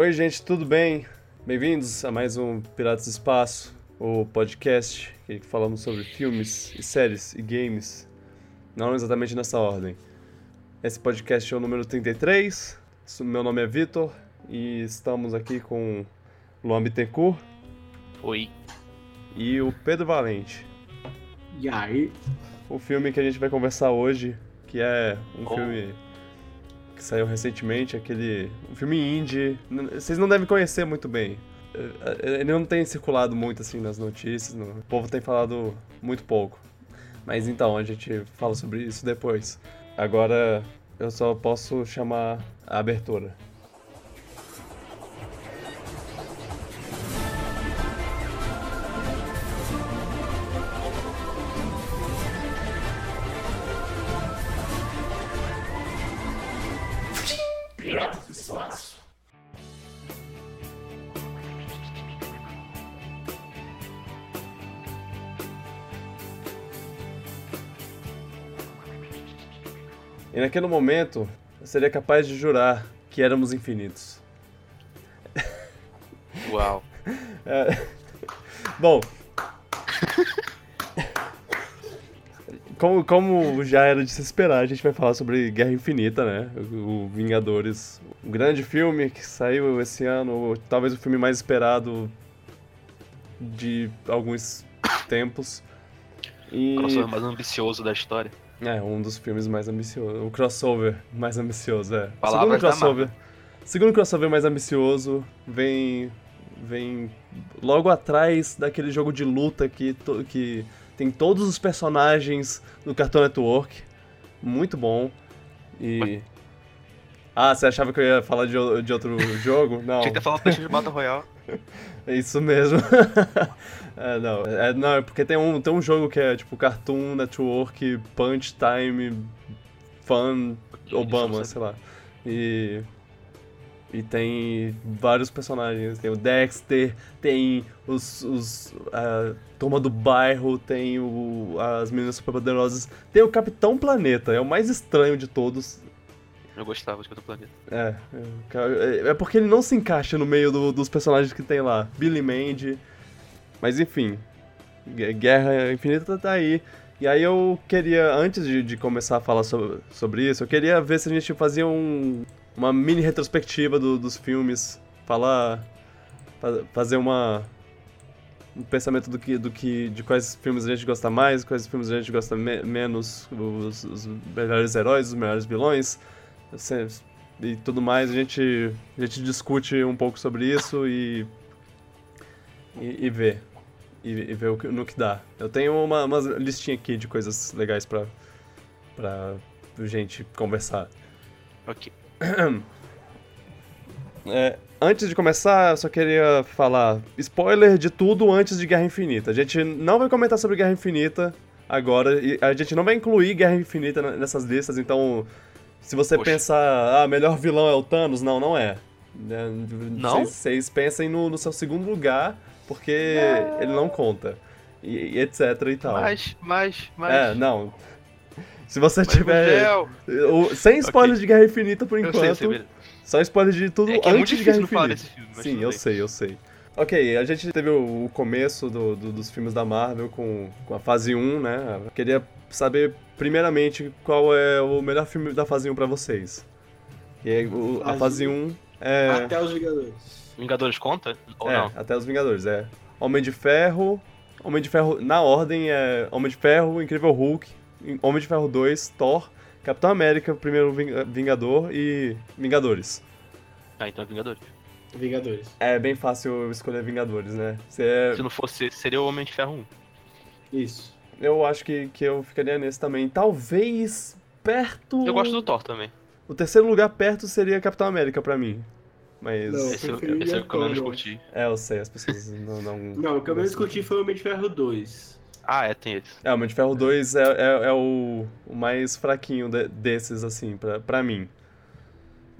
Oi, gente, tudo bem? Bem-vindos a mais um Piratas do Espaço, o podcast que falamos sobre filmes e séries e games, não exatamente nessa ordem. Esse podcast é o número 33, meu nome é Vitor e estamos aqui com Luan Bittencourt Oi. e o Pedro Valente. E aí? O filme que a gente vai conversar hoje, que é um Oh. filme que saiu recentemente, aquele. um filme indie. Vocês não devem conhecer muito bem. Eh, Ele não tem circulado muito assim nas notícias, no- o povo tem falado muito pouco. Mas então, a gente fala sobre isso depois. Agora eu só posso chamar a abertura. Naquele momento, eu seria capaz de jurar que éramos infinitos. Uau. É. Bom. Como, como já era de se esperar, a gente vai falar sobre Guerra Infinita, né? O, o Vingadores. Um grande filme que saiu esse ano, talvez o filme mais esperado de alguns tempos. E... Crossover mais ambicioso da história. É, um dos filmes mais ambiciosos. O crossover mais ambicioso, é. Palavras segundo crossover. Segundo crossover mais ambicioso, vem. Vem logo atrás daquele jogo de luta que, que tem todos os personagens no Cartoon Network. Muito bom. E. Ah, você achava que eu ia falar de, de outro jogo? Não. Tinha que ter falado de Battle Royale. É isso mesmo. é, não, é, não, é porque tem um, tem um jogo que é tipo Cartoon Network, Punch Time, Fun, Obama, sei lá. E. E tem vários personagens. Tem o Dexter, tem os. os a turma do bairro, tem o, as meninas superpoderosas. Tem o Capitão Planeta, é o mais estranho de todos. Eu gostava de Capitão Planeta. É, é, é- é porque ele não se encaixa no meio do- dos personagens que tem lá. Billy Mandy. Mas enfim, Gue- Guerra Infinita tá aí. E aí eu queria, antes de, de começar a falar sobre, sobre isso, eu queria ver se a gente fazia um- uma mini retrospectiva do- dos filmes. Falar. fa- fazer uma. Um pensamento do que, do que, de quais filmes a gente gosta mais, quais filmes a gente gosta me- menos, os, os melhores heróis, os melhores vilões e tudo mais, a gente, a gente discute um pouco sobre isso e, e, e vê. E, e vê o que, no que dá. Eu tenho uma, uma listinha aqui de coisas legais pra, pra gente conversar. Ok. É, antes de começar, eu só queria falar spoiler de tudo antes de Guerra Infinita. A gente não vai comentar sobre Guerra Infinita agora, e a gente não vai incluir Guerra Infinita nessas listas, então se você Poxa. pensar, ah, melhor vilão é o Thanos, não, não é. Né, Não? Vocês vocês pensem no, no seu segundo lugar, porque ele não conta. E, e etc e tal. Mas, mas, mas. É, não. Se você mas tiver. O- sem spoilers de Guerra Infinita por Eu enquanto. sei, eu sei. Só spoiler de tudo É que é antes de Guerra não Infinita. filme. Sim, eu bem. sei, eu sei. Ok, a gente teve o, o começo do- do- dos filmes da Marvel com, com a fase 1, né? Eu queria saber, primeiramente, qual é o melhor filme da fase 1 pra vocês. E aí, o- a Fase fase 1 é. Até os Vingadores. Vingadores conta? Ou é, não? até os Vingadores, é. Homem de Ferro. Homem de Ferro, na ordem, é Homem de Ferro, Incrível Hulk, Homem de Ferro 2, Thor, Capitão América, primeiro Ving- Vingador e Vingadores. Ah, então é Vingadores. Vingadores. É bem fácil escolher Vingadores, né? Você é- Se não fosse, seria o Homem de Ferro 1. Isso. Eu acho que, que eu ficaria nesse também. Talvez perto. Eu gosto do Thor também. O terceiro lugar perto seria Capitão América pra mim. Mas. Não. Esse, eu- preferiria esse é o que eu menos eu curti. É, eu sei, as pessoas não. Não, Não, o que eu menos curti foi o Homem de Ferro 2. Ah, é, tem esse. É, o Homem de Ferro 2 é, é, é o, o mais fraquinho de- desses, assim, pra, pra mim.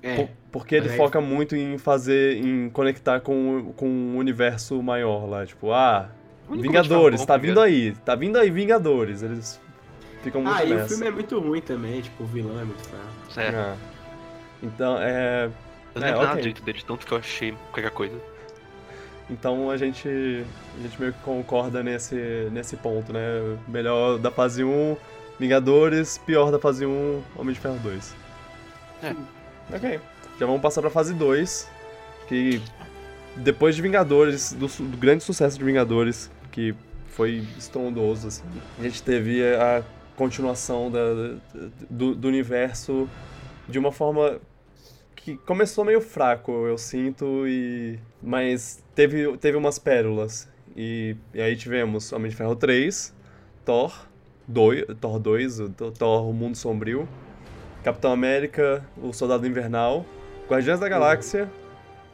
É. Por- porque ele aí- foca muito em fazer, em conectar com, com um universo maior lá. Tipo, ah, Vingadores, tá vindo aí, tá vindo aí Vingadores. Eles ficam muito Ah, e o nessa. filme é muito ruim também, tipo, o vilão é muito fraco. É. É. Então, é. Eu não É, lembro nada ok. direito dele, tanto que eu achei qualquer coisa. Então a gente, a gente meio que concorda nesse, nesse ponto, né? Melhor da fase 1, Vingadores, pior da fase 1, Homem de Ferro 2. É. Ok. Já vamos passar pra fase 2, que depois de Vingadores, do, do grande sucesso de Vingadores, que foi estrondoso, assim, a gente teve a continuação da, do, do universo de uma forma que começou meio fraco, eu sinto, e mas teve, teve umas pérolas. E, e aí tivemos Homem de Ferro 3, Thor 2, Thor 2, o Thor- O Mundo Sombrio, Capitão América, O Soldado Invernal, Guardiões da Galáxia,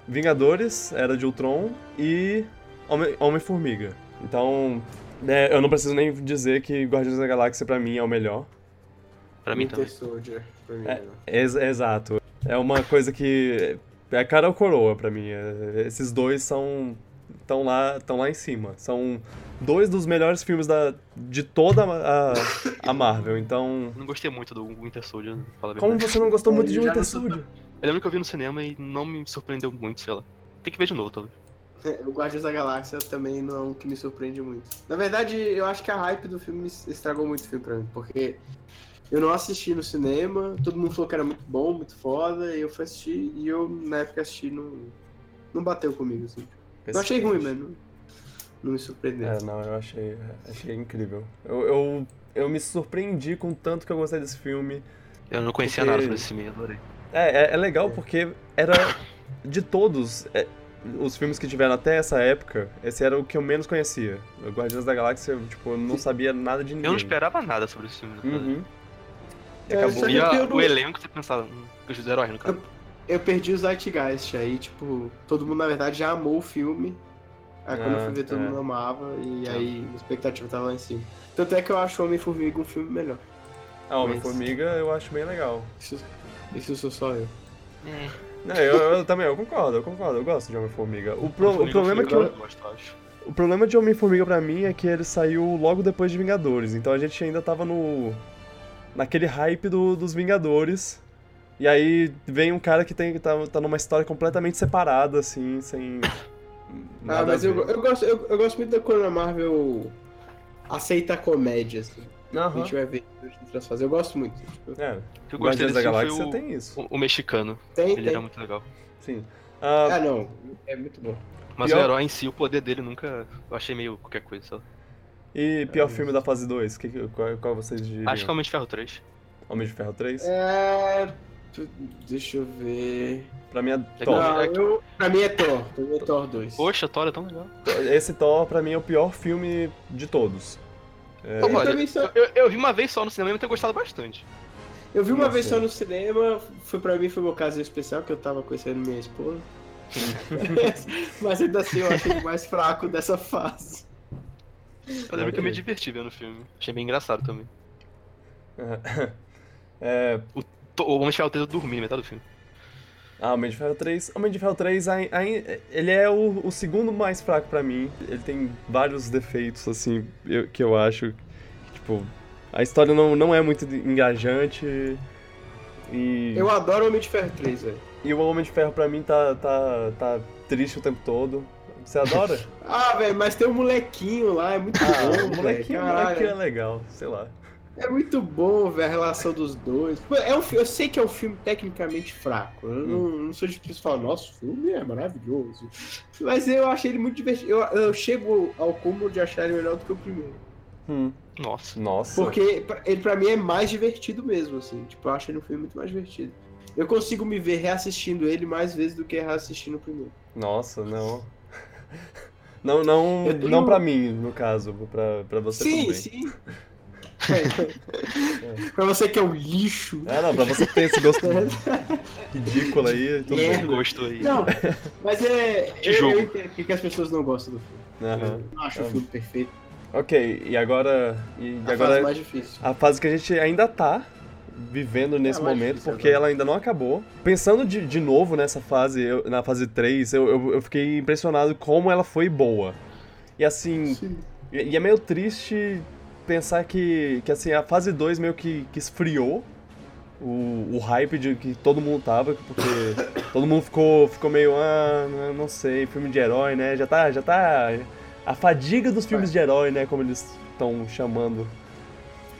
Vingadores, Era de Ultron e Homem- Homem-Formiga. Então, né, eu não preciso nem dizer que Guardiões da Galáxia pra mim é o melhor. Pra mim Winter também. Soldier, pra mim. É, né? ex- exato. É uma coisa que é cara ou coroa pra mim. É- Esses dois são estão lá, estão lá em cima. São dois dos melhores filmes da, de toda a, a Marvel. Então, Eu não gostei muito do Winter Soldier, pra falar a como verdade. você não gostou É, muito de Winter Soldier? Eu lembro que eu vi no cinema e não me surpreendeu muito, sei lá. Tem que ver de novo, talvez. É, O Guardiões da Galáxia também não é um que me surpreende muito. Na verdade, eu acho que a hype do filme estragou muito o filme pra mim, porque eu não assisti no cinema, todo mundo falou que era muito bom, muito foda, e eu fui assistir, e eu na época assisti não, não bateu comigo, assim. Não achei ruim, mas não, não me surpreendeu. É, não, eu achei, achei incrível. Eu, eu, eu me surpreendi com o tanto que eu gostei desse filme. Eu não conhecia Porque- nada sobre esse filme, adorei. É, é, é legal porque era de todos é, os filmes que tiveram até essa época, esse era o que eu menos conhecia. O Guardiões da Galáxia, eu, tipo, eu não sabia nada de ninguém. Eu não esperava nada sobre esse filme. Uhum. E É, acabou. eu não- o elenco você pensava, os heróis no caso. Eu perdi o Zeitgeist, aí, tipo, todo mundo, na verdade, já amou o filme. Aí quando eu Ah, fui ver, todo é. mundo amava, e aí a expectativa tava lá em cima. Tanto é que eu acho Homem-Formiga um filme melhor. Ah, Homem-Formiga eu acho bem legal. Isso, isso sou só eu. É, Não, eu, eu também, eu concordo, eu concordo, eu gosto de Homem-Formiga. O, pro- o Homem-Formiga problema é que eu, o problema de Homem-Formiga pra mim é que ele saiu logo depois de Vingadores, então a gente ainda tava no naquele hype do- dos Vingadores. E aí vem um cara que tem tá, tá numa história completamente separada assim, sem nada ah, mas a eu, eu, gosto, eu, eu gosto muito da quando a Marvel aceita a comédia, assim. A Aham. gente vai ver outras fases. Eu gosto muito. Tipo, É, O que eu gostei da Galáxia o, tem isso. o, o mexicano. tem, Ele tem. era muito legal. Sim. Ah, Ah, não. É muito bom. Mas Pior- o herói em si, o poder dele nunca. Eu achei meio qualquer coisa, e pior filme da fase 2, que, que- qual, qual vocês diriam? Acho que é o Homem de Ferro 3. Homem de Ferro 3? É. Deixa eu ver. Pra mim é Legal. Thor. Não, é que- eu, pra mim é Thor. Pra mim é Thor 2. Poxa, Thor é tão legal. Esse Thor, pra mim, é o pior filme de todos. É, Olha, também só- eu, eu vi uma vez só no cinema e eu tenho gostado bastante. Eu vi uma Nossa. vez só no cinema, foi pra mim foi meu caso especial, que eu tava conhecendo minha esposa. Mas ainda assim eu achei o mais fraco dessa fase. Eu lembro que eu me diverti vendo o filme. Achei bem engraçado também. é, To- O Homem de Ferro 3 eu dormi na metade do filme. Ah, Homem de Ferro 3. Homem de Ferro 3, ai- ai- ele é o, o segundo mais fraco pra mim. Ele tem vários defeitos, assim, eu- que eu acho. Tipo, a história não, não é muito engajante. E, Eu adoro Homem de Ferro 3, velho. e o Homem de Ferro pra mim tá, tá, tá triste o tempo todo. Você adora? Ah, velho, mas tem um molequinho lá, é muito Ah, bom, o molequinho, molequinho é legal, sei lá. É muito bom, velho, a relação dos dois. É um, eu sei que é um filme tecnicamente fraco. Eu não, Hum. não sou de falar, nossa, o filme é maravilhoso. Mas eu achei ele muito divertido. Eu, eu chego ao cúmulo de achar ele melhor do que o primeiro. Hum, Nossa. nossa. Porque ele pra mim é mais divertido mesmo, assim. Tipo, eu acho ele um filme muito mais divertido. Eu consigo me ver reassistindo ele mais vezes do que reassistindo o primeiro. Nossa, não. Não, não, tenho- não pra mim, no caso, pra, pra você sim, também. sim. É. pra você que é um lixo. É, não, pra você que tem esse gosto ridículo aí, É. bem. Esse gosto aí. Não, mas é. De eu, jogo. eu entendo que as pessoas não gostam do filme. Eu não acho Ah. o filme perfeito. Ok, e agora. E A agora fase mais difícil. a fase que a gente ainda tá vivendo nesse É, momento, difícil porque agora. ela ainda não acabou. Pensando de, de novo nessa fase, eu- na fase 3, eu, eu, eu fiquei impressionado como ela foi boa. E assim, Sim. E, e é meio triste pensar que, que assim, a fase 2 meio que, que esfriou o, o hype de que todo mundo tava, porque todo mundo ficou, ficou meio, ah, não- não sei, filme de herói, né? Já tá, já tá a fadiga dos filmes de herói, né? Como eles estão chamando.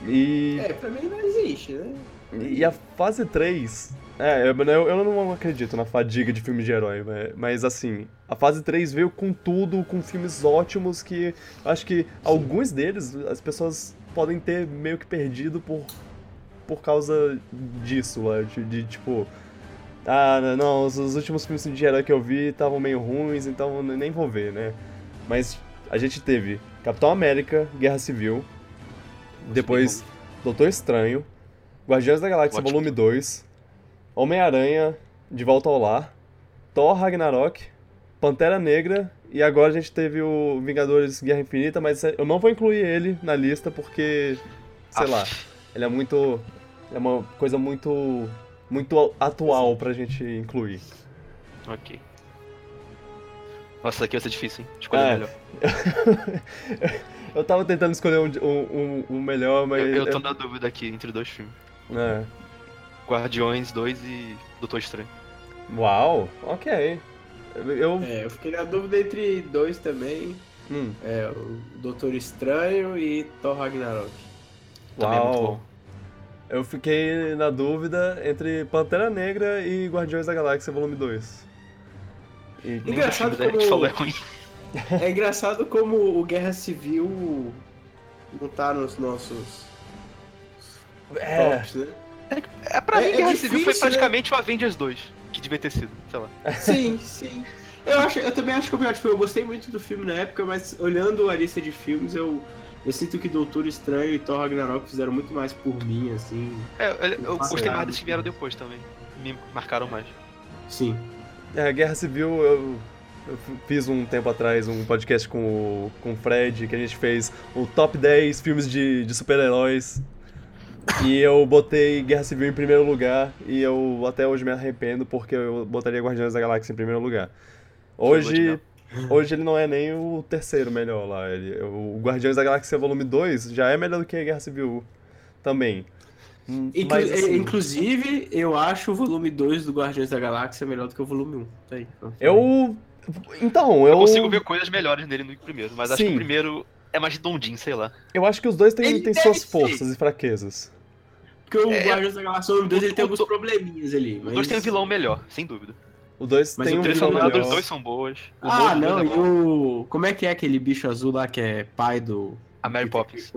E, É, pra mim não existe, né? e a fase 3. É, eu, eu eu não acredito na fadiga de filmes de herói, mas, mas assim, a fase 3 veio com tudo, com filmes ótimos que eu acho que alguns deles as pessoas podem ter meio que perdido por, por causa disso, lá, de, de, tipo. Ah, não, os, os últimos filmes de herói que eu vi estavam meio ruins, então nem vou ver, né? Mas a gente teve Capitão América, Guerra Civil, depois Doutor Estranho, Guardiões da Galáxia Ótimo. Volume 2, Homem-Aranha De Volta ao Lar, Thor Ragnarok, Pantera Negra e agora a gente teve o Vingadores Guerra Infinita, mas eu não vou incluir ele na lista porque, sei Ah, lá, ele é muito. É uma coisa muito. muito atual pra gente incluir. Ok. Nossa, isso aqui vai ser difícil, hein? Escolher É. melhor. eu tava tentando escolher um, um, um- um melhor, mas. Eu, eu tô na dúvida aqui entre dois filmes. É. Guardiões 2 e Doutor Estranho. Uau, ok. Eu. É, eu fiquei na dúvida entre dois também. Hum, É, o Doutor Estranho e Thor Ragnarok. Também é muito uau. bom. Eu fiquei na dúvida entre Pantera Negra e Guardiões da Galáxia Volume 2. E, Engraçado como- falou é ruim. É engraçado como o Guerra Civil não tá nos nossos é, tops, né? É, pra É- mim, é Guerra Civil foi difícil, né? praticamente o Avengers 2, que devia ter sido, sei lá. Sim, sim. Eu, acho, eu também acho que o melhor, tipo, eu gostei muito do filme na época, mas olhando a lista de filmes, eu, eu sinto que Doutor Estranho e Thor Ragnarok fizeram muito mais por mim, assim. É, eu, eu gostei mais dos que vieram depois também. Me marcaram mais. Sim. é, Guerra Civil, eu, eu fiz um tempo atrás um podcast com o, com o Fred, que a gente fez o top 10 filmes de, de super-heróis. E eu botei Guerra Civil em primeiro lugar, e eu até hoje me arrependo porque eu botaria Guardiões da Galáxia em primeiro lugar. Hoje, hoje ele não é nem o terceiro melhor lá. Ele, o Guardiões da Galáxia Volume 2 já é melhor do que Guerra Civil também. Hum, Inclu- Mas, assim, Inclusive, eu acho o volume 2 do Guardiões da Galáxia melhor do que o volume 1. Tá aí. eu. Então, eu. Eu consigo ver coisas melhores nele no primeiro, mas acho que Sim. o primeiro é mais redondinho, sei lá. Eu acho que os dois têm, têm suas ser. forças e fraquezas. Porque o É, Guardiões da Galáxia volume 2 ele tem o- alguns o- probleminhas ali. Os Mas... dois têm um vilão melhor, sem dúvida. O dois Mas tem o um vilão melhor. dos dois são boas. O Ah, humor dos não, e o. Como é que é aquele bicho azul lá que é pai do. A Mary Poppins.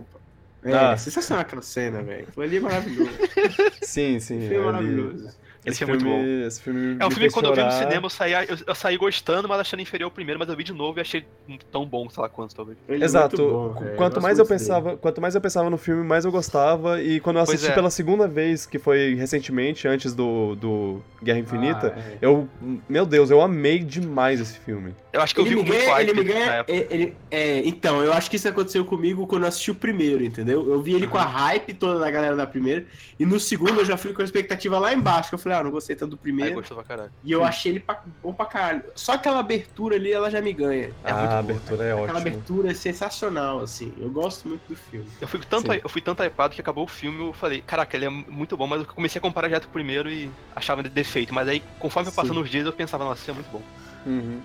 É, Ah. sensacional aquela cena, velho. Aquilo ali é maravilhoso. Sim, sim. Aquilo é maravilhoso. Esse, Esse é muito filme, esse filme É um me filme que quando eu vi no chorar. cinema eu saí, eu, eu saí gostando, mas achando inferior ao primeiro, mas eu vi de novo e achei tão bom, sei lá quanto, talvez. Ele é Exato. muito bom, quanto mais eu dele. pensava, quanto mais eu pensava no filme, mais eu gostava. E quando eu assisti é. pela segunda vez, que foi recentemente, antes do, do Guerra Infinita, Ah, é. eu, meu Deus, eu amei demais esse filme. Eu acho que eu Ele vi me ganha, ele me na ganha. época. ele- ele- é, então, eu acho que isso aconteceu comigo quando eu assisti o primeiro, entendeu? Eu vi ele com a hype toda da galera da primeira, e no segundo eu já fui com a expectativa lá embaixo, que eu falei, ah, não gostei tanto do Aí primeiro, gostou pra caralho. e eu achei ele pra- bom pra caralho. Só aquela abertura ali, ela já me ganha. É a muito boa, abertura é Aquela ótima. abertura é sensacional, assim. Eu gosto muito do filme. Eu fui tanto, Sim. eu fui tanto hypado que acabou o filme eu falei, caraca, ele é muito bom, mas eu comecei a comparar direto com o primeiro e achava de defeito. Mas aí, conforme eu passando Sim. os dias, eu pensava, nossa, isso é muito bom. Uhum.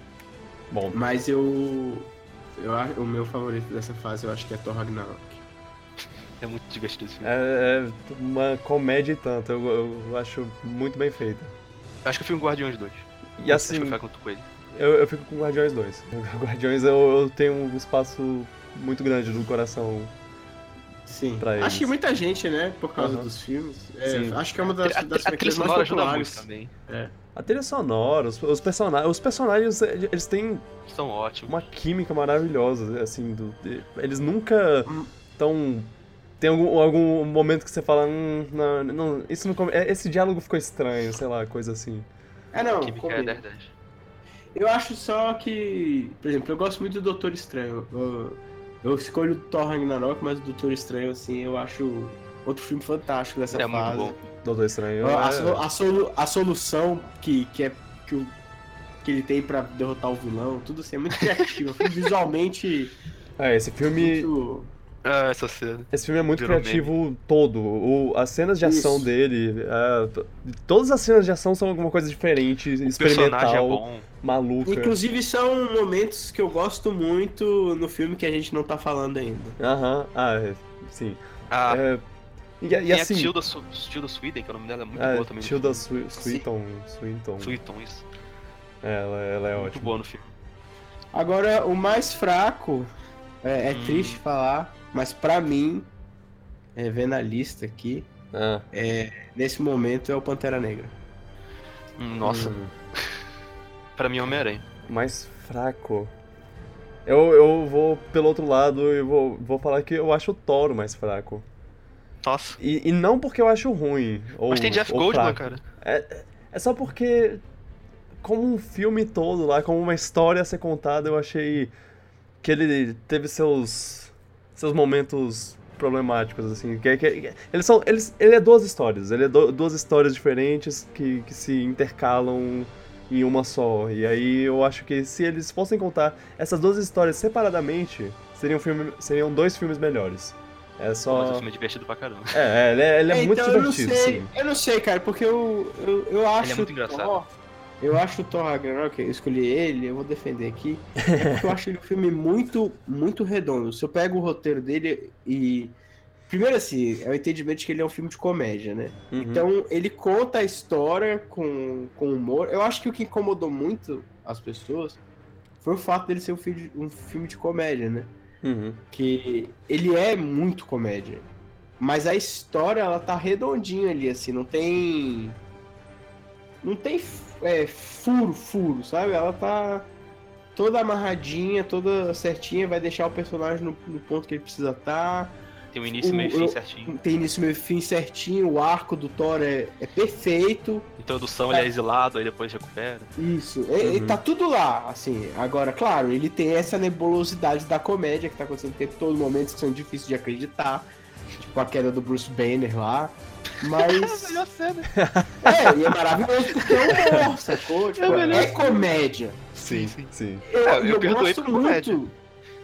Bom, Mas eu. eu acho- o meu favorito dessa fase eu acho que é Thor Ragnarok. É muito divertido esse filme. é, é uma comédia e tanto. Eu, eu acho muito bem feita. Eu acho que eu fui um Guardiões 2. E assim, Acho que eu com ele. Eu, eu fico com Guardiões 2. Guardiões eu, eu tenho um espaço muito grande no coração. Sim. Pra eles. Acho que muita gente, né, por causa Aham. dos filmes. É, Sim. acho que é uma das, A, das a, a trilha franquias mais sonora ajuda populares. também. A trilha sonora, os, os, persona os personagens, eles têm São ótimos. uma química maravilhosa, assim, do, eles nunca Hum. Tem algum, algum momento que você fala, hum, não, não, isso não, é, esse diálogo ficou estranho, sei lá, coisa assim. É, não, é combina. 10 10. Eu acho só que, por exemplo, eu gosto muito do Doutor Estranho. Eu, eu escolho o Thor Ragnarok, mas o Doutor Estranho, assim, eu acho outro filme fantástico dessa É fase. muito bom. Doutor Estranho. A, é- a solu- a solução que, que, é, que, o- que ele tem pra derrotar o vilão, tudo assim, é muito criativo. é visualmente É, esse filme, muito... Ah, essa cena. Esse filme é muito Virou criativo todo. O, as cenas de ação Isso. dele. é, todas as cenas de ação são alguma coisa diferente, O é experimental, bom. maluca. Inclusive, são momentos que eu gosto muito no filme que a gente não tá falando ainda. Aham, ah, é, sim. Ah, É, e, e a assim. Tilda, Su- Tilda Sweden, que é o nome dela é muito é, boa também. Tilda. Swi- Swinton. Swinton. Swinton, isso. É, ela, ela é Muito ótima. boa no filme. Agora, o mais fraco, é, é Hum. triste falar, mas pra mim, é, vendo a lista aqui, Ah, nesse momento é o Pantera Negra. Hum, Nossa, hum, pra mim é Homem-Aranha. mais fraco. Eu, eu vou pelo outro lado e vou, vou falar que eu acho o Thor o mais fraco. Nossa. E, e não porque eu acho ruim. Ou, Mas tem Jeff fraco. cara. É só porque, como um filme todo lá, como uma história a ser contada, eu achei que ele teve seus seus momentos problemáticos, assim. Que, que- eles são, eles, ele é duas histórias, ele é do- duas histórias diferentes que, que se intercalam em uma só. E aí eu acho que se eles fossem contar essas duas histórias separadamente, seriam, filme, seriam dois filmes melhores. É Mas o só. filme é divertido pra caramba. É, é, ele é, ele é muito então, eu não divertido, sei, sim. eu não sei, cara, porque eu, eu, eu acho. é muito engraçado. Thor- eu acho o Thor Ragnarok, eu escolhi ele, eu vou defender aqui, é porque eu acho ele um filme muito, muito redondo. Se eu pego o roteiro dele e. Primeiro, assim, é o entendimento de que ele é um filme de comédia, né? Uhum. Então, ele conta a história com, com humor. Eu acho que o que incomodou muito as pessoas foi o fato dele ser um filme de, um filme de comédia, né? Uhum. que ele é muito comédia. Mas a história, ela tá redondinha ali, assim, não tem. Não tem é, furo, furo, sabe? Ela tá toda amarradinha, toda certinha, vai deixar o personagem no, no ponto que ele precisa estar. Tem um início, O- meio e fim certinho. Tem início, meio e fim certinho, o arco do Thor é, é perfeito. Introdução, ele é exilado, aí depois recupera. Isso, é- é- Uhum. tá tudo lá, assim. Agora, claro, ele tem essa nebulosidade da comédia que tá acontecendo o tempo todo, momentos que são difíceis de acreditar. Tipo a queda do Bruce Banner lá. Mas. Melhor cena. é, e é maravilhoso porque é humor, sacou? Tipo, É melhor é comédia. Sim, sim. sim. Eu, É, eu eu perdoei gosto por comédia. muito.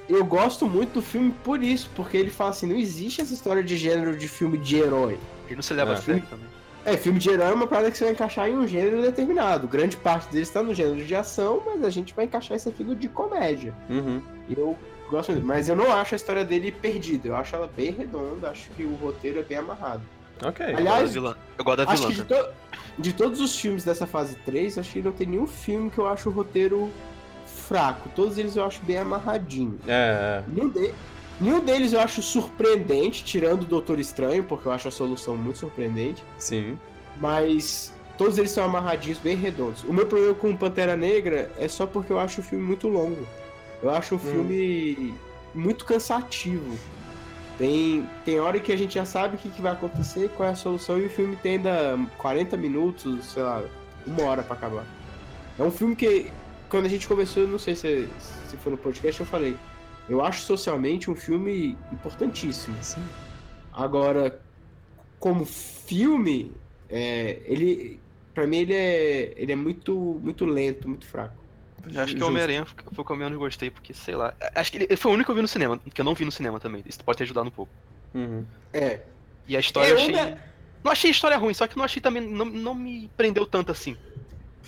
Eu gosto muito do filme por isso, porque ele fala assim: não existe essa história de gênero de filme de herói. Ele não se leva É. a sério também. É, filme de herói é uma parada que você vai encaixar em um gênero determinado. Grande parte deles está no gênero de ação, mas a gente vai encaixar isso aqui no de comédia. Uhum. Eu gosto muito, mas eu não acho a história dele perdida. Eu acho ela bem redonda, acho que o roteiro é bem amarrado. Ok. Eu Aliás, gosto da vilã. Eu gosto da Acho vilã. que de, também. to- de todos os filmes dessa fase 3, acho que não tem nenhum filme que eu acho o roteiro fraco. Todos eles eu acho bem amarradinho. É, Nenhum, de- nenhum deles eu acho surpreendente, tirando o Doutor Estranho, porque eu acho a solução muito surpreendente. é, sim. Mas todos eles são amarradinhos, bem redondos. O meu problema com Pantera Negra é só porque eu acho o filme muito longo. Eu acho o filme muito cansativo. Tem, tem hora que a gente já sabe o que, que vai acontecer, qual é a solução, e o filme tem ainda 40 minutos, sei lá, uma hora pra acabar. É um filme que, quando a gente eu não sei se, se foi no podcast, eu falei. Eu acho socialmente um filme importantíssimo. Sim. Agora, como filme, é, ele. Pra mim ele é. ele é muito, muito lento, muito fraco. Eu acho que o. Homem-Aranha foi o que eu menos gostei, porque, sei lá. Acho que ele ele foi o único que eu vi no cinema, que eu não vi no cinema também. Isso pode ter ajudado um pouco. Uhum. É. E a história É, eu eu achei. ainda- Não achei a história ruim, só que não achei também. Não, não me prendeu tanto assim.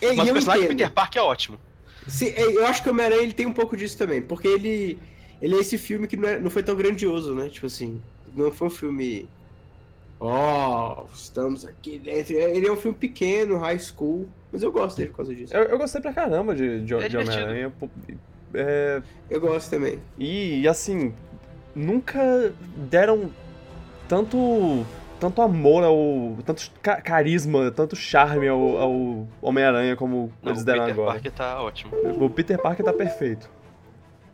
E, Mas o personagem do. Peter Parker é ótimo. É, eu acho que o Homem-Aranha ele tem um pouco disso também, porque ele. Ele é esse filme que não, é- não foi tão grandioso, né? Tipo assim, não foi um filme. Ó, estamos aqui dentro. Ele é um filme pequeno, high school, mas eu gosto dele por causa disso. Eu, eu gostei pra caramba de, de, É de. Homem-Aranha. É, Eu gosto também. e, e, assim, nunca deram tanto tanto amor ao. tanto ca- carisma, tanto charme ao, ao Homem-Aranha como Não, eles o deram Peter agora. Parker tá ótimo. O Peter Parker tá perfeito.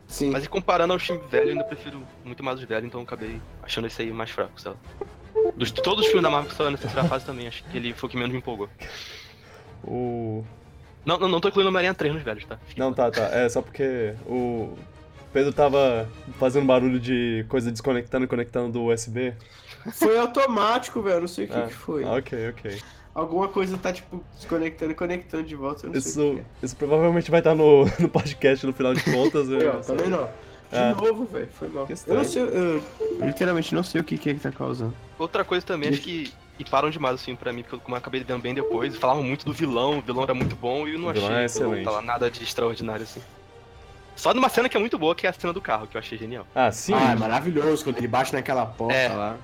Sim. Mas e comparando ao time velho, eu ainda prefiro muito mais os velhos, então eu acabei achando esse aí mais fraco, lá. Dos, todos os filmes da Marvel que saiu nessa terceira fase também, acho que ele foi o que menos me empolgou. O. Não, não, não tô incluindo o Homem-Aranha 3 nos velhos, tá? Fique Não, tá, tá. É só porque o Pedro tava fazendo barulho de coisa desconectando e conectando do USB. Foi automático, velho. Não sei o que, Ah, que foi. Ah, ok, ok. Alguma coisa tá, tipo, desconectando e conectando de volta. Eu não sei o Isso, que é. isso provavelmente vai estar no, no podcast no final de contas. Eu, também não. De É. novo, velho. Foi mal. Eu não sei, eu, eu literalmente não sei o que, que é que tá causando. Outra coisa também, acho que. E param demais assim pra mim, porque eu como eu acabei vendo bem depois, falavam muito do vilão, o vilão era muito bom e eu não O achei é vilão nada de extraordinário assim. Só numa cena que é muito boa, que é a cena do carro, que eu achei genial. Ah, sim. Ah, é maravilhoso quando ele bate naquela porta É. lá.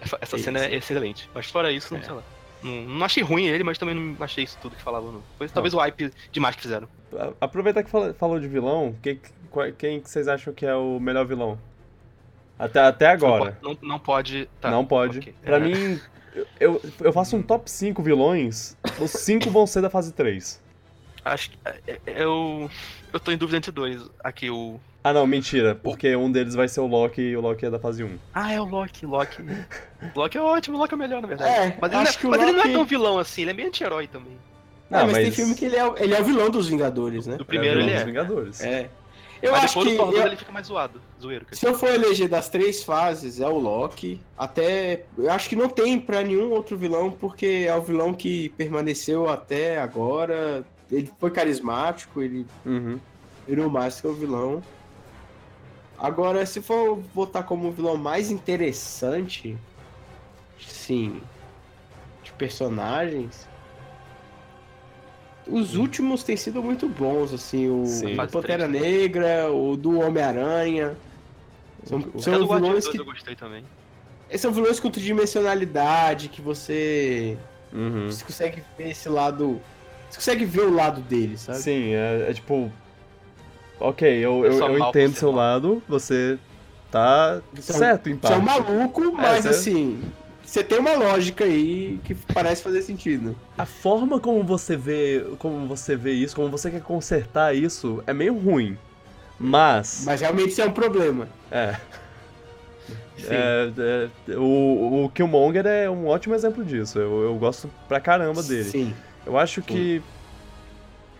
Essa, essa cena é excelente. Mas fora isso, não É. sei lá. Não, não achei ruim ele, mas também não achei isso tudo que falavam, não. Foi talvez o hype demais que fizeram. Aproveitar que falou de vilão, que- quem que vocês acham que é o melhor vilão? Até, até agora. Não, não pode. tá, não pode. ok. Pra É, mim, eu, eu faço um top 5 vilões, os 5 vão ser da fase 3. Acho que. é, é, Eu. Eu tô em dúvida entre dois. Aqui, o. Ah não, mentira, porque um deles vai ser o Loki e o Loki é da fase 1. Ah, é o Loki, Loki. O Loki é ótimo, o Loki é o melhor, na verdade. É, mas ele, não acho é, que mas ele não é Loki- tão vilão assim, ele é meio anti-herói também. É, mas, tem filme que ele é, o- ele é o vilão dos Vingadores, né? Do primeiro vilão ele dos é. Vingadores. É. Eu mas acho depois que. do Thor 2 eu- ele fica mais zoado. Zoeiro. Se eu for eleger das três fases, é o Loki. Até. Eu acho que não tem pra nenhum outro vilão, porque é o vilão que permaneceu até agora. Ele foi carismático, ele Uhum. virou mais que o vilão. Agora, se for botar como o vilão mais interessante, sim, de personagens, os últimos têm sido muito bons, assim, o, Sim. o Pantera Negra, o do Homem-Aranha. São, O- são Guardiões vilões 2 que eu gostei também. esses são vilões com tridimensionalidade, que você, Uhum. você consegue ver esse lado. Você consegue ver o lado dele, sabe? Sim, é, é tipo. Ok, eu, É eu, eu mal entendo seu mal. lado, você tá Você é certo em Você é um parte. maluco, mas você- assim, você tem uma lógica aí que parece fazer sentido. A forma como você vê, como você vê isso, como você quer consertar isso, é meio ruim. Mas, Mas realmente isso é um problema. é, é, é, o, o Killmonger é um ótimo exemplo disso. Eu, eu gosto pra caramba dele. Sim. Eu acho que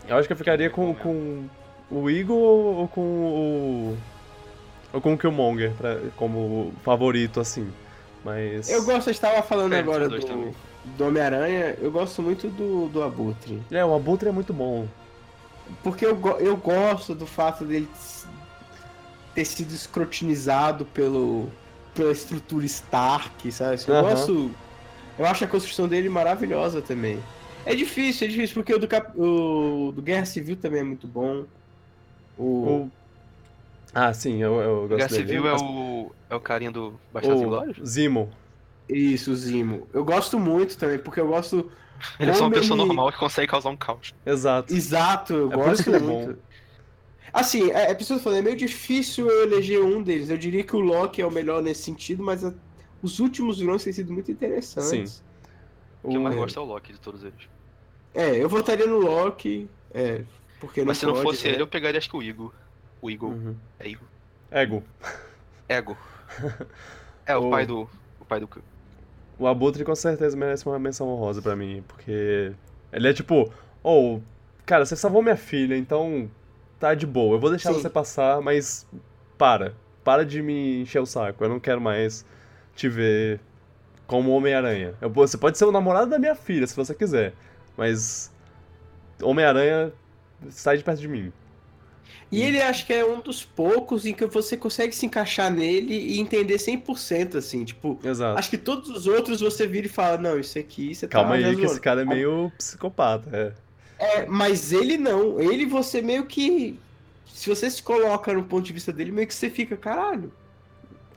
eu acho que eu ficaria com, com o Eagle ou com o ou com o Killmonger pra, como favorito assim. Mas Eu gosto, eu estava falando É, agora do, também. do Homem-Aranha, eu gosto muito do, do Abutre. é, o Abutre é muito bom. Porque eu, eu gosto do fato dele ter sido escrutinizado pelo, pela estrutura Stark, sabe? Eu Aham. gosto. Eu acho a construção dele maravilhosa também. É difícil, é difícil, porque o do, Cap- o do Guerra Civil também é muito bom. O, O... Ah, sim, eu, eu gosto Guerra dele. Civil é o. É o carinha do Bastardos Inglórios? o Zimo. Isso, o Zimo. Eu gosto muito também, porque eu gosto. Ele é só uma pessoa ele- normal que consegue causar um caos. Exato. Exato, eu É por isso gosto que ele é muito. bom. Assim, é, é preciso falar, é meio difícil eu eleger um deles. Eu diria que o Loki é o melhor nesse sentido, mas a- os últimos vilões têm sido muito interessantes. O que eu mais gosto é o Loki de todos eles. É, eu votaria no Loki, é, porque não Mas se não pode, fosse né? ele, eu pegaria acho que o Igor. O Igor. Uhum. É Igor. Ego. Ego. É, o O- pai do. O pai do. O Abutre com certeza merece uma menção honrosa pra mim, porque ele é tipo, oh, cara, você salvou minha filha, então tá de boa. Eu vou deixar Sim. você passar, mas para. Para de me encher o saco. Eu não quero mais te ver como Homem-Aranha. Você pode ser o namorado da minha filha, se você quiser, mas Homem-Aranha sai de perto de mim. E ele acho que é um dos poucos em que você consegue se encaixar nele e entender 100%, assim, tipo... Exato. Acho que todos os outros você vira e fala, não, isso aqui você Calma tá aí, que zoando." esse cara é meio psicopata. É. É, mas ele não. Ele você meio que. Se você se coloca no ponto de vista dele, meio que você fica, caralho.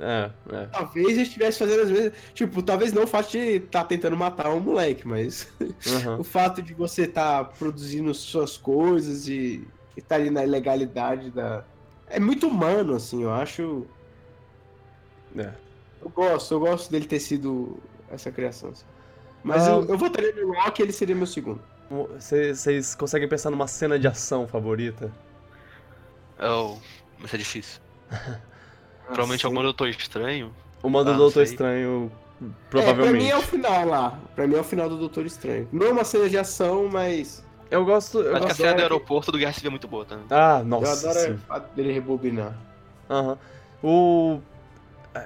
É, é. Talvez ele estivesse fazendo as mesmas. Tipo, talvez não o fato de estar tentando matar um moleque, mas Aham. o fato de você estar produzindo suas coisas e estar ali na ilegalidade da. É muito humano, assim, eu acho. É. Eu gosto, eu gosto dele ter sido essa criação. assim. Mas Ah. eu, eu votaria no Rock, ele seria meu segundo. Vocês conseguem pensar numa cena de ação favorita? Oh, mas é difícil. Provavelmente algum Doutor Estranho. Uma do Ah, Doutor. Estranho, É, pra provavelmente. mim é o final lá. Pra mim é o final do Doutor Estranho. Não é uma cena de ação, mas Eu gosto. Eu Acho que a gosto... cena do adoro- aeroporto do Guerra Civil é muito boa também. Ah, eu nossa. adoro sim. o fato dele rebobinar. Aham. O.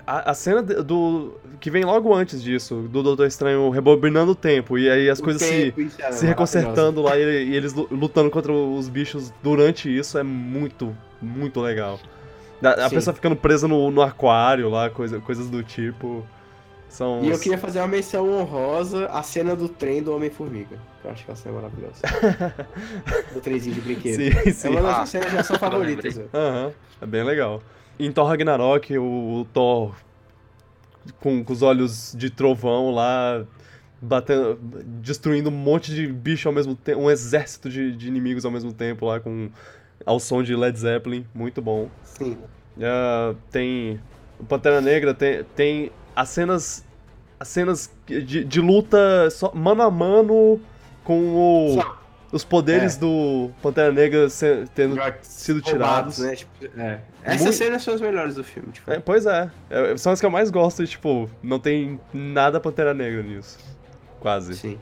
A, a cena do. que vem logo antes disso, do Doutor Estranho rebobinando o tempo, e aí as O coisas se, tempo, isso é se reconsertando lá e, e eles lu- lutando contra os bichos durante isso é muito, muito legal. A, a pessoa ficando presa no, no aquário lá, coisa, coisas do tipo. São. E eu queria fazer uma menção honrosa à cena do trem do Homem-Formiga. Eu acho que essa é maravilhosa. do trenzinho de brinquedo. Sim, É sim. uma das Ah, cenas ação agora favoritas. velho. Aham, é bem legal. Em Thor Ragnarok, o, Thor com, com os olhos de trovão lá, batendo, destruindo um monte de bicho ao mesmo tempo, um exército de, de inimigos ao mesmo tempo lá, com ao som de Led Zeppelin, muito bom. Sim. Ah, tem o Pantera Negra, tem, tem as cenas as cenas de, de luta só, mano a mano com o, os poderes É. do Pantera Negra se- tendo já sido tirados. Né? Tipo, é. Essas Muito- cenas são as melhores do filme. Tipo. É, pois é. É, São as que eu mais gosto e, tipo, não tem nada Pantera Negra nisso. Quase. Sim.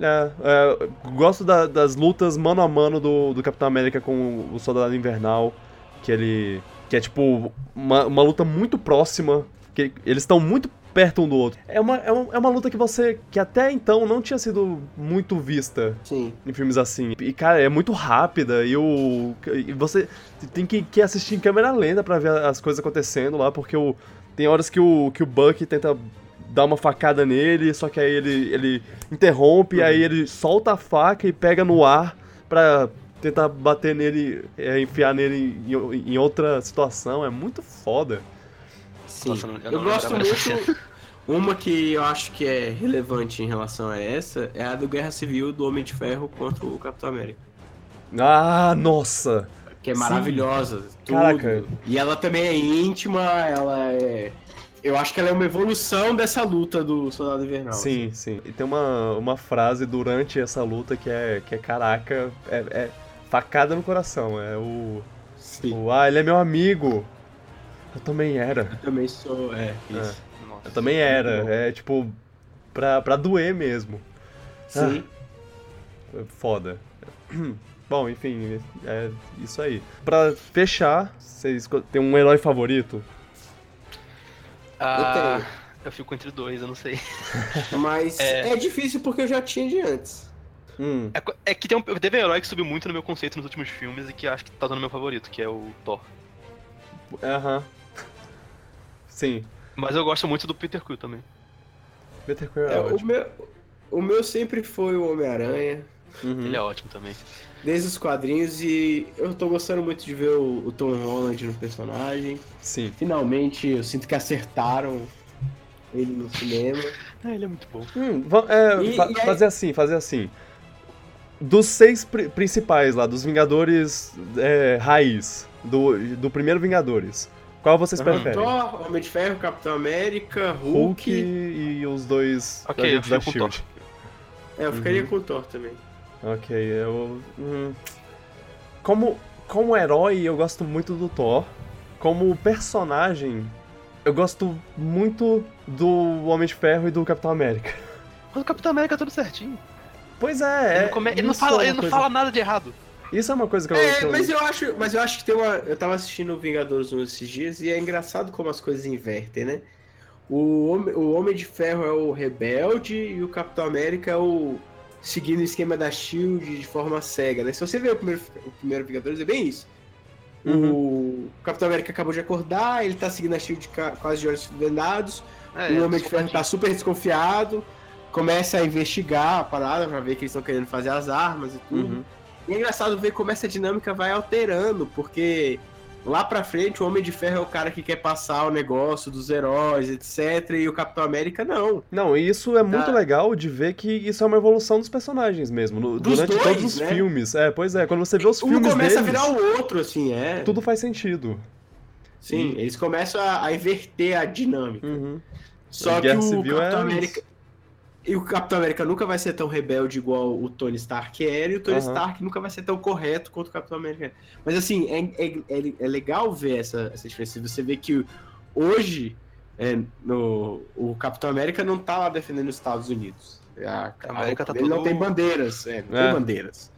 É, é, gosto da- das lutas mano a mano do, do Capitão América com o Soldado Invernal, que ele. que é tipo uma, uma luta muito próxima, que eles estão muito perto um do outro. É uma, é, uma, é uma luta que você. que até então não tinha sido muito vista Sim. em filmes assim. E, cara, é muito rápida e o. E você tem que, que assistir em câmera lenta pra ver as coisas acontecendo lá, porque o, tem horas que o, que o Buck tenta dar uma facada nele, só que aí ele, ele interrompe, aí ele solta a faca e pega no ar pra tentar bater nele, é, enfiar nele em, em outra situação. É muito foda. Sim. Nossa, eu não- eu gosto muito. Uma que eu acho que é relevante em relação a essa é a do Guerra Civil do Homem de Ferro contra o Capitão América. Ah, nossa! Que é maravilhosa. Tudo. Caraca. E ela também é íntima, ela é. Eu acho que ela é uma evolução dessa luta do Soldado Invernal. Sim, sim. E tem uma, uma frase durante essa luta que é, que é caraca, é, é facada no coração. É o, Sim. o. Ah, ele é meu amigo. Eu também era. Eu também sou. É, isso. Nossa. Eu também era. bom. É tipo. Pra, pra doer mesmo. Sim. É Foda. Bom, enfim, é isso aí. Pra fechar, vocês têm um herói favorito? Ah, Eu eu fico entre dois, eu não sei. Mas é... É. difícil porque eu já tinha de antes. Hum, É, é que tem um, teve um herói que subiu muito no meu conceito nos últimos filmes e que acho que tá dando meu favorito, que é o Thor. aham. Sim. Mas eu gosto muito do Peter Quill também. Peter Quill é, É, o, ótimo. meu, o meu sempre foi o Homem-Aranha, Uhum. Ele é ótimo também. desde os quadrinhos, e eu tô gostando muito de ver o, o Tom Holland no personagem. Sim. Finalmente eu sinto que acertaram ele no cinema. Ah, ele é muito bom. Hum, é, E- fa- e aí- fazer assim, fazer assim. Dos seis pri- principais lá, dos Vingadores é, raiz, do, do primeiro Vingadores, qual vocês Aham. preferem? Thor, Homem de Ferro, Capitão América, Hulk Hulk. e os dois Ok, agentes eu da fico com SHIELD. É, eu ficaria Uhum. com o Thor também. Ok, eu... hum, como, como herói, eu gosto muito do Thor. Como personagem, eu gosto muito do Homem de Ferro e do Capitão América. Mas o Capitão América é tudo certinho. Pois Ele, é, não, come- ele não fala, é ele não fala nada de errado. Isso é uma coisa que eu... É, que eu- mas eu acho, mas eu acho que tem uma. Eu tava assistindo o Vingadores 1 esses dias e é engraçado como as coisas invertem, né? O Homem, o Homem de Ferro é o rebelde e o Capitão América é o seguindo o esquema da Shield de forma cega, né? Se você ver o primeiro, o primeiro Vingadores, é bem isso. Uhum. O Capitão América acabou de acordar, ele tá seguindo a Shield quase de olhos vendados. É, o é, Homem de Ferro tá super desconfiado, começa a investigar a parada pra ver que eles estão querendo fazer as armas e tudo. Uhum. E é engraçado ver como essa dinâmica vai alterando, porque lá pra frente o Homem de Ferro é o cara que quer passar o negócio dos heróis, etc. E o Capitão América não. Não, e isso é muito Tá. legal de ver que isso é uma evolução dos personagens mesmo. no- Dos durante dois, todos os né? filmes. É, pois é, quando você vê os um filmes começa deles, a virar o outro, assim, é. tudo faz sentido. Sim, E- eles começam a, a inverter a dinâmica. Uhum. Só que o Civil Capitão é América. E o Capitão América nunca vai ser tão rebelde igual o Tony Stark era, e o Tony Aham. Stark nunca vai ser tão correto quanto o Capitão América. Mas assim, é, é, é, é legal ver essa, essa diferença. Você vê que hoje é, no, o Capitão América não tá lá defendendo os Estados Unidos. A, A América tá ele não todo- tem bandeiras, é, não É. tem bandeiras.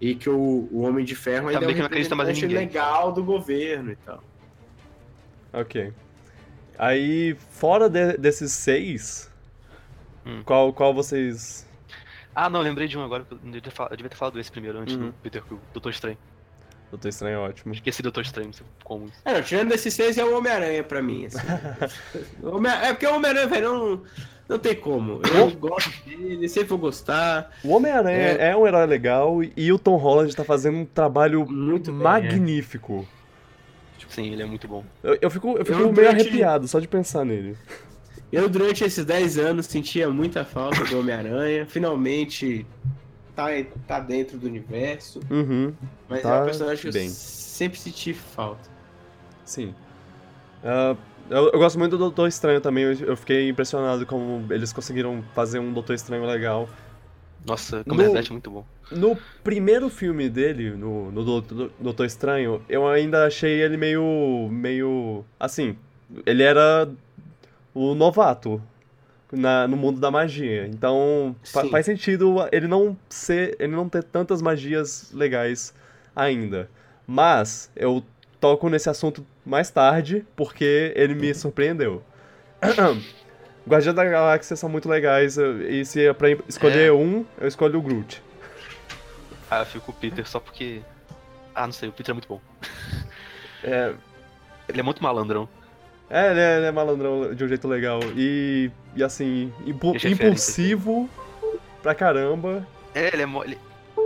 E que o, o Homem de Ferro ainda é um não representante legal do governo e tal. Ok. Aí, fora de- desses seis, Hum. qual, qual vocês. Ah, não, lembrei de um agora. Eu devia, ter devia falado esse primeiro, antes Uhum. do Peter Quill, Doutor Estranho. Doutor Estranho é ótimo. Esqueci Doutor Estranho, como isso. É, não, tirando desses seis é o Homem-Aranha pra mim. Assim. É porque o Homem-Aranha, velho, não, não tem como. Eu gosto dele, sempre vou gostar. O Homem-Aranha é... um herói legal e o Tom Holland tá fazendo um trabalho Muito bem, magnífico. Sim, ele é muito bom. Eu, eu fico, eu fico Eu meio arrepiado só de pensar nele. Eu, durante esses 10 anos, sentia muita falta do Homem-Aranha. Finalmente tá, tá dentro do universo. Uhum, Mas Tá é um personagem que bem. eu sempre senti falta. sim. Ah, eu, eu gosto muito do Doutor Estranho também, eu, eu fiquei impressionado como eles conseguiram fazer um Doutor Estranho legal. Nossa, No- Cumberbatch é muito bom. No primeiro filme dele, no, no Doutor, Doutor Estranho, eu ainda achei ele meio. meio. assim. Ele era o novato na, no mundo da magia. Então fa- Sim. faz sentido ele não ser. ele não ter tantas magias legais ainda. Mas eu toco nesse assunto mais tarde, porque ele me surpreendeu. Guardiões da Galáxia são muito legais, e se é pra escolher É. um, eu escolho o Groot. Ah, eu fico com o Peter só porque. Ah, não sei, o Peter é muito bom. É, Ele é muito malandrão. É, ele é, ele é malandrão de um jeito legal. E, e assim, impu- impulsivo pra caramba. É, ele é, ele,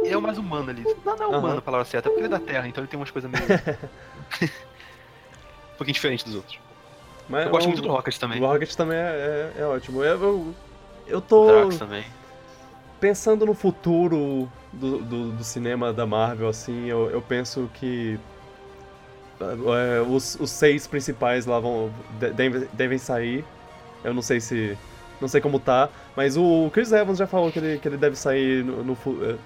ele é o mais humano ali. Não, não é humano a palavra certa, é porque ele é da Terra, então ele tem umas coisas meio. um pouquinho diferente dos outros. Mas Eu gosto o, muito do Rocket também. O Rocket também é, é, é ótimo. Eu, eu, eu tô Drax também. pensando no futuro do, do, do cinema da Marvel, assim, eu, eu penso que os, os seis principais lá vão de- devem, devem sair. Eu não sei se. Não sei como tá, mas o Chris Evans já falou que ele, que ele deve sair no, no, eh,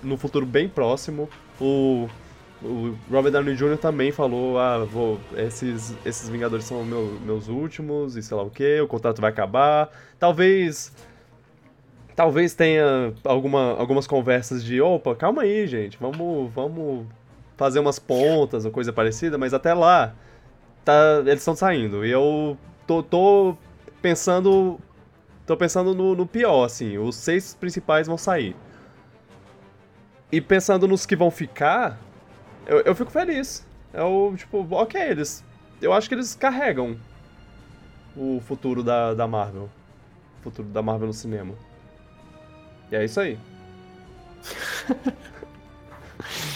no futuro bem próximo. O, o Robert Downey Jr. também falou, ah, vou, esses, esses Vingadores são meu- meus últimos e sei lá o que, o contrato vai acabar. Talvez Talvez tenha alguma, algumas conversas de, opa, calma aí, gente, vamos, vamos fazer umas pontas ou coisa parecida, mas até lá, tá, eles estão saindo. E eu tô, tô pensando. Tô pensando no, no pior, assim, os seis principais vão sair. E pensando nos que vão ficar, eu, eu fico feliz. Eu, tipo, ok, eles. Eu acho que eles carregam o futuro da, da Marvel. O futuro da Marvel no cinema. E é isso aí.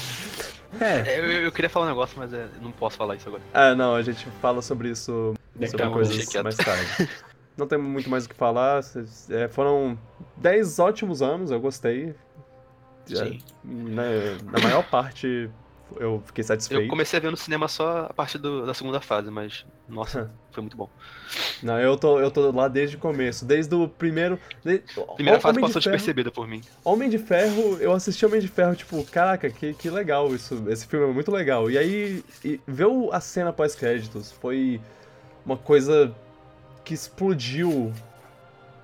É, É, eu, eu queria falar um negócio, mas é, não posso falar isso agora. Ah, não, a gente fala sobre isso Daqui sobre coisas mais tarde. Não tem muito mais o que falar. é, foram 10 ótimos anos, eu gostei. Sim. Na, na maior parte eu fiquei Eu satisfeito. comecei a ver no cinema só a partir do- da segunda fase, mas, nossa, foi muito bom. Não, eu tô, eu tô lá desde o começo, desde o primeiro. De... Primeira Homem fase de passou Ferro- despercebida por mim. Homem de Ferro, eu assisti Homem de Ferro, tipo, caraca, que, que legal isso. Esse filme é muito legal. E aí, e ver a cena pós-créditos foi uma coisa que explodiu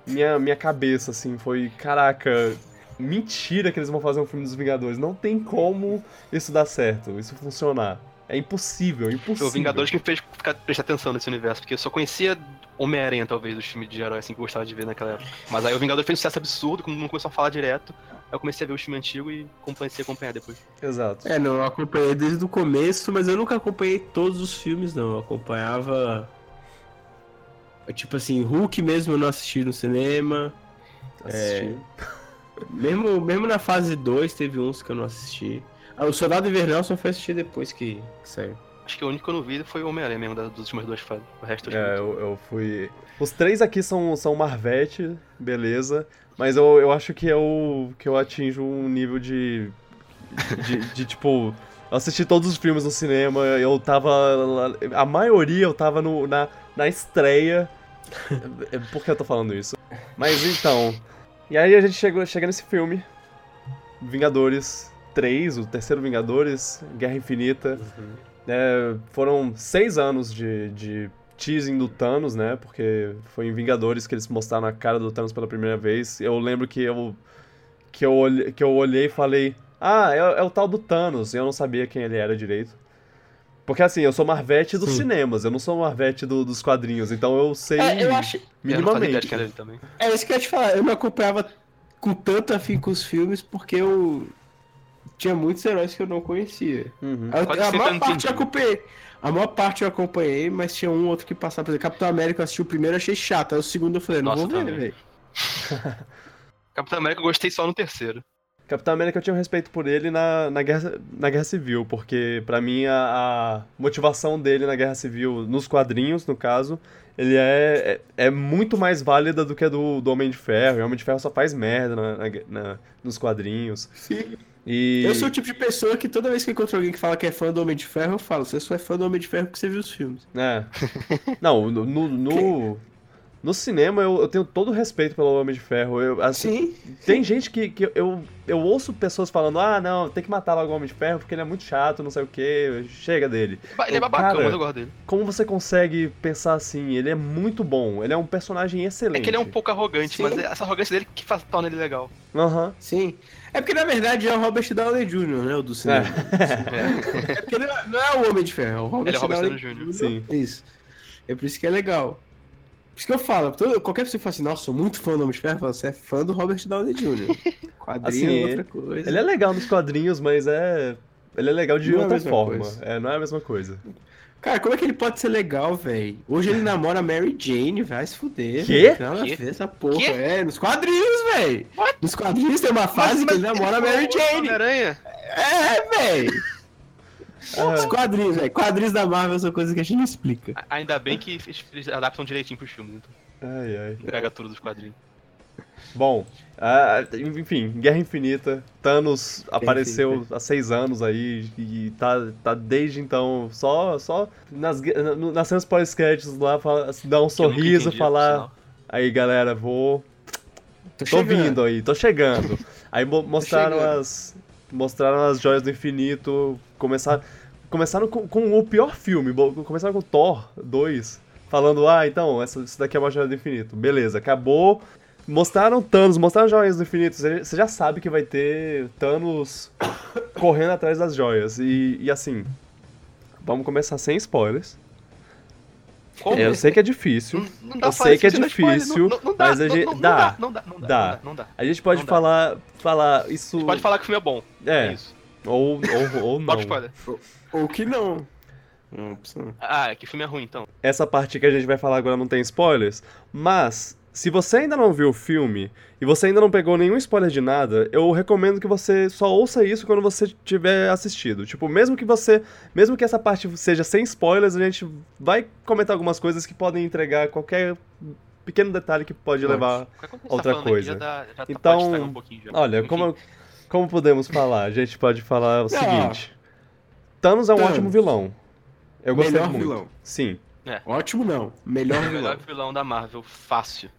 minha, minha cabeça, assim. Foi, caraca, mentira que eles vão fazer um filme dos Vingadores. Não tem como isso dar certo, isso funcionar. É impossível, é Foi impossível. o Vingadores que me fez ficar, prestar atenção nesse universo, porque eu só conhecia Homem-Aranha, talvez, dos filmes de herói assim, que eu gostava de ver naquela época. Mas aí o Vingador fez um sucesso absurdo, quando não começou a falar direto. Aí eu comecei a ver o filme antigo e comecei a acompanhar depois. Exato. É, não, eu acompanhei desde o começo, mas eu nunca acompanhei todos os filmes, não. Eu acompanhava. Tipo assim, Hulk mesmo eu não assisti no cinema. Assisti. Mesmo, mesmo na fase 2 teve uns que eu não assisti. Ah, o Soldado Invernal só foi assistir depois que, que saiu. Acho que o único que eu não vi foi o Homem-Aranha mesmo, das, últimas duas fases. O resto eu É, eu, eu fui. Os três aqui são, são Marvete, beleza. Mas eu, eu acho que eu, que eu atinjo um nível de. De, de, tipo. Eu assisti todos os filmes no cinema, eu tava. A maioria eu tava no, na, na estreia. É, Por que eu tô falando isso? Mas então. E aí a gente chegou, chega nesse filme. Vingadores 3, o terceiro Vingadores, Guerra Infinita. É, foram seis anos de, de teasing do Thanos, né? Porque foi em Vingadores que eles mostraram a cara do Thanos pela primeira vez. Eu lembro que eu, que eu, olhei, que eu olhei e falei: Ah, é, é o tal do Thanos. E eu não sabia quem ele era direito. Porque assim, eu sou Marvete dos Sim. cinemas, eu não sou Marvete do- dos quadrinhos, então eu sei É, eu acho. Eu não fazia ideia de minimamente. era ele também. É isso que eu ia te falar. Eu não acompanhava com tanto afim com os filmes porque eu. Tinha muitos heróis que eu não conhecia. Uhum. A, a maior parte eu acompanhei. A maior parte eu acompanhei, mas tinha um outro que passava. Por exemplo, Capitão América eu assisti o primeiro achei chato. Aí o segundo eu falei, não Nossa, vou ver, velho. Capitão América eu gostei só no terceiro. Capitão América eu tinha um respeito por ele na, na, guerra, na Guerra Civil, porque pra mim a, a motivação dele na Guerra Civil, nos quadrinhos, no caso, ele é, é, é muito mais válida do que a do, do Homem de Ferro. E o Homem de Ferro só faz merda na, na- na- nos quadrinhos. Sim. E. Eu sou o tipo de pessoa que toda vez que encontro alguém que fala que é fã do Homem de Ferro, eu falo, você só é fã do Homem de Ferro porque você viu os filmes. É. Não, no, no, no, no cinema eu, eu tenho todo o respeito pelo Homem de Ferro. Eu, assim, Sim. Tem gente que, que eu, eu ouço pessoas falando, ah, não, tem que matar logo o Homem de Ferro porque ele é muito chato, não sei o que, chega dele. Ele é babacão, cara, mas eu gosto dele. Como você consegue pensar assim? Ele é muito bom, ele é um personagem excelente. É que ele é um pouco arrogante, Sim. mas é essa arrogância dele que faz, torna ele legal. Aham. Sim. É porque na verdade é o Robert Downey Jr., né? O do cinema. É. É porque não é, não é o Homem de Ferro, é o Robert, Ele é o Robert Downey Downey Jr.. Sim. Isso. É por isso que é legal. Por isso que eu falo, todo- qualquer pessoa que fala assim, nossa, sou muito fã do Homem de Ferro, fala, você é fã do Robert Downey Jr. Quadrinho Assim, é outra coisa. Ele é legal nos quadrinhos, mas é. Ele é legal de Não é outra mesma forma. coisa. É, não é a mesma coisa. Cara, como é que ele pode ser legal, velho? Hoje ele namora a Mary Jane, vai se fuder. Quê? Quê? ver essa porra. Quê? É, nos quadrinhos, velho. Nos quadrinhos tem uma fase que ele namora a Mary Jane. Homem-Aranha? É, velho. Os Ah, quadrinhos, velho. Quadrinhos da Marvel são coisas que a gente não explica. Ainda bem que eles adaptam direitinho pros filmes, então. ai, ai. Pega tudo dos quadrinhos. Bom, ah, enfim, Guerra Infinita. Thanos apareceu há seis anos aí e tá, tá desde então só, só nas, nas cenas pós-créditos lá, fala- assim, dar um Que sorriso, entendi, falar. Aí galera, vou. Tô chegando. vindo aí, tô chegando. Aí mo- mostraram chegando. as. Mostraram as joias do infinito. Começaram, começaram com, com o pior filme. Começaram com Thor 2. Falando, ah, então, essa, isso daqui é uma joia do infinito. Beleza, acabou. Mostraram Thanos, mostraram joias do infinito. Você já sabe que vai ter Thanos correndo atrás das joias. E, e assim, vamos começar sem spoilers. Como? Eu sei que é difícil. Não- não dá eu sei que é difícil, não- não dá, mas a gente- dá. Não dá, não dá, Dá. não dá, não dá. A gente pode Não dá. falar, falar isso. Pode falar que o filme é bom. É, isso. ou, ou, ou não. Spoiler. Ou que não. Não, precisa. Ah, é que filme é ruim, então. Essa parte que a gente vai falar agora não tem spoilers, mas se você ainda não viu o filme e você ainda não pegou nenhum spoiler de nada, eu recomendo que você só ouça isso quando você tiver assistido. Tipo, mesmo que você, mesmo que essa parte seja sem spoilers, a gente vai comentar algumas coisas que podem entregar qualquer pequeno detalhe que pode levar coisa que Outra tá coisa. Aqui já dá, já tá- Então, pode estragar um. Olha, Enfim, como, como podemos falar? A gente pode falar o Ah. seguinte: Thanos é um Thanos. ótimo vilão. Eu gostei Melhor muito. vilão. Sim. Ótimo não. Melhor o vilão. melhor vilão da Marvel, fácil.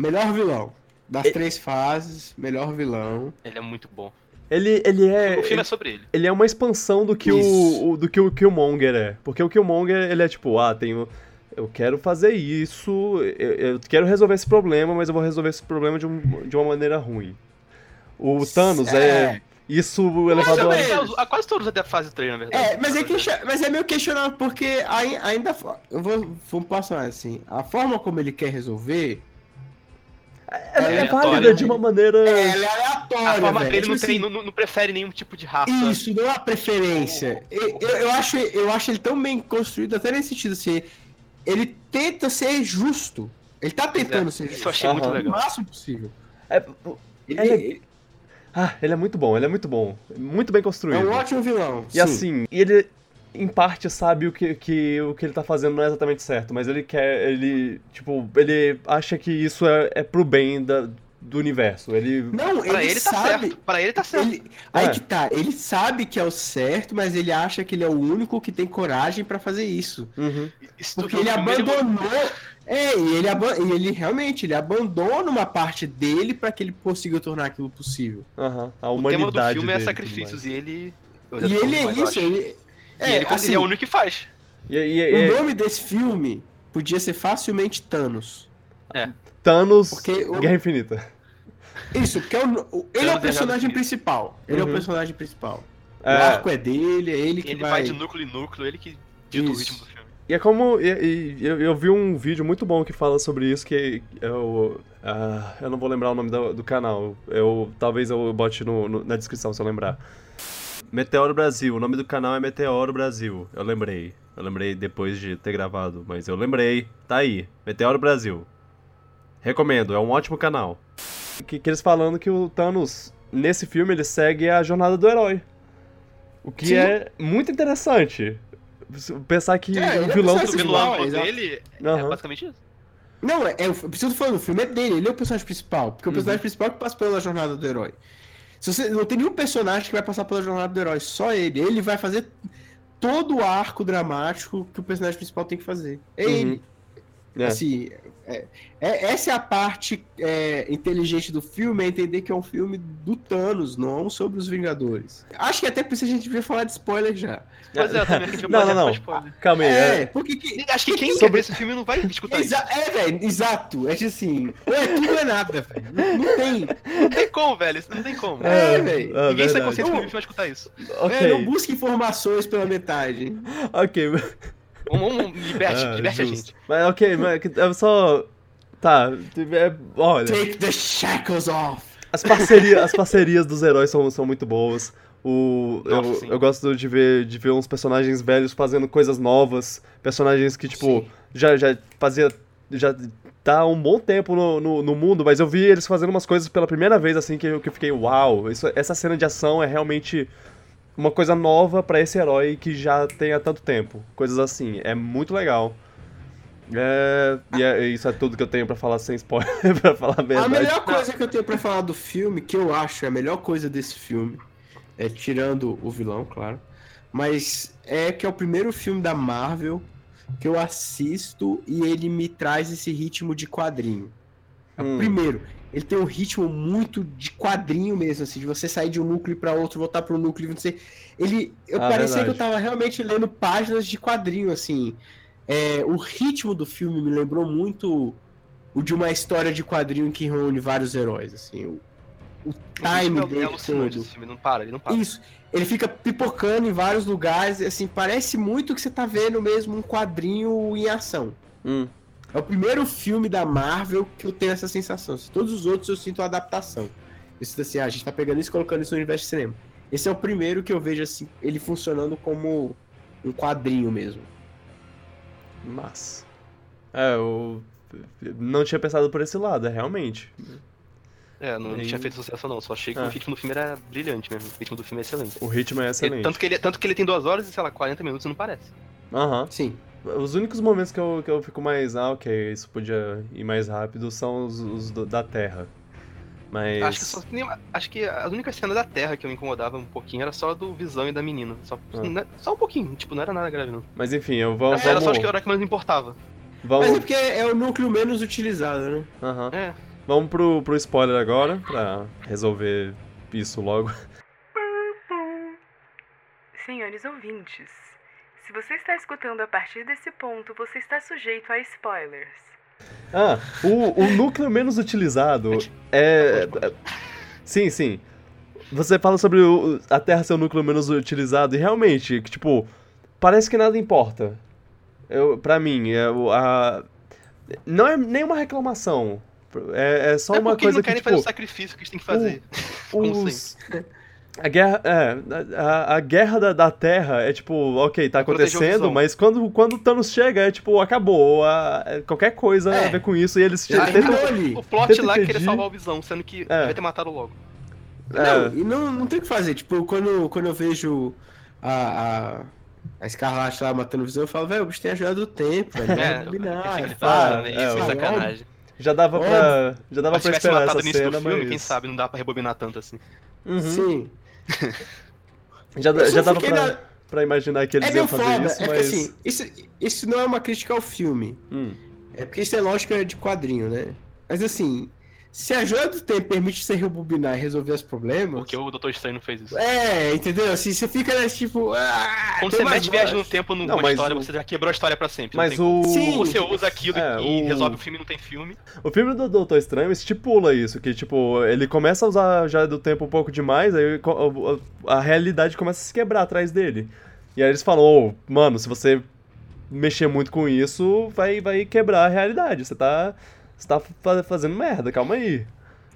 Melhor vilão. Das E- três fases, melhor vilão. Ele é muito bom. Ele, ele é. o filme é sobre ele. ele é uma expansão do que, o, o- do que o Killmonger é. Porque o Killmonger, ele é tipo, ah, tenho. Eu quero fazer isso, eu, eu quero resolver esse problema, mas eu vou resolver esse problema de, um- de uma maneira ruim. O Thanos é, isso elevado a. É, quase todos até fase 3, na verdade. É, mas é, question- mas é meio questionável porque ai- ainda. Eu vou, vou passar assim. A forma como ele quer resolver. Ela é, É válida de uma maneira. Ela é aleatória. A forma dele Tipo não, tem, assim, não, não prefere nenhum tipo de raça. Isso, não é uma preferência. Eu, eu, eu acho, eu acho ele tão bem construído, até nesse sentido, assim. Ele tenta ser justo. Ele tá tentando É, ser isso justo. eu achei muito Aham. O legal. máximo possível. É- Ele, Ele é- ele Ah, ele é muito bom, ele é muito bom. Muito bem é construído. um ótimo vilão. E sim. assim, ele em parte sabe o que, que o que ele tá fazendo não é exatamente certo, mas ele quer, ele, tipo, ele acha que isso é, é pro bem da, do universo. Ele Não, Pra ele, ele tá sabe. certo. Pra ele tá certo. Ele, aí É. que tá, ele sabe que é o certo, mas ele acha que ele é o único que tem coragem pra fazer isso. Uhum. Porque ele abandonou. É, e ele, e ele realmente ele abandona uma parte dele pra que ele consiga tornar aquilo possível. Aham. A O tema do humanidade filme é dele, sacrifícios tudo e ele. E ele é isso, ele. E É, ele, assim, ele é o único que faz. E, e- e- o nome desse filme podia ser facilmente Thanos. Thanos Porque o- Guerra Infinita. Isso, porque é o- o- ele é o personagem principal. Ele é Uhum. o personagem principal. O É, arco é dele, é ele que Ele vai. vai de núcleo em núcleo, ele que dita o ritmo do filme. e é como. e- e eu, eu vi um vídeo muito bom que fala sobre isso, que eu. ah, eu não vou lembrar o nome do, do canal. Eu, talvez eu bote no- no- na descrição se eu lembrar. Meteoro Brasil. O nome do canal é Meteoro Brasil. Eu lembrei. Eu lembrei depois de ter gravado, mas eu lembrei. Tá aí. Meteoro Brasil. Recomendo, é um ótimo canal. Que, que eles falando que o Thanos, nesse filme, ele segue a jornada do herói. O que Sim. é muito interessante. Pensar que É, o é vilão. O vilão exato. dele é Aham. basicamente isso. Não, é, é, o- tô falando, o filme é dele, ele é o personagem principal. Porque o Uhum. personagem principal é que passa pela jornada do herói. Se você, não tem nenhum personagem que vai passar pela jornada do herói, só ele. Ele vai fazer todo o arco dramático que o personagem principal tem que fazer. É Uhum. ele. É. Assim, é- é- essa é a parte é, inteligente do filme, é entender que é um filme do Thanos, não sobre os Vingadores. Acho que até por isso a gente devia falar de spoiler já. Pois é, também a gente Não, não, não. spoiler. Calma aí. É, é- porque que, Acho que quem Sobre- quer ver esse filme não vai escutar isso. É, velho, exato. É assim, ou é tudo ou é nada, velho. Não, não tem. Não tem como, velho. Isso não tem como. É, Ah, velho. ah, Ninguém sai consciente que vai escutar isso. Ok, É, não busque informações pela metade. ok. Vamos, vamos liberte, Ah, liberte a justo. gente. Mas ok, mas é só. Tá, é, olha. Take the shackles off. As parcerias, as parcerias dos heróis são, são muito boas. O, Nossa, eu, eu gosto de ver, de ver uns personagens velhos fazendo coisas novas. Personagens que, tipo, Sim. já, já fazia. Já tá um bom tempo no, no, no mundo, mas eu vi eles fazendo umas coisas pela primeira vez, assim, que eu, que eu fiquei, uau, isso, essa cena de ação é realmente uma coisa nova pra esse herói que já tem há tanto tempo. Coisas assim, é muito legal. É, e é- isso é tudo que eu tenho pra falar sem spoiler, pra falar a A melhor coisa que eu tenho pra falar do filme, que eu acho é a melhor coisa desse filme, é tirando o vilão, claro, mas é que é o primeiro filme da Marvel que eu assisto e ele me traz esse ritmo de quadrinho. É o Hum. primeiro. Ele tem um ritmo muito de quadrinho mesmo, assim, de você sair de um núcleo para outro, voltar para um núcleo, não sei. Ele, eu Ah, parecia verdade. que eu tava realmente lendo páginas de quadrinho, assim. É, o ritmo do filme me lembrou muito o de uma história de quadrinho que reúne vários heróis, assim. O, o time é dele todo. esse filme, não para, ele não para. Isso. Ele fica pipocando em vários lugares, assim, parece muito que você tá vendo mesmo um quadrinho em ação. Hum. É o primeiro filme da Marvel que eu tenho essa sensação. Todos os outros eu sinto a adaptação. Eu sinto assim, ah, a gente tá pegando isso e colocando isso no universo de cinema. Esse é o primeiro que eu vejo assim, ele funcionando como um quadrinho mesmo. Mas. É, eu não tinha pensado por esse lado, é realmente. É, não E- tinha feito sucesso não, só achei que Ah. o ritmo do filme era brilhante mesmo. O ritmo do filme é excelente. O ritmo é Ele- excelente. tanto, que ele, tanto que ele tem duas horas e, sei lá, 40 minutos não parece. Aham. Sim. Os únicos momentos que eu, que eu fico mais, ah, ok, isso podia ir mais rápido são os, os do- da Terra. Mas. Acho que, só, acho que as únicas cenas da Terra que eu me incomodava um pouquinho era só do Visão e da menina. Só, Ah. não- só um pouquinho, tipo, não era nada grave não. Mas enfim, eu vou, Era vamos. só acho que era o que mais me importava. Vamos, Mas é porque é o núcleo menos utilizado, né? aham. É. vamos pro, pro spoiler agora, pra resolver isso logo. Senhores ouvintes, se você está escutando a partir desse ponto, você está sujeito a spoilers. Ah, o, o núcleo menos utilizado é. é- Sim, sim. Você fala sobre o- a Terra ser o núcleo menos utilizado, e realmente, que, tipo, parece que nada importa. Eu, pra mim, é, o- a, não é nenhuma reclamação. É, é só é uma porque eles coisa não que, querem tipo, fazer o sacrifício que eles têm que fazer. os, a guerra, é, a, a guerra da, da Terra é tipo, ok, tá o acontecendo, mas quando, quando o Thanos chega, é tipo, acabou. a- é, qualquer coisa É. a ver com isso, e eles Já tentam ali. O plot Tenta lá é querer impedir. salvar o Visão, sendo que É. devia ter matado logo. É. Não, e não, não tem o que fazer. Tipo, quando, quando eu vejo a, a, a Escarlate lá matando o visão, eu falo, velho, o bicho tem a joia do tempo, velho. É, combinar, ele é tá é, isso, sacanagem. Já dava pra, já dava Mas pra esperar essa cena, do filme, mas... quem sabe não dá pra rebobinar tanto assim. Uhum. Sim. Já, já dava pra, na- pra imaginar que eles É iam fazer foda. isso, é mas... assim, isso, isso não é uma crítica ao filme. Hum. É porque isso é lógica de quadrinho, né? Mas assim, se a joia do tempo permite você rebobinar e resolver os problemas. Porque o Doutor Estranho não fez isso. É, entendeu? Assim, você fica nesse tipo. Ah, Quando tem você mete viagem no tempo numa Não, história, o- você já quebrou a história pra sempre. não Mas o... Sim. Você usa aquilo É, e o- resolve o filme e não tem filme. O filme do Doutor Estranho estipula isso, que, tipo, ele começa a usar já do tempo um pouco demais, aí a a realidade começa a se quebrar atrás dele. E aí eles falam, ô, mano, se você mexer muito com isso, vai, vai quebrar a realidade. Você tá, você tá fa- fazendo merda, calma aí.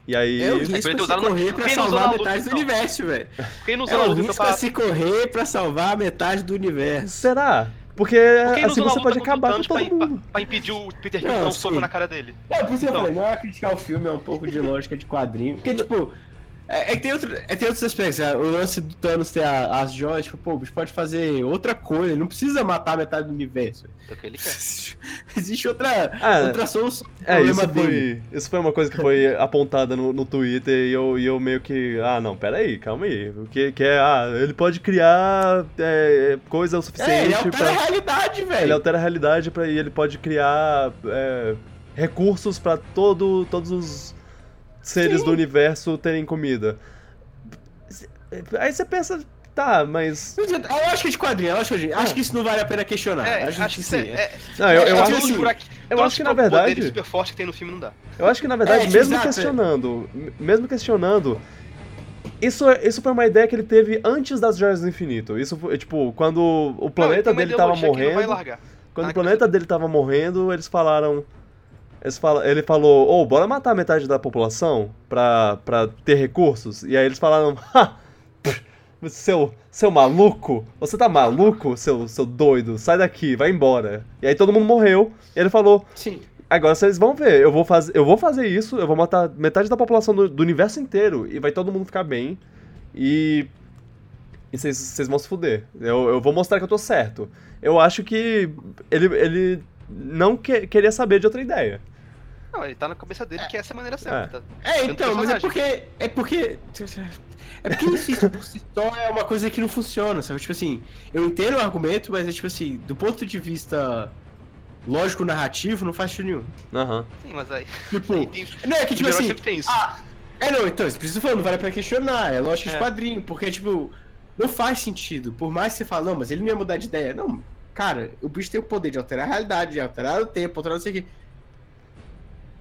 E aí. É o Podia risco se correr pra Quem salvar luta, metade do universo, velho. Quem não É na luta pra... se correr pra salvar metade do universo. Será? Porque assim você pode acabar com todo pra, mundo. pra, pra impedir o Peter Quill dar um soco na cara dele? É, por isso que eu Então. falei, não é criticar o filme, é um pouco de lógica de quadrinho. Porque, tipo, é, é que tem, outro, é, tem outros aspectos. é, O lance do Thanos ter a- as joias, tipo, pô, o bicho pode fazer outra coisa, ele não precisa matar metade do universo. É. Existe outra, Ah, outra solução. É, isso foi, isso foi uma coisa que foi apontada no, no Twitter e eu, e eu meio que. Ah, não, peraí, calma aí. O que, que é. Ah, ele pode criar é, coisa o É, suficiente ele altera pra. a realidade, velho. Ele altera a realidade pra, e ele pode criar é, recursos pra todo, todos os seres Sim. do universo terem comida. Aí você pensa, tá, mas. Eu acho que é de quadrinho, eu acho que, acho que isso não vale a pena questionar. É, acho, acho que que sim. cê- é, Não, eu, eu É, acho, tipo assim, por aqui- eu acho que os na verdade. super forte que tem no filme não dá. Eu acho que na verdade, É, mesmo exato, é. questionando, mesmo questionando, isso, isso foi uma ideia que ele teve antes das Joias do Infinito. Isso foi, tipo, quando o planeta Não, dele tava que morrendo, quando Ah, o planeta dele tava morrendo, eles falaram ele falou, ô, bora matar metade da população pra, pra ter recursos. E aí eles falaram, ha, seu, seu maluco, você tá maluco, seu, seu doido, sai daqui, vai embora. E aí todo mundo morreu, e ele falou, Sim. Agora vocês vão ver, eu vou, faz... eu vou fazer isso, eu vou matar metade da população do, do universo inteiro e vai todo mundo ficar bem. E. E vocês- vocês vão se fuder. Eu, eu vou mostrar que eu tô certo. Eu acho que ele, ele não que- queria saber de outra ideia. Não, ele tá na cabeça dele que essa é a maneira certa. tá? É, Tanto então, mas é porque. É porque. É porque isso por si só é uma coisa que não funciona, sabe? Tipo assim, eu entendo o argumento, mas é tipo assim, do ponto de vista lógico-narrativo, não faz sentido nenhum. Aham. Sim, mas aí. Tipo, aí tem, não é que tipo assim. sempre tem isso. Ah, é não, então, isso tô falando, não vale a pena questionar, é lógico de É. quadrinho, porque, tipo, não faz sentido. Por mais que você fale, não, mas ele não ia mudar de ideia. Não, cara, o bicho tem o poder de alterar a realidade, de alterar o tempo, alterar não sei o que.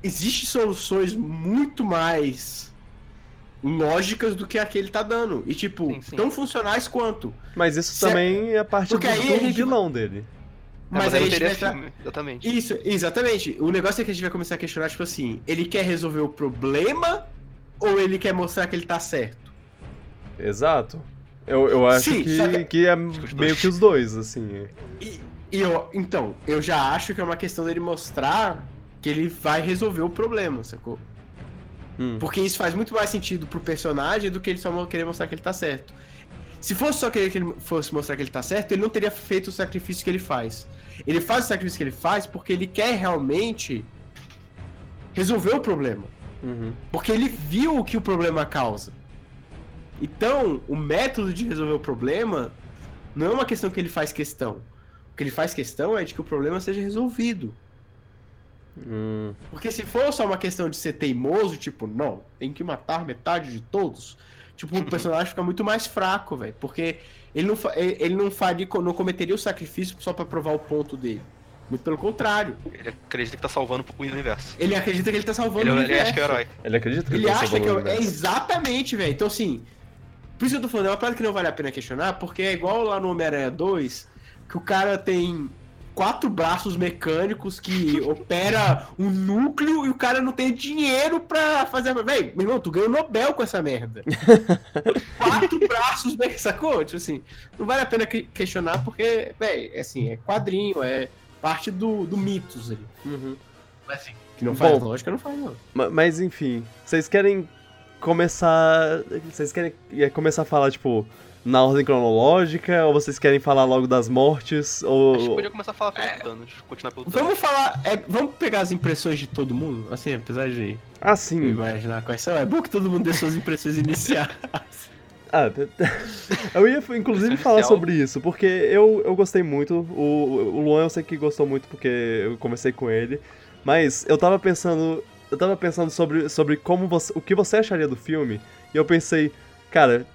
Existem soluções muito mais lógicas do que a que ele tá dando. E, tipo, Sim, sim. tão funcionais quanto. Mas isso Certo. também é parte do, Porque aí a do gente- vilão dele. Não, Mas, aí aí a gente vai exatamente. Isso, exatamente. O negócio é que a gente vai começar a questionar, tipo assim, ele quer resolver o problema ou ele quer mostrar que ele tá certo? Exato. Eu, eu acho Sim, que- que é meio que os dois, assim. E, e eu, então, eu já acho que é uma questão dele mostrar que ele vai resolver o problema, sacou? Hum. Porque isso faz muito mais sentido pro personagem do que ele só querer mostrar que ele tá certo. Se fosse só querer que ele fosse mostrar que ele tá certo, ele não teria feito o sacrifício que ele faz. Ele faz o sacrifício que ele faz porque ele quer realmente resolver o problema. Uhum. Porque ele viu o que o problema causa. Então, o método de resolver o problema não é uma questão que ele faz questão. O que ele faz questão é de que o problema seja resolvido. Hum. Porque se for só uma questão de ser teimoso, tipo, não, tem que matar metade de todos, tipo, o personagem fica muito mais fraco, velho. Porque ele não, ele ele não faria, não cometeria o sacrifício só pra provar o ponto dele. Muito pelo contrário. Ele acredita que tá salvando o universo. Ele acredita que ele tá salvando Ele, o ele universo. acha que é o herói. Ele acredita que Ele tá acha que o é, é universo. exatamente, velho. Então, assim, por isso que eu tô falando, é uma parada que não vale a pena questionar, porque é igual lá no Homem-Aranha 2, que o cara tem quatro braços mecânicos que opera um núcleo e o cara não tem dinheiro pra fazer. Véi, meu irmão, tu ganhou Nobel com essa merda. quatro braços, né? Sacou? Tipo assim, não vale a pena que- questionar, porque, véi, é assim, é quadrinho, é parte do, do mitos ali. Uhum. Mas assim, que não faz Bom. lógica, não faz, não. Ma- Mas enfim, vocês querem começar. Vocês querem começar a falar, tipo, na ordem cronológica? Ou vocês querem falar logo das mortes? Acho que Ou. podia começar a falar pelo Thanos. Continuar pelo Thanos. Vamos falar, é, vamos pegar as impressões de todo mundo, assim, apesar de Ah, sim. imaginar quais são. É bom que todo mundo dê suas impressões iniciais. Ah, eu ia inclusive falar sobre isso, porque eu, eu gostei muito. O, o Luan eu sei que gostou muito porque eu conversei com ele. Mas eu tava pensando. Eu tava pensando sobre, sobre como você. o que você acharia do filme. E eu pensei, cara,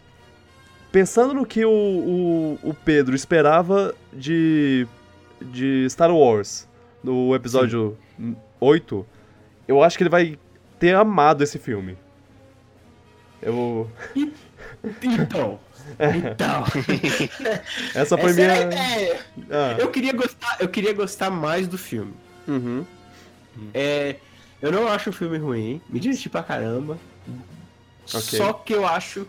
pensando no que o, o, o Pedro esperava de. de Star Wars no episódio 8, eu acho que ele vai ter amado esse filme. Eu. Então, então. Essa foi essa era a minha. ideia. Ah, Eu queria gostar, eu queria gostar mais do filme. uhum. É, eu não acho o filme ruim, me diverti pra caramba. Ok. Só que eu acho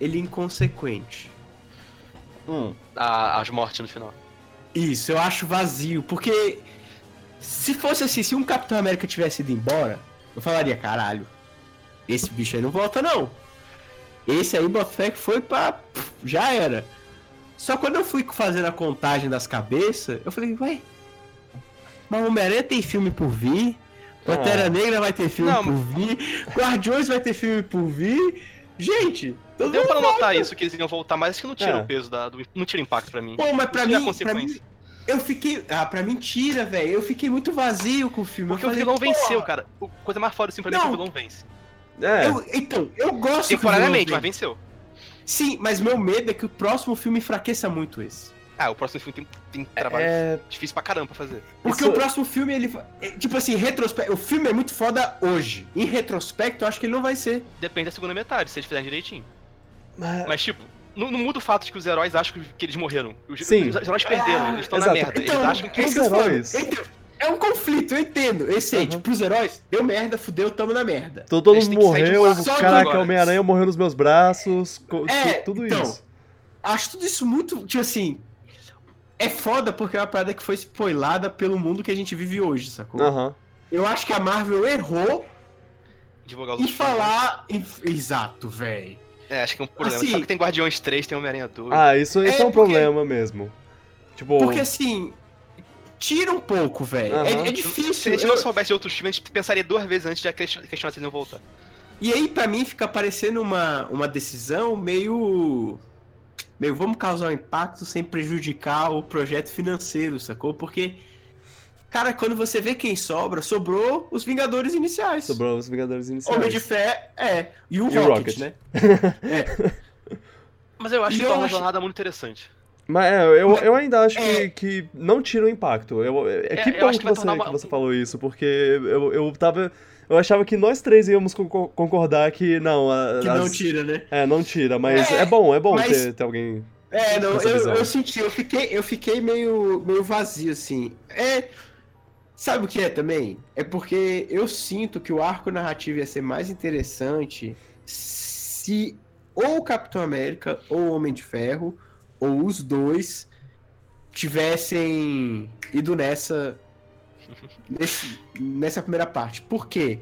ele inconsequente. Hum. A- as mortes no final. Isso, eu acho vazio, porque se fosse assim, se um Capitão América tivesse ido embora, eu falaria, caralho, esse bicho aí não volta não. Esse aí, Botfé, que foi pra... já era. Só quando eu fui fazendo a contagem das cabeças, eu falei, ué, mas Homem-Aranha tem filme por vir, Pantera Ah. Negra vai ter filme Não, por vir, Guardiões vai ter filme por vir. Gente, Deu pra notar isso que eles iriam voltar, mas acho que não tira É. o peso da. Do, não tira impacto pra mim. Pô, mas pra Isso é mim, pra mim, consequência. eu fiquei. Ah, pra mentira, velho. Eu fiquei muito vazio com o filme. Porque eu o falei, vilão venceu, cara. O coisa mais foda assim pra mim é que o Não. vilão vence. É, eu- então, eu gosto Temporariamente, mas venceu. Sim, mas meu medo é que o próximo filme enfraqueça muito esse. Ah, o próximo filme tem, tem trabalho é, difícil pra caramba pra fazer. Porque Isso- o próximo filme, ele. é, Tipo assim, retrospecto. O filme é muito foda hoje. Em retrospecto, eu acho que ele não vai ser. Depende da segunda metade, se eles fizerem direitinho. mas- Mas, tipo, não, não muda o fato de que os heróis acham que, eles morreram. Os, Sim. os heróis perderam, eles estão na merda. Então, eles acham que. é heróis- É um conflito, eu entendo. Esse aí, Uhum. tipo, pros heróis, deu merda, fudeu, tamo na merda. todo, mundo morreu, só caraca. Homem-Aranha morreu nos meus braços, É, tu- tudo então, isso. Acho tudo isso muito, tipo assim. É foda porque é uma parada que foi spoilada pelo mundo que a gente vive hoje, sacou? Aham. Eu acho que a Marvel errou Divulgar filmes. falar. em- Exato, velho. É, acho que é um problema. Assim- Só que tem Guardiões 3, tem Homem-Aranha 2. Ah, isso, isso é, É, um porque- problema mesmo. Tipo, Porque assim. Tira um pouco, velho. É- Aham. É, Se difícil. a gente eu- não soubesse de outros filmes, a gente pensaria duas vezes antes de question- questionar se eles iam voltar. E aí, pra mim, fica parecendo uma, uma decisão meio. Meio, vamos causar um impacto sem prejudicar o projeto financeiro, sacou? Porque. Cara, quando você vê quem sobra, sobrou os Vingadores iniciais. sobrou os Vingadores iniciais. Homem de Fé, é. E o E o Rocket, Rocket. né? Mas eu acho E que eu torna a acho- jornada muito interessante. Mas é, eu, eu ainda acho É. que, que não tira o impacto. Eu, é, É, que eu bom que, que você, uma- que você falou isso, porque eu, eu tava. Eu achava que nós três íamos concor- concordar que não. a- Que não as- tira, né? É, não tira, mas É, é, bom, é bom mas- ter, ter alguém. É, não, eu, eu senti, eu fiquei, eu fiquei meio, meio vazio, assim. É. Sabe o que é também? É porque eu sinto que o arco narrativo ia ser mais interessante se ou o Capitão América ou o Homem de Ferro, ou os dois, tivessem ido nessa. Nesse- nessa primeira parte. Por quê?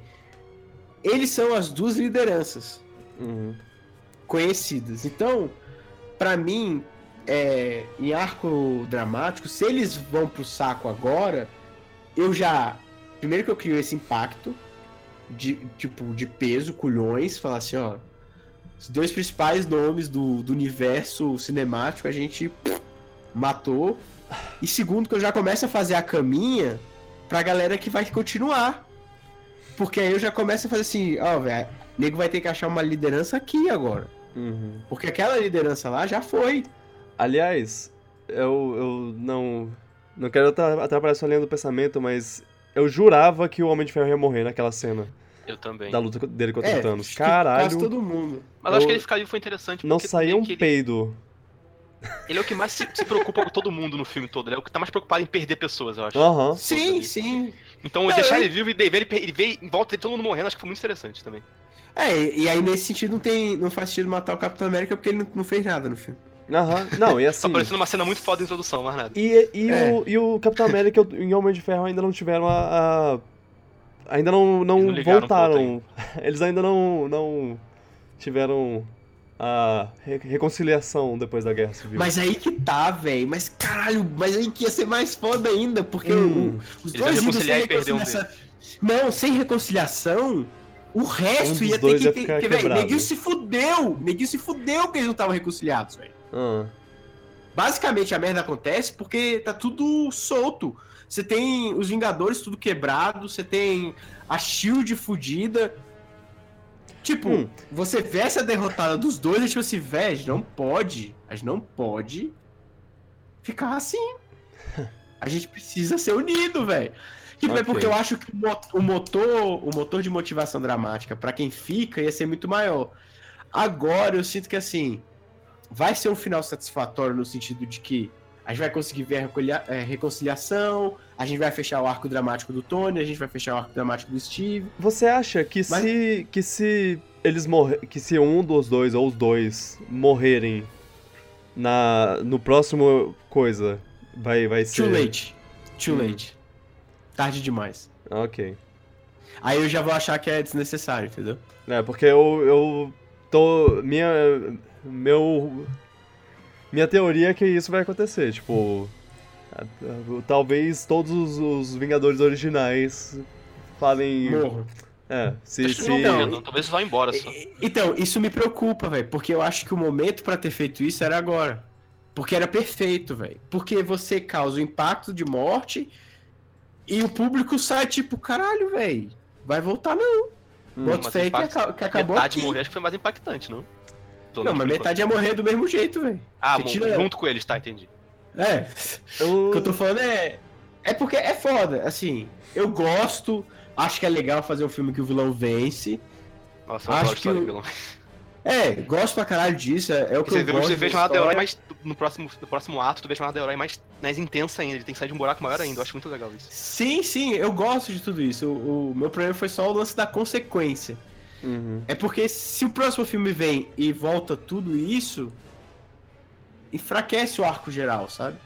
Eles são as duas lideranças Uhum. conhecidas. Então, pra mim, é, em arco dramático, se eles vão pro saco agora, eu já. Primeiro que eu crio esse impacto de tipo de peso, culhões, falar assim, ó. Os dois principais nomes do, do universo cinemático a gente pff, matou. E segundo, que eu já começo a fazer a caminha pra galera que vai continuar. Porque aí eu já começo a fazer assim, ó, velho, o nego vai ter que achar uma liderança aqui agora. Uhum. Porque aquela liderança lá já foi. Aliás, eu, eu não. Não quero atra- atrapalhar sua linha do pensamento, mas eu jurava que o Homem de Ferro ia morrer naquela cena Eu também. da luta dele contra É, o Thanos. que quase Caralho, todo mundo. Mas eu acho que ele ficar vivo foi interessante. não meio um ele, peido. Ele é o que mais se, se preocupa com todo mundo no filme todo. Ele é o que tá mais preocupado em perder pessoas, eu acho. Aham. Sim, sim. Então Não, deixar eu- ele vivo e ver ele, ele ver em volta de todo mundo morrendo, acho que foi muito interessante também. É, e aí nesse sentido não tem. Não faz sentido matar o Capitão América porque ele não, não fez nada no filme. Aham. Não, e Só assim. parecendo uma cena muito foda de introdução, mais nada. E, e, É. o, e o Capitão América e o Homem de Ferro ainda não tiveram a. a- ainda não, não, não voltaram. Eles ainda não, não tiveram a re- reconciliação depois da Guerra Civil. Mas aí que tá, velho. Mas caralho, mas aí que ia ser mais foda ainda. Porque Hum. o- os Eles iam dois reconciliar sem um reconciliação. Não, sem reconciliação. O Um resto dos ia ter que. ia ficar que velho. Neguinho se fudeu. Neguinho se fudeu porque eles não estavam reconciliados, velho. Ah, Basicamente a merda acontece porque tá tudo solto. Você tem os Vingadores tudo quebrado, você tem a Shield fudida. Tipo, Hum. você vê essa derrotada dos dois e tipo assim, velho, a gente não pode. A gente não pode ficar assim. A gente precisa ser unido, velho. Tipo, é Ok. porque eu acho que o mo- o motor, o motor de motivação dramática pra quem fica ia ser muito maior. Agora eu sinto que assim, vai ser um final satisfatório no sentido de que a gente vai conseguir ver a recolha- eh, reconciliação, a gente vai fechar o arco dramático do Tony, a gente vai fechar o arco dramático do Steve. Você acha que Mas- se. que se eles morrer, que se um dos dois ou os dois morrerem na no próximo coisa, vai vai ser Too late. Too Hum. late. Tarde demais. OK. Aí eu já vou achar que é desnecessário, entendeu? É, porque eu, eu tô. Minha. Meu. Minha teoria é que isso vai acontecer. Tipo. Talvez todos os, os Vingadores originais falem. Morro. É, se. Acho que se... não, não, talvez vá embora só. Então, isso me preocupa, velho, porque eu acho que o momento pra ter feito isso era agora. Porque era perfeito, velho. Porque você causa o impacto de morte e o público sai tipo, caralho, velho. Vai voltar não. Hum, Bota que, que acabou Metade aqui. morrer acho que foi mais impactante, não? Não, mas metade ia morrer do mesmo jeito, velho. Ah, tira- junto com eles, tá, entendi. É. eu- O que eu tô falando é. É porque é foda. Assim, eu gosto. Acho que é legal fazer um filme que o vilão vence. Nossa, eu Acho história que do vilão. É, gosto pra caralho disso. É, é o que Você eu vê, gosto. você vê Herói história. mais. No próximo, no próximo ato, tu vê Jornada do Herói mais, mais intensa ainda. Ele tem que sair de um buraco maior ainda. Eu acho muito legal isso. Sim, sim, eu gosto de tudo isso. O, o meu problema foi só o lance da consequência. Uhum. É porque se o próximo filme vem e volta tudo isso, enfraquece o arco geral, sabe?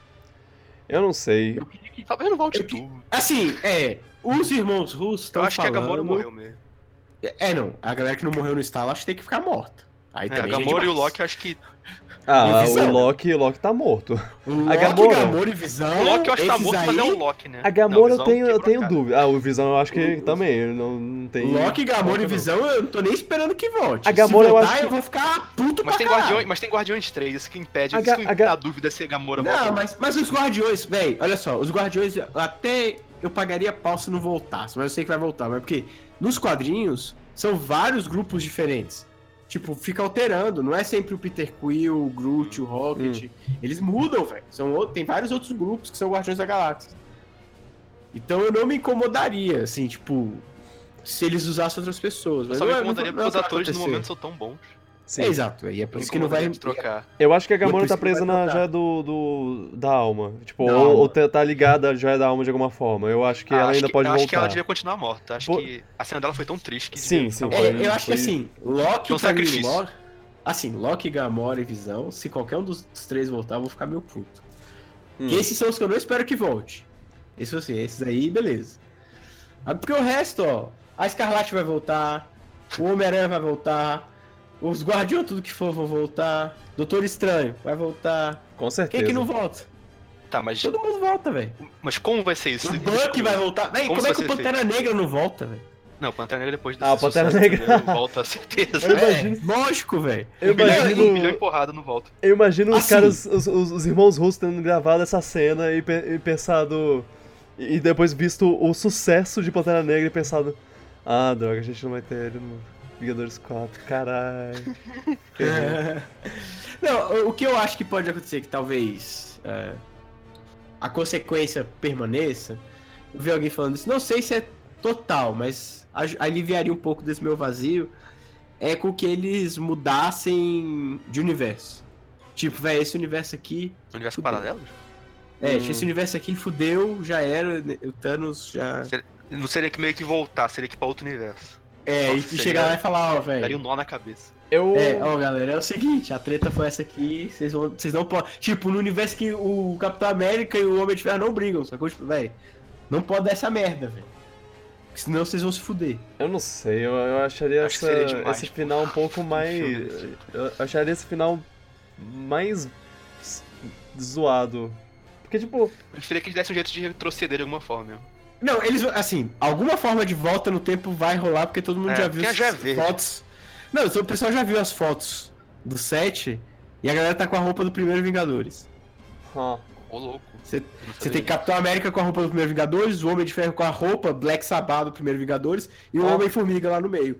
Eu não sei. Talvez não volte Eu tudo. Assim, é. Os irmãos russos estão Eu acho falando... que a Gamora morreu mesmo. É, não. A galera que não morreu no estalo acho que tem que ficar morta. Aí É, a é Gamora e o. Loki, acho que. Ah, o Loki, o Loki tá morto. O Loki, A Gamora- Gamora e Visão. O Loki eu acho que tá morto, aí, mas é o Loki, né? A Gamora Não, eu tenho, eu tenho dúvida. Ah, o Visão eu acho que O- também. Não, não tem. Loki, Gamora e Não. Visão, eu não tô nem esperando que volte. A Gamora Se eu voltar, acho que- eu vou ficar puto Mas pra tem, caralho. Guardiões, mas tem Guardiões 3, isso que impede. A isso Ga- que a Ga- a dúvida se a Gamora volta. Não, mas, mas os Guardiões, véi, olha só, os Guardiões até eu pagaria pau se não voltasse, mas eu sei que vai voltar, mas porque nos quadrinhos são vários grupos diferentes. Tipo, fica alterando, não é sempre o Peter Quill, o Groot, o Rocket. Eles mudam, velho. São Tem vários outros grupos que são Guardiões da Galáxia. Então eu não me incomodaria, assim, tipo, se eles usassem outras pessoas. Eu Mas só não me é- incomodaria porque os não vai atores no momento são tão bons. Sim. É, exato, e é por isso que não vai. trocar. Eu acho que a Gamora tá que presa na joia do, do, da alma. Tipo, Da ou, alma. ou tá tá ligada à joia da alma de alguma forma. Eu acho que Ah, ela acho ainda que- pode eu voltar. Acho que ela devia continuar morta. Acho Pô- que a cena dela foi tão triste que. Sim, devia sim. É, eu acho que foi- assim, Loki um pra mim, sacrifício. Loki, assim, Loki, Gamora e Visão, se qualquer um dos três voltar, eu vou ficar meio puto. Hum. Que esses são os que eu não espero que volte. Isso assim, esses aí, beleza. Ah, Porque o resto, ó, a Escarlate vai voltar, o Homem-Aranha vai voltar, os Guardiões, tudo que for, vão voltar, Doutor Estranho vai voltar. Com certeza. Quem que não volta? Tá, mas, Todo mundo volta, velho. mas como vai ser isso? O Buck vai voltar. Véi, Como como é que o Pantera Negra não volta, velho? Não, Pantera Negra depois Ah, o Pantera Negra. Volta, certeza. Eu imagino- É, lógico, velho. Eu milhão- imagino, Um milhão de porrada não volta. eu imagino os Assim. caras, os, os- os irmãos russos tendo gravado essa cena e, pe- e pensado. E depois visto o sucesso de Pantera Negra e pensado. Ah, droga, a gente não vai ter ele no Vingadores 4. Caralho. Ferrou. Não, o- que eu acho que pode acontecer, que talvez é, a consequência permaneça, eu vi alguém falando isso, não sei se é total, mas aliviaria um pouco desse meu vazio, é com que eles mudassem de universo. Tipo, velho, esse universo aqui, Universo Fudeu. paralelo? é, Hum. esse universo aqui fudeu, já era, né, o Thanos já... Não seria que meio que voltar, seria que pra outro universo. É, e, Nossa, e seria- chegar lá e falar, ó, Daria velho... um nó na cabeça. Eu. É, ó, galera, é o seguinte, a treta foi essa aqui, vocês vão, vocês não podem. Tipo, no universo que o Capitão América e o Homem de Ferro não brigam, sacou? Tipo, velho, não pode dar essa merda, velho. Senão vocês vão se fuder. Eu não sei, eu, eu acharia Acho que essa- demais, esse pô. final um pouco mais. Eu acharia esse final mais zoado. Porque, tipo, Eu preferia que eles dessem um jeito de retroceder de alguma forma. mesmo. Não, eles, assim, alguma forma de volta no tempo vai rolar, porque todo mundo É, já viu porque as já é fotos. Não, o pessoal já viu as fotos do set e a galera tá com a roupa do primeiro Vingadores. ó, Ô, louco. Você- tem. Capitão América com a roupa do primeiro Vingadores, o Homem de Ferro com a roupa Black Sabbath do primeiro Vingadores e o Ah. Homem-Formiga lá no meio.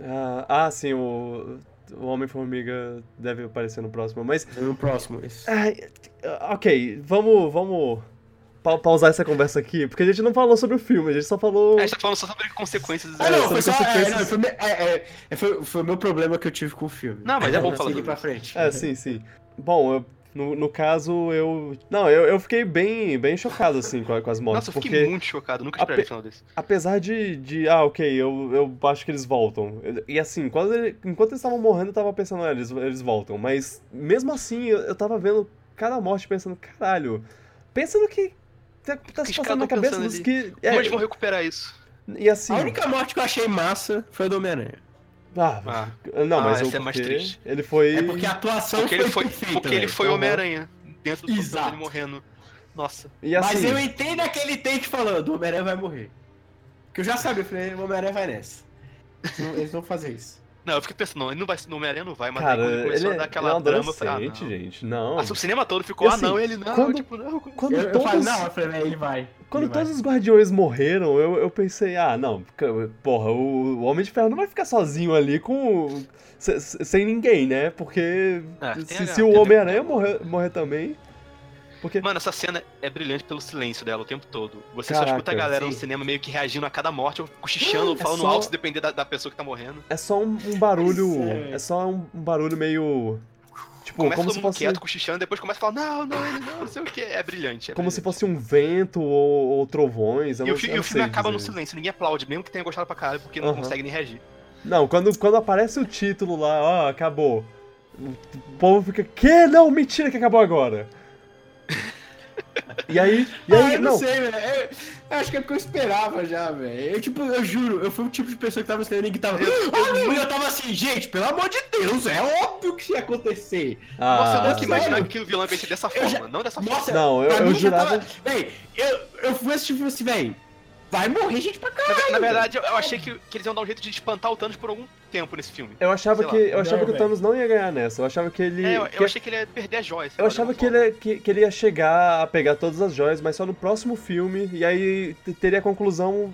ah, ah, sim, o, o Homem-Formiga deve aparecer no próximo, mas. No próximo. esse. ai, ok, vamos. vamos pa- pausar essa conversa aqui, porque a gente não falou sobre o filme, a gente só falou. É, a gente tá falando só sobre consequências. Ah, É, não, sobre foi só. É, consequências. não, foi, me- é, é, é, foi, foi o meu problema que eu tive com o filme. Não, mas é bom Vamos falar pra frente. É, sim, sim. Bom, eu- No, no caso, eu. Não, eu, eu fiquei bem, bem chocado, assim, com, com as mortes. Nossa, eu fiquei porque, muito chocado, nunca A esperei pe- o final desse. apesar de, de. Ah, ok, eu, eu acho que eles voltam. E assim, quando ele- enquanto eles estavam morrendo, eu tava pensando, ah, eles, eles voltam. Mas mesmo assim, eu, eu tava vendo cada morte pensando, caralho, pensa no que tá, tá se passando na cabeça dos que. É, eles vão recuperar isso? e assim. A única morte que eu achei massa foi a do Homem-Aranha. Ah, Ah, não, Ah, mas essa o é mais triste. Ele foi. É porque a atuação porque foi, ele foi, perfeita, porque ele foi Aham. Homem-Aranha. Dentro do Exato. ele morrendo. Nossa. E Mas assim. eu entendo aquele take falando, o Homem-Aranha vai morrer. Que eu já sabia, eu falei, o Homem-Aranha vai nessa. Eles vão fazer isso. Não, eu fiquei pensando, não, ele não vai, no Homem-Aranha não vai, mas Cara, aí começou ele, a dar é- aquela ele é um drama, eu falei, ah, não. gente. Não. Ah, o cinema todo ficou, ah assim, não, ele não, quando- tipo, não. Quando Eu, eu todos, falei, não, eu falei, "Véi, ele vai. quando ele vai." todos os guardiões morreram, eu, eu pensei, ah, não, porra, o, o Homem de Ferro não vai ficar sozinho ali com. se- se- sem ninguém, né? Porque É, se, a- se o Homem-Aranha morrer, morrer também. Porque. Mano, essa cena é brilhante pelo silêncio dela o tempo todo. Você só Caraca, escuta a galera no sim. cinema meio que reagindo a cada morte, ou cochichando, ou É falando só- alto, se depender da, da pessoa que tá morrendo. É só um, um barulho. É. É só um, um barulho meio. Tipo, Começa como todo se mundo fosse. quieto, cochichando, depois começa a falar, não, não, ele não, não sei o que. É brilhante. É Como se fosse um vento ou, ou trovões. eu E o, não- fi- eu e não o filme acaba no dizer. silêncio, ninguém aplaude, mesmo que tenha gostado pra caralho, porque não Aham. consegue nem reagir. Não, quando, quando aparece o título lá, ó, acabou. O povo fica, que? Não, mentira que acabou agora. E aí, e Ah, aí, eu não, não, sei, velho. Eu, eu acho que é porque eu esperava já, velho. Eu, tipo, eu juro, eu fui o tipo de pessoa que tava e que tava. Ah, não, e eu tava assim, gente, pelo amor de Deus, é óbvio que isso ia acontecer. Nossa, eu ah, nunca imaginava sério? que o vilão ia ser dessa Eu forma, já- não dessa Nossa, forma. Não, eu- eu jurava- Tava... Véi, eu, eu fui assistir o filme assim, véi, vai morrer gente pra Na, caralho. ve- na verdade, eu, eu achei que, que eles iam dar um jeito de espantar o Thanos por algum tempo nesse filme. eu achava sei que, lá. eu achava Não, que o. Thanos não ia ganhar nessa. Eu achava que ele, É, eu, que- eu achei que ele ia perder as joias. eu lá, achava que forma. ele, que, que ele ia chegar a pegar todas as joias, mas só no próximo filme, e aí teria a conclusão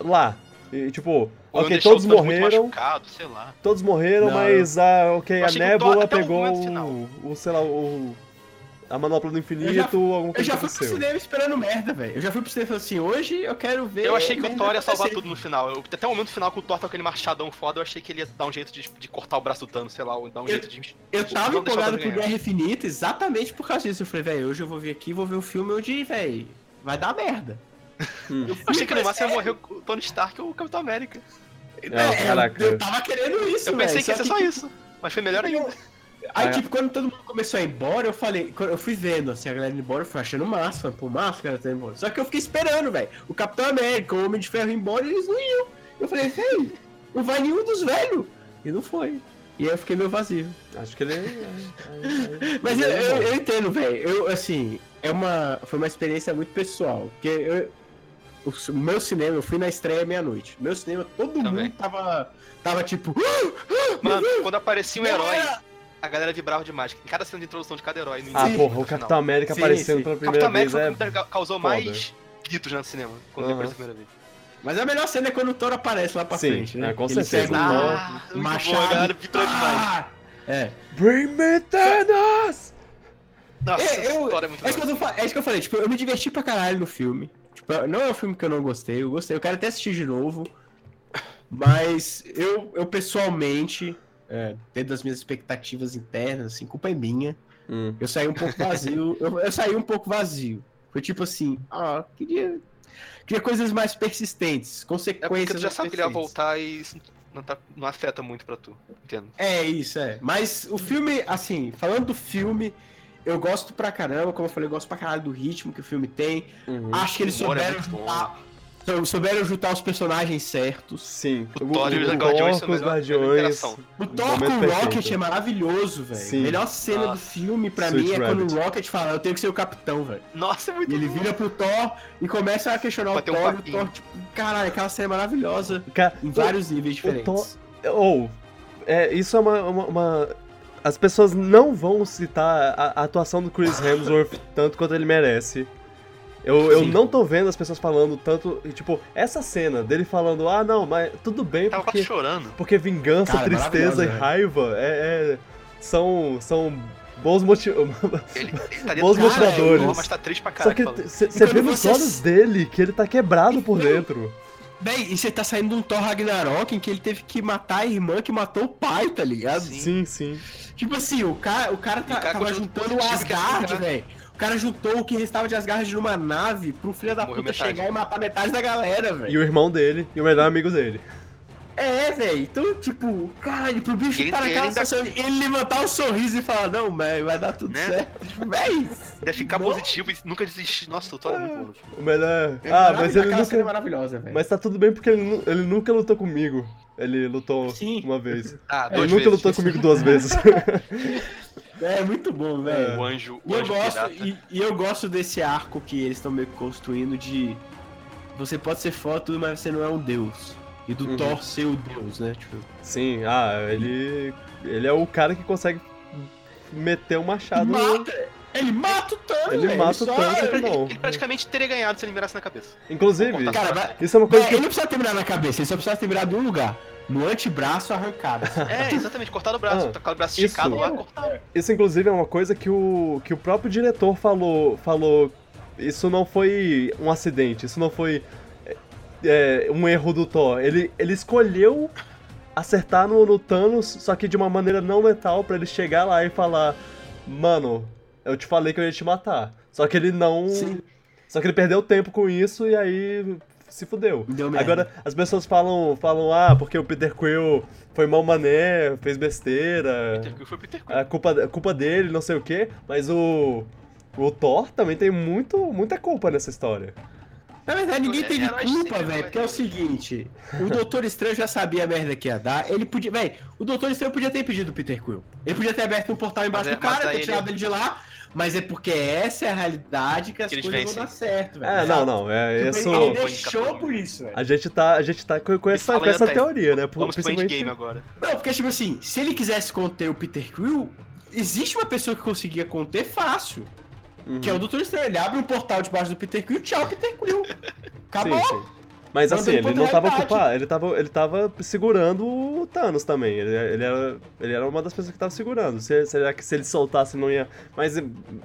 lá. E, tipo, Ou ok, todos morreram, machucado, sei lá. todos morreram, Não, mas ah, ok, a até o pegou o, o, sei lá, o a manopla do infinito, Eu já- alguma Eu coisa já fui pro cinema esperando merda, velho. Eu já fui pro cinema e falei assim, hoje eu quero ver. Eu achei que o Thor ia salvar tudo no final. Eu- até o momento final com o Thor tá com aquele machadão foda, eu achei que ele ia dar um jeito de, de cortar o braço do Thanos, sei lá, ou dar um Eu- jeito de. Eu tava o empolgado por ganhar. Guerra Infinita exatamente por causa disso. Eu falei, velho, hoje eu vou vir aqui e vou ver um filme onde, velho, vai dar merda. Hum. Eu Eu achei que no máximo ia morrer o Tony Stark ou o Capitão América. É, caraca. Eu, eu tava querendo isso, Eu velho. pensei que ia ser só que- isso. Mas foi melhor ainda. Aí, Ah, tipo, quando todo mundo começou a ir embora, eu falei, quando eu fui vendo assim, a galera indo embora, eu fui achando massa, pô, massa, cara tá indo embora. Só que eu fiquei esperando, velho. O Capitão América, o Homem de Ferro ir embora, eles não iam. Eu falei, velho, não vai nenhum dos velhos. E não foi. E aí eu fiquei meio vazio. Acho que ele. é- Mas ele eu, é eu, bom. eu entendo, velho. Eu, assim, é uma, foi uma experiência muito pessoal. Porque eu, o, meu cinema, eu fui na estreia meia-noite. Meu cinema, todo Também. mundo tava, tava tipo... Mano, quando aparecia um herói, era- a galera vibrava demais. Em cada cena de introdução de cada herói. No Ah, porra, no o. Capitão América Sim, aparecendo sim. pela Capitão primeira América vez é. o filme que causou foda. mais gritos no cinema. Quando ele Aham. apareceu a primeira vez. Mas a melhor cena é quando o Thor aparece lá pra Sim, frente, né? é, com Ele certeza. pega o Ah, Thor, muito o bom, machado. galera vibrou demais. Ah! É. Bring me Thanos! Nossa, É, eu- é muito É isso, que eu tô é isso que eu falei, tipo, eu me diverti pra caralho no filme. Tipo, não é um filme que eu não gostei, eu gostei, eu quero até assistir de novo. Mas eu, eu pessoalmente, é, dentro das minhas expectativas internas, assim, culpa é minha. Hum. Eu saí um pouco vazio. eu, eu saí um pouco vazio. Foi tipo assim, ah, queria. Queria coisas mais persistentes, É consequências. tu já sabe que ele ia voltar e isso não, tá- não afeta muito pra tu. Entendo. É, isso, é. Mas o filme, assim, falando do filme, eu gosto pra caramba, como eu falei, eu gosto pra caralho do ritmo que o filme tem. Uhum. Acho que eles é souberam juntar, sou- souberam juntar os personagens certos. Sim. O Thor e os Guardiões os Guardiões. O Thor com o perfeito. Rocket é maravilhoso, velho. Sim. A melhor cena do Nossa. filme pra Sweet mim é Rabbit. quando o Rocket fala, eu tenho que ser o capitão, velho. Nossa, é muito E ele vira pro Thor e começa a questionar o um Thor, e o. Thor, tipo, caralho, aquela cena é maravilhosa Ca- em vários níveis Thor- diferentes. Ou, é, isso é uma, uma- uma- As pessoas não vão citar a, a atuação do Chris Hemsworth tanto quanto ele merece. Eu, eu Sim. não tô vendo as pessoas falando tanto. e, Tipo, essa cena dele falando, ah, não, mas tudo bem, Tava porque, quase chorando. porque vingança, Cara, tristeza e raiva é, é- são, são bons motivos. Ele, ele tá Bons motivadores. mas tá triste pra Só caralho. que falando. você quando vê nos você- olhos dele que ele tá quebrado por dentro. Véi, e você tá saindo de um Thor Ragnarok em que ele teve que matar a irmã que matou o pai, tá ligado? Sim, sim. Tipo assim, o cara, o cara, tá, o cara tava continua juntando o positivo que Asgard, né? velho. O cara juntou o que restava de Asgard numa nave pro filho da Morreu puta metade. chegar e matar metade da galera, velho. E o irmão dele e o melhor amigo dele. É, velho. Então, tipo, caralho, pro bicho Ele- tá naquela ele ainda- ele levantar o sorriso e falar, não, velho, vai dar tudo Né? certo. Tipo, véi. Deve ficar Não. positivo e nunca desistir. Nossa, o Thor é muito bom. tipo. O melhor. É Ah, mas maravilhoso, ele cena é nunca. maravilhosa, velho. Mas tá tudo bem porque ele, nu- ele nunca lutou comigo. Ele lutou Sim. uma vez. Ah, Ele nunca vezes. lutou comigo duas vezes. É muito bom, velho. O anjo, E o eu anjo gosto, pirata. e, e eu gosto desse arco que eles estão meio que construindo de você pode ser foda tudo, mas você não é um deus. E do Uhum. Thor ser o deus, né? Tipo, Sim, ah, ele. Ele é o cara que consegue meter o machado. mata, ele mata o Thanos, Ele velho, mata o Thanos. Ele, Não. ele praticamente teria ganhado se ele mirasse na cabeça. Inclusive. Cara, vai- isso é uma coisa É, que. ele não precisa terminar na cabeça, ele só precisa terminar de um lugar. No antebraço arrancado. É, exatamente, cortaram o braço, Ah, tá com o braço isso. esticado lá, cortaram. Isso, inclusive, é uma coisa que o, que o próprio diretor falou. falou. Isso não foi um acidente, isso não foi é, um erro do Thor. Ele, ele escolheu acertar no, no Thanos, só que de uma maneira não letal, pra ele chegar lá e falar: Mano, eu te falei que eu ia te matar. Só que ele não. Sim. Só que ele perdeu tempo com isso e aí se fudeu. Agora, as pessoas falam, falam, ah, porque o Peter Quill foi mal mané, fez besteira. Peter Quill foi o Peter Quill. A culpa, a culpa dele, não sei o quê, mas o. O Thor também tem muito, muita culpa nessa história. Na verdade, ninguém É, teve herói culpa, velho, porque é o seguinte, o Doutor Estranho já sabia a merda que ia dar, ele podia, velho, o Doutor Estranho podia ter impedido o Peter Quill. Ele podia ter aberto um portal embaixo Mas é- do cara, ter ele- tirado ele de lá, mas é porque essa é a realidade que as Que coisas vão dar certo, velho. É, não, não, é Tipo, isso. Ele deixou por isso, velho. A gente tá, a gente tá com, com essa, com essa teoria, né? Por- Vamos principalmente- endgame agora. Não, porque, tipo assim, se ele quisesse conter o Peter Quill, existe uma pessoa que conseguia conter fácil, Uhum. que é o Doutor Estranho. Ele abre um portal debaixo do Peter Quill, tchau, Peter Quill. Acabou. Sim, sim. Mas assim, ele não tava culpado, ele tava, ele tava segurando o Thanos também. Ele, ele, era, ele era uma das pessoas que tava segurando. Se, será que se ele soltasse não ia. Mas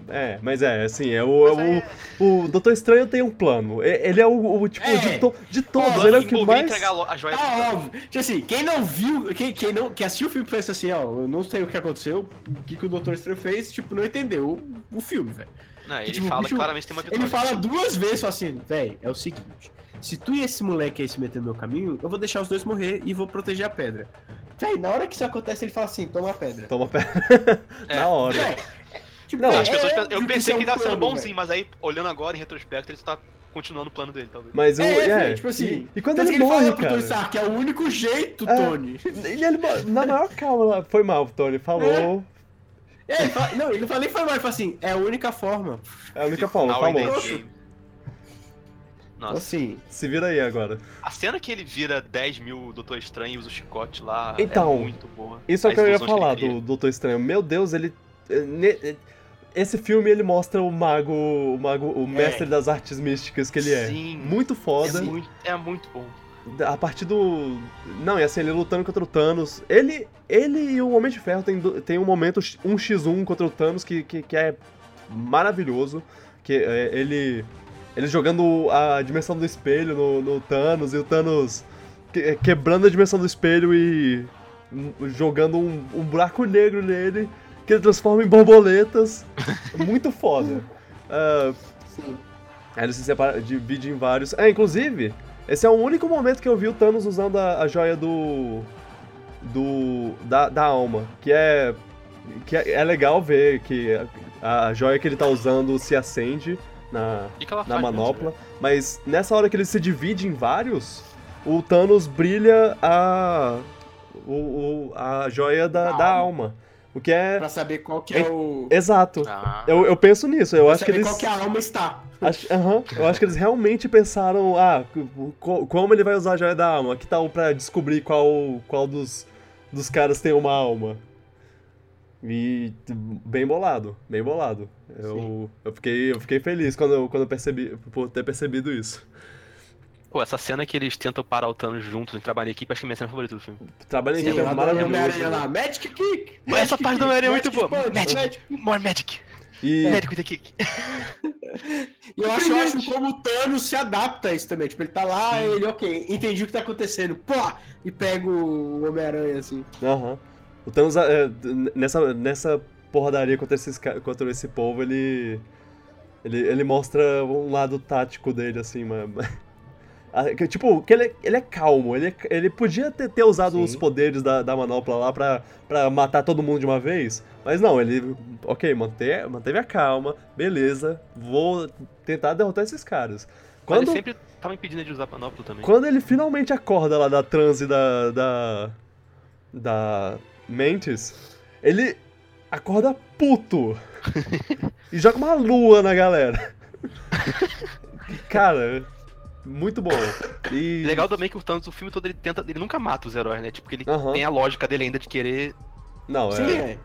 é, mas é, assim, é o, é o, o Doutor Estranho tem um plano. Ele é o, o tipo, É. de, to- de todos, Ó, ele é o que mais. a joia Tá óbvio. Tipo assim, quem não viu, quem, quem não, que assistiu o filme pensa assim, ó, eu não sei o que aconteceu, o que, que o Doutor Estranho fez, tipo, não entendeu o, o filme, velho. Não, ele tipo, fala bicho, claramente que tem uma vitória. Ele fala duas vezes, assim, velho, é o seguinte, se tu e esse moleque aí se meter no meu caminho, eu vou deixar os dois morrer e vou proteger a pedra. Véi, na hora que isso acontece, ele fala assim, toma a pedra. Toma pé. É. Na hora. Véi, tipo, Não, véi, As pessoas é eu pensei isso que é um tava sendo bonzinho, mas aí, olhando agora, em retrospecto, ele tá continuando o plano dele, talvez. Mas o. É, É, velho, tipo assim, E, e quando ele que morre, fala pro cara. Tony Stark, é o único jeito, É. Tony. Ele, mo- na maior calma lá. Foi mal, Tony. Falou. É, ele fala- não, ele não fala nem foi mal, ele fala assim, é a única forma. É a única forma. Falou. Nossa, Assim, Se vira aí agora. a cena que ele vira 10 mil Doutor Estranho e usa o chicote lá Então, é muito boa. Isso é o que eu ia falar do Doutor Estranho. Meu Deus, ele. eh, eh, Esse filme ele mostra o mago, o mago, o mestre das artes místicas que ele é. Sim. Muito foda. É muito, é muito bom. A partir do. Não, e assim, ele lutando contra o Thanos. Ele, ele e o Homem de Ferro tem, tem um momento 1x1 contra o Thanos que, que, que é maravilhoso. Que é, ele. Ele jogando a dimensão do espelho no, no Thanos e o Thanos que- quebrando a dimensão do espelho e hum, jogando um, um buraco negro nele que ele transforma em borboletas. Muito foda. Sim. Aí ele se separa, divide em vários. É, inclusive, esse é o único momento que eu vi o Thanos usando a, a joia do. do. Da, da alma. Que é. Que é, é legal ver que a, a joia que ele tá usando se acende na, que, que na faz mesmo, manopla. Mas nessa hora que ele se divide em vários, o Thanos brilha a. O, o- a joia da, Da da alma. alma. O que é. Pra saber qual que é o... Exato. Ah, Eu, eu penso nisso, eu pra acho que saber eles. qual que a alma está. Acho, aham, eu acho que eles realmente pensaram, ah, co- como ele vai usar a joia da alma? Que tal pra descobrir qual, qual dos, dos caras tem uma alma? E bem bolado, bem bolado. Eu, eu, fiquei, eu fiquei feliz quando eu, quando eu percebi, por ter percebido isso. Pô, essa cena que eles tentam parar o Thanos juntos e trabalhar em equipe, acho que é a minha cena favorita do filme. Trabalho em Sim, equipe é adoro o Homem-Aranha maravilhoso. lá. Magic Kick! Mas essa parte do Homem-Aranha é muito boa. Magic Magic. More Magic! E, Magic with the kick! E eu acho ótimo como o Thanos se adapta a isso também. Tipo, ele tá lá, ele, ok, entendi o que tá acontecendo. Pô! E pega o Homem-Aranha, assim. Aham. O Thanos, é, nessa, nessa porradaria contra, esses, contra esse povo, ele, ele. Ele mostra um lado tático dele, assim, mas. Ah, Tipo, que ele, é- ele é calmo, ele, é- ele podia ter, ter usado Sim. os poderes da, da manopla lá pra, pra matar todo mundo de uma vez, mas não, ele, ok, manteve, manteve a calma, beleza, vou tentar derrotar esses caras. Mas Quando, ele sempre tava impedindo de usar panóplia também. quando ele finalmente acorda lá da transe da. da. da. Mantis, ele acorda puto. e joga uma lua na galera. Cara, muito bom. E. Legal também que o Thanos, o filme todo, ele tenta. Ele nunca mata os heróis, né? Tipo, que ele Aham. tem a lógica dele ainda de querer. Não, Sim, é. é.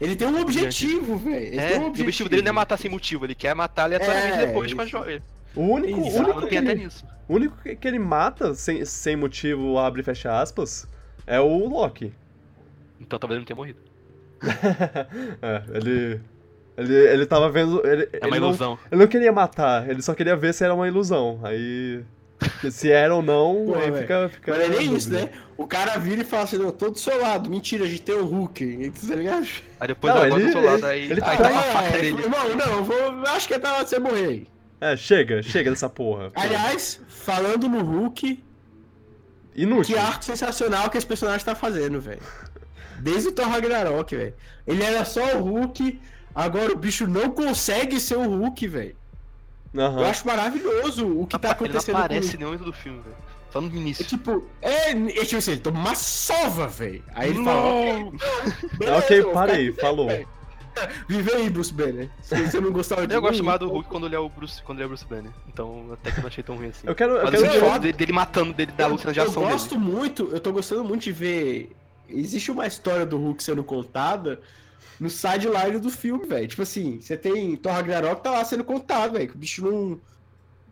Ele tem um objetivo, velho. É, um e o objetivo. objetivo dele não é matar sem motivo, ele quer matar aleatoriamente É, depois com a joia. O único, Exato, único, que tem até ele, nisso. o único que que ele mata sem, sem motivo, abre e fecha aspas, é o Loki. Então talvez ele não tenha morrido. é, ele. Ele, ele tava vendo. Ele, É uma ele não- ilusão. Ele não queria matar, ele só queria ver se era uma ilusão. Aí. Se era ou não, Pô, aí fica, fica. Mas não é nem isso, né? O cara vira e fala assim, não, tô do seu lado. Mentira, a gente tem o Hulk. Tá ligado? Aí depois Não, eu ele- do seu lado, aí, ele aí tá- tá com a faca é, dele. Irmão, não, eu vou, eu acho que é pra você morrer. É, chega, chega dessa porra. Aliás, falando no Hulk, Inútil. que arco sensacional que esse personagem tá fazendo, velho. Desde o Thor Ragnarok, velho. Ele era só o Hulk, agora o bicho não consegue ser o Hulk, velho. Aham. Eu acho maravilhoso o que tá Ele não acontecendo aparece com nenhum do filme, velho. Só no É início. tipo, é, é tipo assim, ele toma uma sova, velho. Aí ele fala, ok, Não! beleza, ok, aí, aqui, falou. velho. Vive aí, Bruce Banner. Se você não gostava de Eu gosto mais do Hulk quando ele é o Bruce, quando ele é o Bruce Banner. Então até que eu não achei tão ruim assim. Eu quero. Eu Mas quero ver- dele, dele matando, dele da luta de ação Eu dele. gosto muito, eu tô gostando muito de ver. Existe uma história do Hulk sendo contada no sideline do filme, velho. Tipo assim, você tem Thor Ragnarok tá lá sendo contado, velho. Que o bicho não,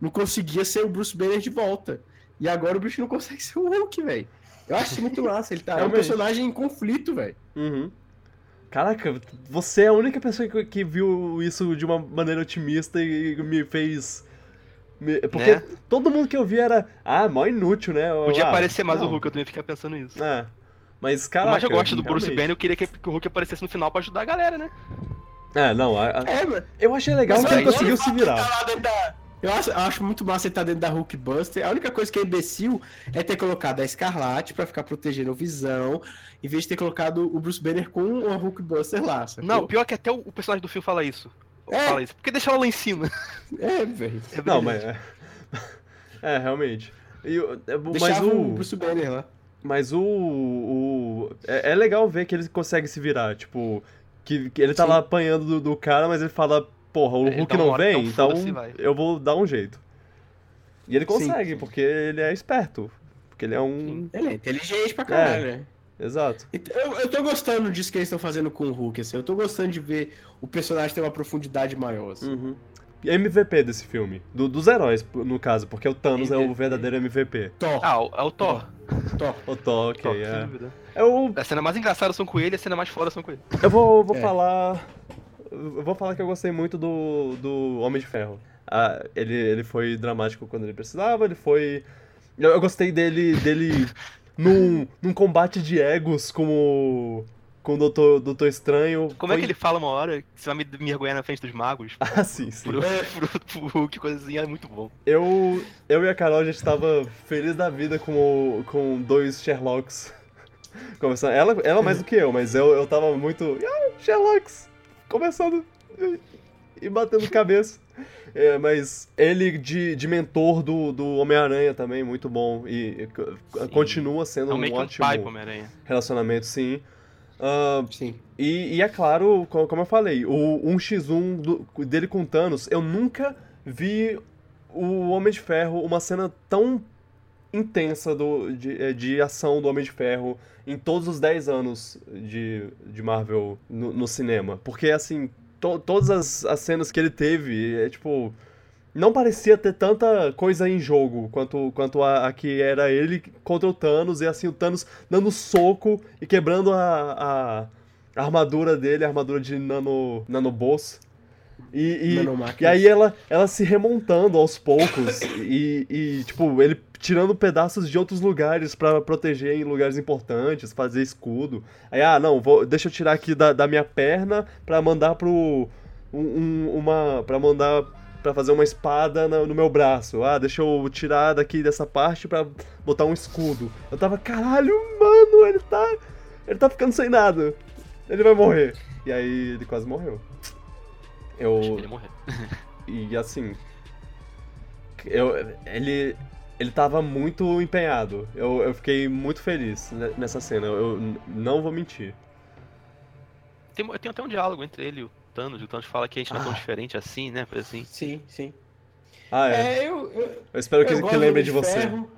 não conseguia ser o Bruce Banner de volta. E agora o bicho não consegue ser o Hulk, velho. Eu acho isso muito massa. Ele tá, é um personagem em conflito, velho. Uhum. Caraca, você é a única pessoa que, que viu isso de uma maneira otimista e me fez. me- porque Né? todo mundo que eu vi era. Ah, mó inútil, né? Podia ah, aparecer mais não. o Hulk, eu também fiquei pensando nisso. É. Mas, mais que eu gosto do Bruce. Banner, eu queria que, que o Hulk aparecesse no final pra ajudar a galera, né? É, não. a- a- É, mano. eu achei legal Mas que ele conseguiu se virar. tá da- Eu acho, eu acho muito massa ele tá dentro da Hulk Buster. A única coisa que é imbecil é ter colocado a Escarlate pra ficar protegendo o Visão, em vez de ter colocado o Bruce Banner com o Hulk Buster lá. sacou? Não, pior que até o, o personagem do filme fala isso. É. Fala isso. Porque deixa ela lá em cima. É, velho. É Não, mas. É, realmente. E é, mas Deixava o o. Bruce Banner lá. Mas o. o é, é legal ver que ele consegue se virar. Tipo, que, que ele tá Sim. lá apanhando do, do cara, mas ele fala: Porra, o Ele Hulk não vem, então então eu vou dar um jeito. E ele consegue, sim. porque ele é esperto. Porque ele é um. Ele é inteligente pra caralho, né? Exato. Eu, eu tô gostando disso que eles estão fazendo com o Hulk, assim. Eu tô gostando de ver o personagem ter uma profundidade maior, assim. Uhum. MVP desse filme. Do- dos heróis, no caso, porque o Thanos é o MVP. verdadeiro MVP. Thor, Ah, o- é o Thor. Thor. O Thor, ok, Thor, é. É o A cena mais engraçada são com ele, a cena mais foda são com ele. Eu vou, vou É. falar. Eu vou falar que eu gostei muito do, do Homem de Ferro. Ah, ele, ele foi dramático quando ele precisava, ele foi. Eu, eu gostei dele, dele num, num combate de egos com o. com o Doutor, Doutor Estranho. Como é Foi- que ele fala uma hora que você vai me mergulhar na frente dos magos? Ah, sim, sim. Coisa assim, é muito bom. Eu, eu e a Carol, a gente tava feliz da vida com, o- com dois Sherlocks. Conversando. Ela, ela mais do que eu, mas eu, eu tava muito. Ah, Sherlocks! Conversando e, batendo cabeça. É, mas ele de, de mentor do, do Homem-Aranha também, muito bom. E, co- continua sendo É um um que um ótimo Homem-Aranha. relacionamento, sim. Ah, Sim. e, e é claro, co- como eu falei, o 1x1 do- dele com Thanos, eu nunca vi o Homem de Ferro, uma cena tão intensa do, de, eh, de ação do Homem de Ferro em todos os 10 anos de, de Marvel no, no cinema. Porque, assim, to- todas as, as cenas que ele teve, é tipo. Não parecia ter tanta coisa em jogo quanto, quanto a, a que era ele contra o Thanos, e assim, o Thanos dando soco e quebrando a, a, armadura dele, a armadura de nano, nanoboss. E, e, e aí ela, ela se remontando aos poucos e, e, tipo, ele tirando pedaços de outros lugares pra proteger em lugares importantes, fazer escudo. Aí, ah, não, vou, deixa eu tirar aqui da, da minha perna pra mandar pro. um- um- uma. pra mandar. Pra fazer uma espada na- no meu braço. Ah, deixa eu tirar daqui dessa parte pra botar um escudo. Eu tava, caralho, mano, ele tá. Ele tá ficando sem nada. Ele vai morrer. E aí ele quase morreu. Eu. Acho que ele ia morrer. E assim. Eu, ele. Ele tava muito empenhado. Eu, eu fiquei muito feliz ne- nessa cena. Eu, eu não vou mentir. Tem, tem até um diálogo entre ele e o Thanos. O Thanos fala que a gente não é tão Ah. diferente assim, né? Coisa assim. Sim, sim. Ah, é. É, eu, eu, Eu espero que, eu que lembre de Homem você. Ferro.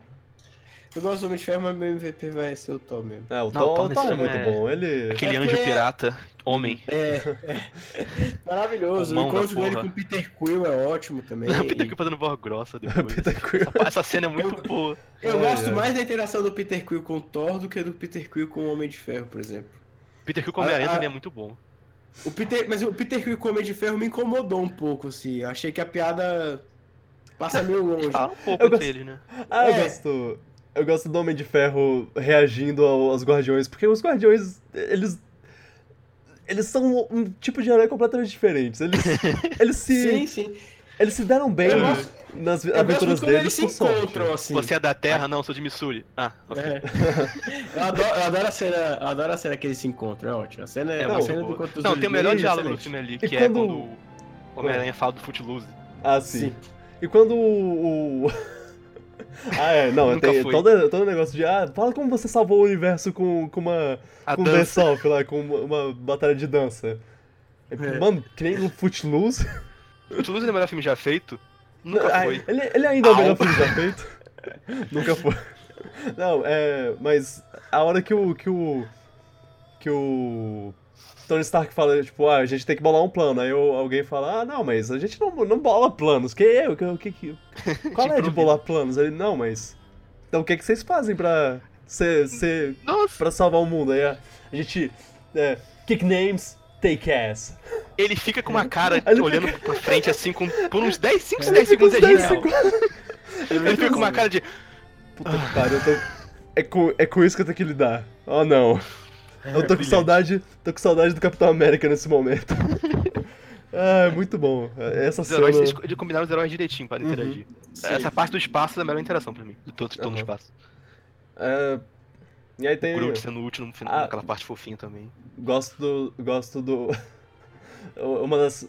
Eu gosto do Homem de Ferro, mas meu MVP vai ser o Thor mesmo. É, o Não, o Thor, Thor o Thor é muito é- bom. Ele. Aquele É anjo porque- pirata, homem. É, é. maravilhoso. O encontro dele com o Peter Quill é ótimo também. O Peter Quill fazendo voz grossa depois. Peter Quill. Essa, essa cena é muito boa. Eu gosto ai. mais da interação do Peter Quill com o Thor do que do Peter Quill com o Homem de Ferro, por exemplo. Peter Quill com Homem-Aranha Ah, ah. também é muito bom. O Peter, mas o Peter Quill com o Homem de Ferro me incomodou um pouco, assim. Eu achei que a piada passa meio longe. Fala um pouco Eu gosto- eles, né? Ah, eu É. gosto. Eu gosto do Homem de Ferro reagindo ao- aos Guardiões, porque os Guardiões, eles. Eles são um tipo de herói completamente diferentes. Eles, eles, se, Sim, sim. eles se deram bem Eu gosto- nas Eu gosto aventuras deles eles se encontram, assim. Você é da Terra? Não, sou de Missouri. Ah, ok. É. Eu, adoro, eu adoro a cena, eu adoro a cena que eles se encontram, é ótimo. A cena é, É a muito cena do Não, dois tem o melhor diálogo do filme ali, que é quando- quando o Homem-Aranha fala do Footloose. Ah, sim. Sim. E quando o. o- ah, é, não, tem todo, todo negócio de. Ah, fala como você salvou o universo com, com uma. A com dança. dance-off lá, com uma, uma batalha de dança. É. Mano, que nem no Footloose. Footloose é o melhor filme já feito? Nunca Ah, foi. Ele, ele ainda é o Au. melhor filme já feito. Nunca foi. Não, é. Mas a hora que o. que o. que o. Tony Stark fala, tipo, ah, a gente tem que bolar um plano. Aí eu- alguém fala, ah, não, mas a gente não, não bola planos. Que eu? Que, que, qual é de bolar planos? Ele, não, mas. Então o que, que vocês fazem pra. Ser, ser, Nossa, pra salvar o mundo? Aí a, a gente. É, kick names, take ass. Ele fica com uma cara Aí ele olhando pra frente assim, com, por uns 10, 5, Ele 10 fica uns segundos é 10 genial. segundos. Ele fica com uma cara de. Puta que pariu, eu tô... é, com, é com isso que eu tenho que lidar. Oh não. Eu tô com saudade. Tô com saudade do Capitão América nesse momento. ah, muito bom. Essa Os cena. heróis, eles de combinar os heróis direitinho para Uhum. interagir. Sim. Essa parte do espaço é a melhor interação pra mim. De todo, de todo Aham. o espaço. É, E aí tem. O Groot sendo útil no final, Ah. naquela parte fofinha também. Gosto do. Gosto do. Uma das.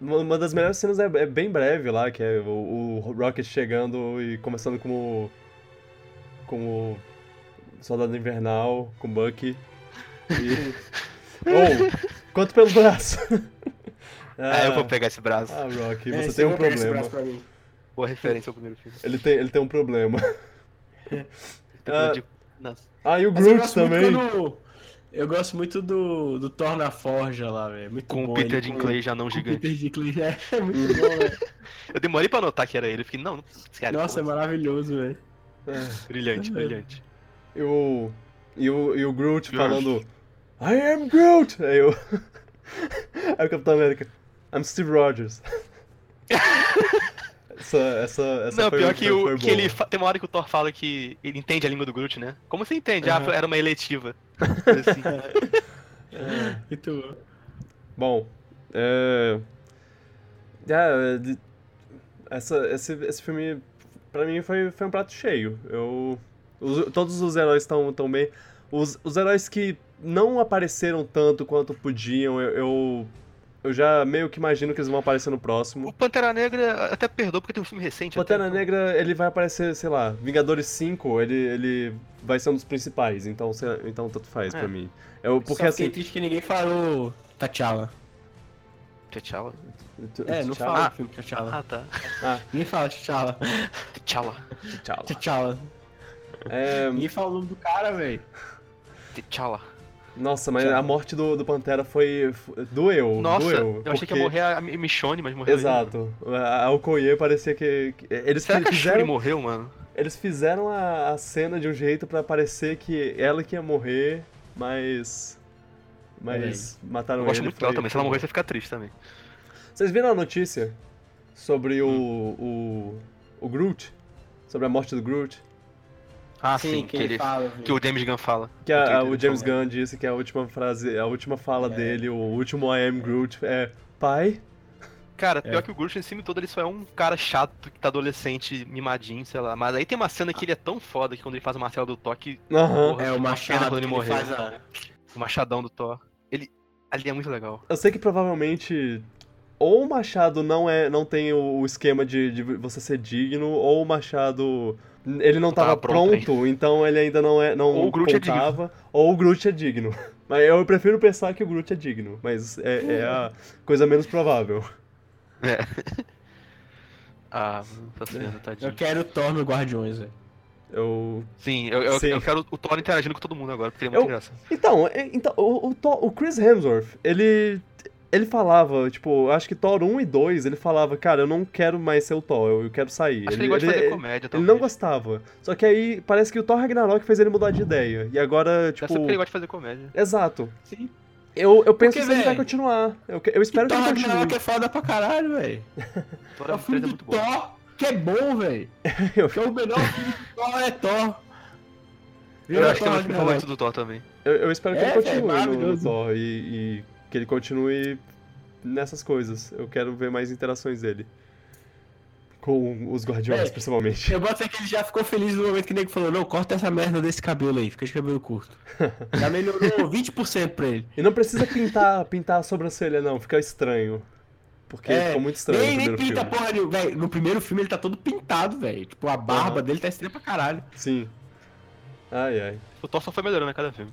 Uma das melhores cenas é, é bem breve lá, que é o, o Rocket chegando e começando como. Como. Soldado Invernal, com Bucky. E. oh! Quanto pelo braço! Ah, eu vou pegar esse braço. Ah, Rocky, É, você tem um vai pegar esse problema. braço pra mim. Boa referência ao primeiro filme. Ele tem, ele tem um problema. Ah. Ah, e o Groot também. quando- Eu gosto muito do, do Thor na Forja lá, velho. Muito Com bom. o Peter ele Dinklage já não gigante. Peter Dinklage, é, é muito bom, velho. Eu demorei pra notar que era ele. Eu fiquei, não, não cara, Nossa, é pô, maravilhoso, velho. É, brilhante, brilhante. e, o, e, o, e o Groot Groot. falando I am Groot! Aí eu. Aí o Capitão América. I'm Steve Rogers. essa, essa, essa não, foi, pior que, foi, o, que ele tem uma hora que o Thor fala que ele entende a língua do Groot, né? Como você entende? Aham. Ah, era uma eletiva. Assim. Muito bom. Bom, é. é, de- essa, esse, esse filme, pra mim, foi, foi um prato cheio. Eu, os- todos os heróis estão tão bem. Os, os heróis que não apareceram tanto quanto podiam, eu, eu, eu já meio que imagino que eles vão aparecer no o próximo. Pantera Negra até perdoa porque tem um filme recente. Pantera até, Negra, ele vai aparecer, sei lá, Vingadores 5, ele, ele vai ser um dos principais, então, sei- então tanto faz É. pra mim. Eu, porque Só assim. triste que ninguém falou T'Challa. T'Challa. É, não fala Ah. o filme T'Challa. Ah, tá. Ninguém fala T'Challa. T'Challa. Tchau. T'Challa. É, Ninguém fala o nome do cara, velho. T'Challa. Nossa, mas a morte do, do Pantera foi. doeu. Nossa, doeu, eu achei que porque- ia morrer a Mi- Michonne, mas morreu. ele. Exato. A a Okoye parecia que. que- eles Será que a Shuri fizeram, morreu, mano? eles fizeram a, a cena de um jeito pra parecer que ela que ia morrer, mas. Mas mataram Eu gosto ele. muito dela também. Se ela morrer, você fica triste também. Vocês viram a notícia sobre o, Hum. o, o Groot? Sobre a morte do Groot? Ah, Sim, sim, que que, ele ele, fala. que o James Gunn fala. Que a- o James. Gunn disse que a última frase, a última fala É. dele, o último I am Groot é pai. Cara, É. pior que o Groot nesse filme todo ele só é um cara chato que tá adolescente, mimadinho, sei lá. Mas aí tem uma cena que ele é tão foda que quando ele faz o martelo do Thor, que Aham. Porra, É, o uma Machado quando que ele ele a... o machadão do Thor. Ele. Ali é muito legal. Eu sei que provavelmente ou o Machado não é, não tem o, o esquema de, de você ser digno, ou o Machado ele não tava tava pronto pronto, então ele ainda não é, não Ou o Groot é contava, ou o Groot é digno. Mas eu prefiro pensar que o Groot é digno, mas é, é a coisa menos provável. É. ah, tá sendo, tadinho. Eu quero o Thor no Guardiões, velho. Eu Sim, eu, eu, Sim. eu quero o Thor interagindo com todo mundo agora, porque ele é Eu- muito engraçado. Então, é- então o, o, Thor- o Chris Hemsworth, ele. Ele falava, tipo, acho que Thor 1 e 2, ele falava, cara, eu não quero mais ser o Thor, eu, eu quero sair. Acho que ele gosta de fazer comédia, ele talvez. não gostava. Só que aí parece que o Thor Ragnarok fez ele mudar de ideia. E agora, Deve tipo. ser porque ele gosta de fazer comédia. Exato. Sim. Eu, eu penso Porque, que ele vai continuar. Eu, que- eu espero que Thor ele continue. Ragnarok é foda pra caralho, velho. Thor É o é, filme é do muito bom. Thor, que é bom, velho. Eu- Que é o melhor filme do Thor é Thor. Eu acho que é o meu Thor filme favorito do Thor também. Eu, eu espero que É, ele continue no, no maravilhoso. Thor e, e que ele continue nessas coisas. Eu quero ver mais interações dele. Com os Guardiões, É. principalmente. Eu boto fé que ele já ficou feliz no momento que o nego falou, não, corta essa merda desse cabelo aí, fica de cabelo curto. Já melhorou 20% pra ele. E não precisa pintar, pintar a sobrancelha, não. Fica estranho. Porque É, ficou muito estranho nem, no nem pinta filme. porra nenhuma. Véi, no primeiro filme ele tá todo pintado, velho. Tipo, a barba Aham. dele tá estranha pra caralho. Sim. Ai, ai. O Thor só foi melhorando a cada filme.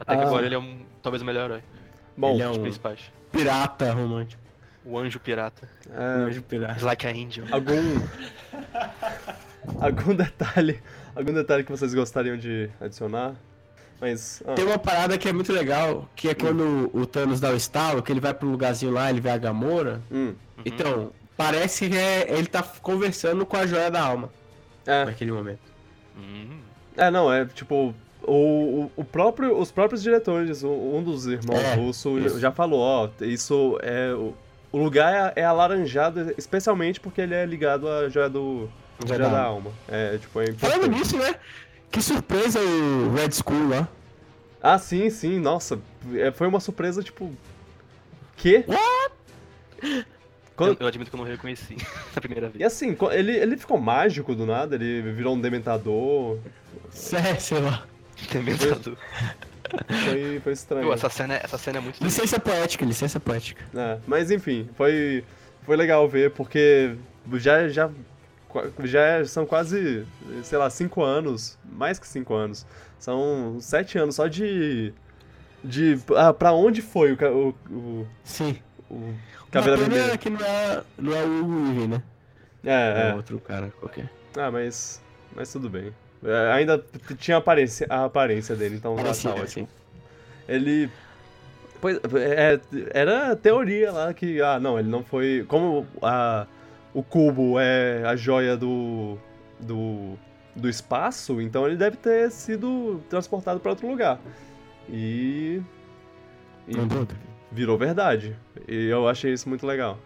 Até que Ah. agora ele é um, talvez o melhor herói Bom, Ele é um principais. pirata romântico. O anjo pirata. é, Anjo pirata. Like an angel. algum. algum detalhe. Algum detalhe que vocês gostariam de adicionar? Mas. ah, Tem uma parada que é muito legal, que é quando o Thanos dá o estalo, que ele vai pro lugarzinho lá, ele vê a Gamora. hum, Então, parece que é- ele tá conversando com a joia da alma é, naquele momento. Hum. é, não, é tipo. O, o, próprio, os próprios diretores, um dos irmãos É, Russo isso. já falou, ó, isso é. O, lugar é, é alaranjado, especialmente porque ele é ligado à joia do. Joia Joia da da alma. alma. É, tipo, é Falando nisso, né? Que surpresa o Red Skull lá. Ah, sim, sim, nossa. é, Foi uma surpresa, tipo. Quê? Quando- Eu, eu admito que eu não reconheci na primeira E vez. assim, co- ele, ele ficou mágico do nada, ele virou um dementador. Sé- Sei lá. Dementador. Foi, foi estranho. Pô, essa cena, essa cena é muito Licença poética, licença poética. É, mas enfim, foi, foi legal ver, porque já, já, já são quase, sei lá, cinco anos, mais que cinco anos. São sete anos só de. De. Ah, pra onde foi o, o, o, Sim. o Caveira Vermelha? que não é, não é o Weaving, né? É, É, é. outro cara qualquer. Ah, mas. Mas tudo bem. É, ainda tinha a aparência, a aparência dele, então Parecia, tá ótimo. assim. Ele. Pois, é, era teoria lá que. Ah, não, ele não foi. Como a, o cubo é a joia do. do. do espaço, então ele deve ter sido transportado para outro lugar. E. e virou verdade. E eu achei isso muito legal.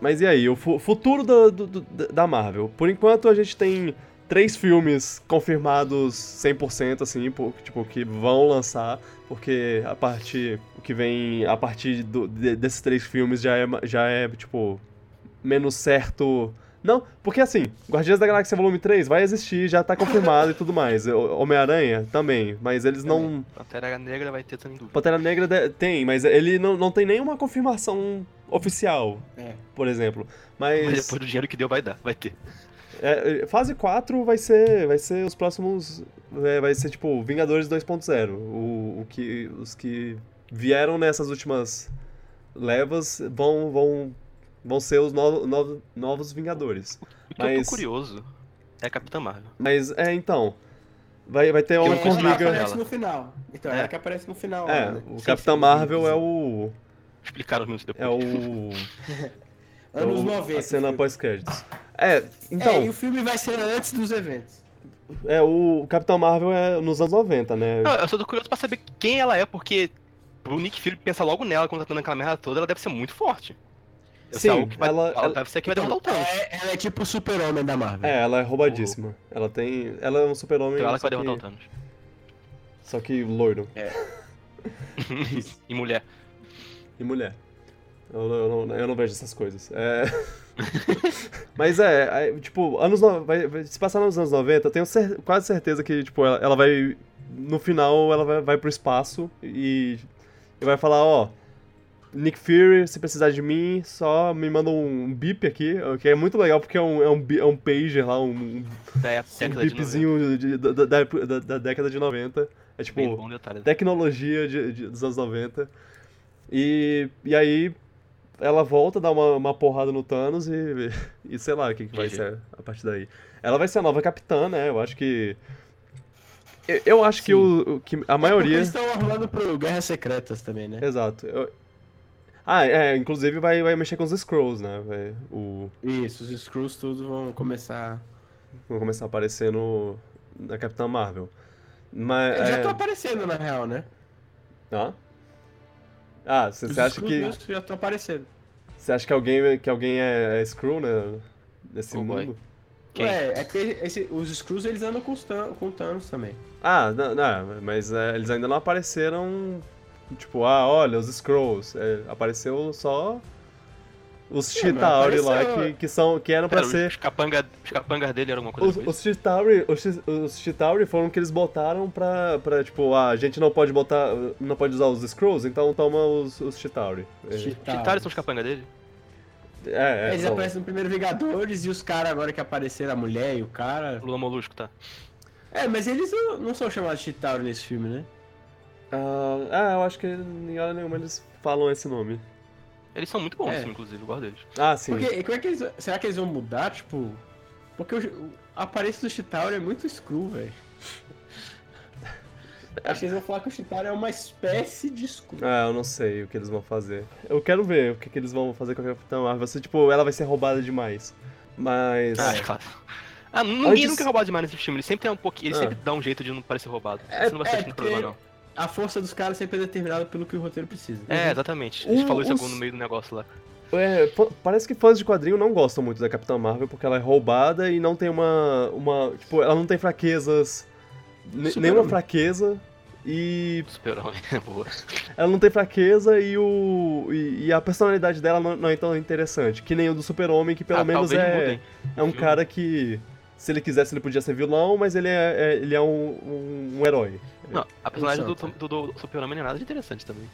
Mas e aí, o fu- futuro do- do- do- da Marvel? Por enquanto a gente tem três filmes confirmados 100% assim, por- tipo, que vão lançar, porque a partir o que vem a partir do- de- desses três filmes já é já é tipo menos certo. Não, porque assim, Guardiões da Galáxia Volume 3 vai existir, já tá confirmado e tudo mais. Homem-Aranha também, mas eles não Pantera Negra vai ter dúvida. Pantera Negra de- tem, mas ele não, não tem nenhuma confirmação oficial, É. por exemplo. Mas Mas depois do dinheiro que deu, vai dar, vai ter. É, é, fase 4 vai ser, vai ser os próximos. é, vai ser tipo Vingadores 2.0. O, o que, os que vieram nessas últimas levas vão, vão, vão ser os novo, novo- novos Vingadores. O que eu Mas- tô curioso é a Capitã Marvel. Mas é então. Vai, vai ter Que uma eu formiga. ela. aparece no final. Então, É. ela que aparece no final. É, né? o Sim, Capitão sim, Marvel sim. é o. Explicaram minutos depois. É o. Anos o- 90. A cena pós-créditos. É, então. É, e o filme vai ser antes dos eventos. É, o Capitão Marvel é nos anos 90, né? Não, eu só tô curioso pra saber quem ela é, porque o Nick Fury pensa logo nela quando tá dando aquela merda toda, ela deve ser muito forte. Sim, é que vai, ela- ela, ela- deve ser que vai derrotar o Thanos. É, ela é tipo o super-homem da Marvel. É, ela é roubadíssima. Ela tem. Ela é um super-homem. Então ela que vai derrotar o que... Thanos. só que loiro. e mulher. E mulher. Eu, não- eu não, eu não vejo essas coisas. É... Mas é, é, tipo, anos no... vai, vai- se passar nos anos 90, eu tenho cer- quase certeza que, tipo, ela, ela vai. No final, ela vai, vai pro espaço e, e vai falar, ó. Nick Fury, se precisar de mim, só me manda um bip aqui, que é muito legal porque é um, é um, é um pager lá, um, um Da época de 90. bipzinho de- da, da, da- da década de 90. É tipo, detalhe. tecnologia de, de- dos anos 90. E, e aí ela volta, dá uma, uma porrada no Thanos e, e sei lá o que, que vai ser a partir daí. Ela vai ser a nova capitã, né? Eu acho que. Eu, eu acho que, o, que a É maioria. Eles estão arrumando pro Guerras Secretas também, né? Exato. Eu- Ah, é, inclusive vai, vai mexer com os Scrolls, né? Vai- o... Isso, os Screws tudo vão começar. Vão começar a aparecer no, na Capitã Marvel. Mas. Eles já é... estão aparecendo, na real, né? Hã? Ah, você Os acha que. mesmo já estão aparecendo. Você acha que alguém, que alguém é, é Skrull, né? Nesse Oh, mundo? Quem? Ué, é que esse- os Screws eles andam com, com o Thanos também. Ah, não, não mas é, eles ainda não apareceram. Tipo, ah, olha, os Skrulls. É, apareceu só os É, Chitauri lá, que, que, são, que eram pra Pera, ser. os, capanga, capangas dele eram alguma coisa Os? Chitauri, os, os Chitauri foram que eles botaram pra, pra tipo, ah, a gente não pode botar, não pode usar os Skrulls, então toma os, os Chitauri. É, Chitauri são os capangas dele? é, é, Eles são- aparecem no primeiro Vingadores e os caras agora que apareceram, a mulher e o cara. Lula Molusco, tá? É, mas eles não, não são chamados de Chitauri nesse filme, né? Ah, ah, eu acho que em hora nenhuma eles falam esse nome. Eles são muito bons, É. assim, inclusive, eu gosto deles. Ah, sim. Porque, como é que eles, será que eles vão mudar, tipo... Porque o, o a aparência do Chitauri é muito Skrull, velho. Acho que eles vão falar que o Chitauri é uma espécie de Skrull. Ah, eu não sei o que eles vão fazer. Eu quero ver o que, que eles vão fazer com a Capitã Marvel. Se, tipo, ela vai ser roubada demais. Mas. Ah, é claro. Ah, ninguém Antes- nunca é roubado demais nesse filme. Ele sempre tem um pouquinho. Ele Ah. sempre dá um jeito de não parecer roubado. É- Você não vai é, ser achando problema, porque- não. A força dos caras sempre é determinada pelo que o roteiro precisa. É, exatamente. A gente Um- falou isso os- no meio do negócio lá. É, parece que fãs de quadrinho não gostam muito da Capitã Marvel porque ela é roubada e não tem uma. uma tipo, ela não tem fraquezas. nenhuma fraqueza. E Super-Homem é boa. ela não tem fraqueza e o. E, e a personalidade dela não, não é tão interessante. Que nem o do Super-Homem, que pelo Ah, menos é. mudem. É um Viu? cara que. Se ele quisesse, ele podia ser vilão, mas ele é, é- ele é um, um, um herói. Não, a personagem do, Exato. do, do Super-Homem é nada de interessante também.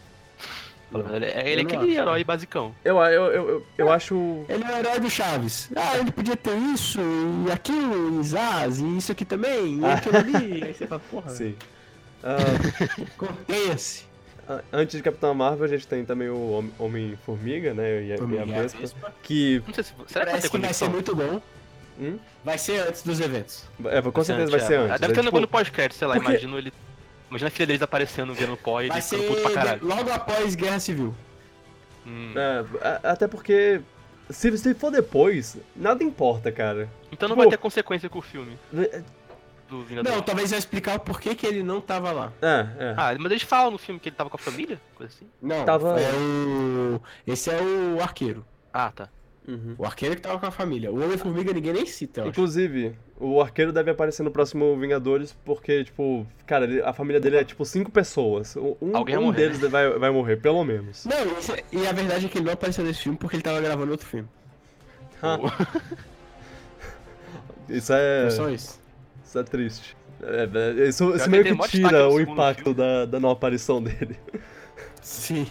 Ele é, ele é não aquele acho. herói basicão. Eu, eu, eu, eu, eu acho. Ele é o herói do Chaves. Ah, ele podia ter isso, e aquilo, e Zaz, e isso aqui também, e aquilo ali. Aí você fala, porra, Sim. Ah, contenha-se. a- antes de Capitão Marvel, a gente tem também o Hom- Homem-Formiga, né? E a, e a Vespa. Que. Não sei se. Será que vai Parece ter que vai ser muito bom. Hum? Vai ser antes dos eventos. É, com certeza vai ser é. antes. Deve é, ter tipo, no pós-crédito, sei lá, porque- imagino ele. Imagina a filha deles aparecendo, vendo pó e ele Vai ficando ser puto pra caralho. logo após Guerra Civil. Hum. é, até porque. Se, se for depois, nada importa, cara. Então não Tipo- vai ter consequência com o filme do Vingador. Não, talvez vai explicar o porquê que ele não tava lá. É, é. Ah, mas eles falam no filme que ele tava com a família? Coisa assim. Não, Tava- é o... Esse é o arqueiro. Ah, tá. Uhum. O arqueiro que tava com a família. O Homem-Formiga ninguém nem cita, eu acho. Inclusive, o arqueiro deve aparecer no próximo Vingadores, porque, tipo, cara, a família dele é tipo cinco pessoas. Um, Alguém um morrer, deles vai, vai morrer, pelo menos. Não, é- e a verdade é que ele não apareceu nesse filme porque ele tava gravando outro filme. Ah, isso é. Só isso. Isso é triste. É, é, isso isso meio que tira o impacto da, da não aparição dele. Sim.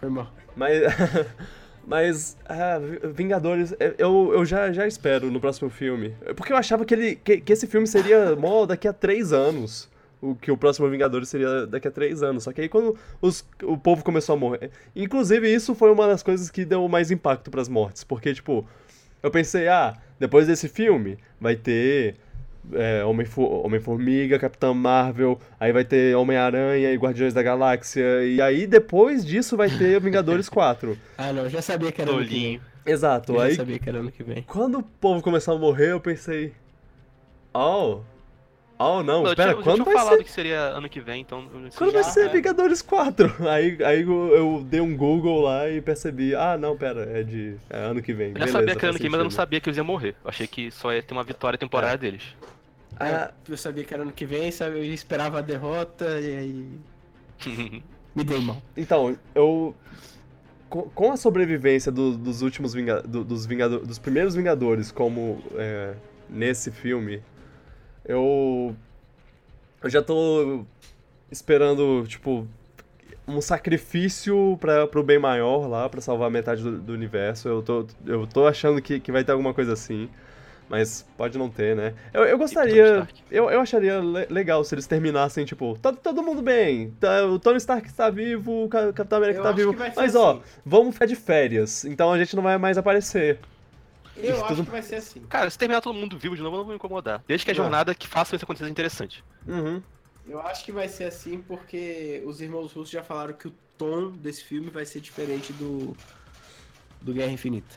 Foi mal. Mas. Mas. ah, Vingadores, eu, eu já, já espero no próximo filme. Porque eu achava que, ele, que, que esse filme seria mó daqui a três anos. O que o próximo Vingadores seria daqui a três anos. Só que aí quando os, o povo começou a morrer. Inclusive, isso foi uma das coisas que deu mais impacto pras mortes. Porque, tipo, eu pensei, ah, depois desse filme vai ter é, Homem-Fo- Homem-Formiga, Capitã Marvel, aí vai ter Homem-Aranha e Guardiões da Galáxia, e aí depois disso vai ter Vingadores 4. Ah, não, eu já sabia que era ano que vem. Exato, Eu aí já sabia que era ano que vem. quando o povo começou a morrer, eu pensei, oh, Oh, não, eu pera, tinha, quando eu vai tinha falado ser? que seria ano que vem, então... eu não sei Quando vai já- ser é. Vingadores 4? Aí, aí eu, eu dei um Google lá e percebi, ah, não, pera, é de é ano que vem. Eu já Beleza, sabia que era ano que vem, mas eu não sabia que eles iam morrer. Eu achei que só ia ter uma vitória temporária É. deles. Ah, Eu sabia que era ano que vem, sabe? Eu esperava a derrota e aí. Me dei mal. Então, eu. Com, a sobrevivência do- dos últimos Vinga, do- dos, Vingado- dos primeiros Vingadores, como é, nesse filme, eu. Eu já tô esperando, tipo, um sacrifício pra, pro bem maior lá, pra salvar metade do, do universo. Eu tô, eu tô achando que, que vai ter alguma coisa assim. Mas pode não ter, né? Eu, eu gostaria. Eu, eu acharia le- legal se eles terminassem, tipo, tá todo mundo bem. Tá, o Tony Stark está vivo, o Ca- Capitão América Eu tá vivo. Mas ó, assim. vamos ficar de férias. Então a gente não vai mais aparecer. Eu Isso acho tudo- que vai ser assim. Cara, se terminar todo mundo vivo de novo, eu não vou me incomodar. Desde que a Não. jornada que faça isso acontecer interessante. Uhum. Eu acho que vai ser assim porque os irmãos russos já falaram que o tom desse filme vai ser diferente do do Guerra Infinita.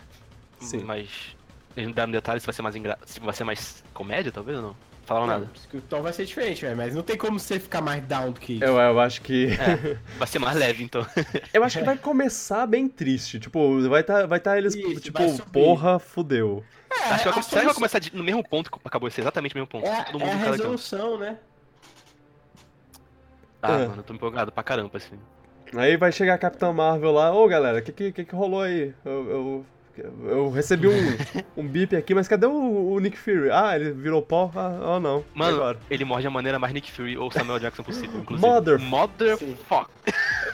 Sim. Mas eles não deram detalhes se vai ser mais engra... se vai ser mais comédia, talvez ou não? Falaram nada. Não, que o tom vai ser diferente, velho, mas não tem como você ficar mais down do que isso. Eu, eu acho que. É, vai ser mais leve, então. eu acho que vai começar bem triste. Tipo, vai tá, vai tá eles, Isso, tipo, porra, fudeu. É, Acho que vai, a será que vai solução- começar de- no mesmo ponto que acabou de ser exatamente o mesmo ponto? É, todo é mundo a cada canto. resolução, né? Ah, É. mano, eu tô empolgado pra caramba, assim. Aí vai chegar a Capitã Marvel lá, ô galera, o que, que, que que rolou aí? Eu, eu, eu recebi um, um bip aqui, mas cadê o, o Nick Fury? Ah, ele virou pó? Ah, oh, não. Mano, agora? ele morre da maneira mais Nick Fury ou Samuel Jackson possível, inclusive. Mother- Motherfuck.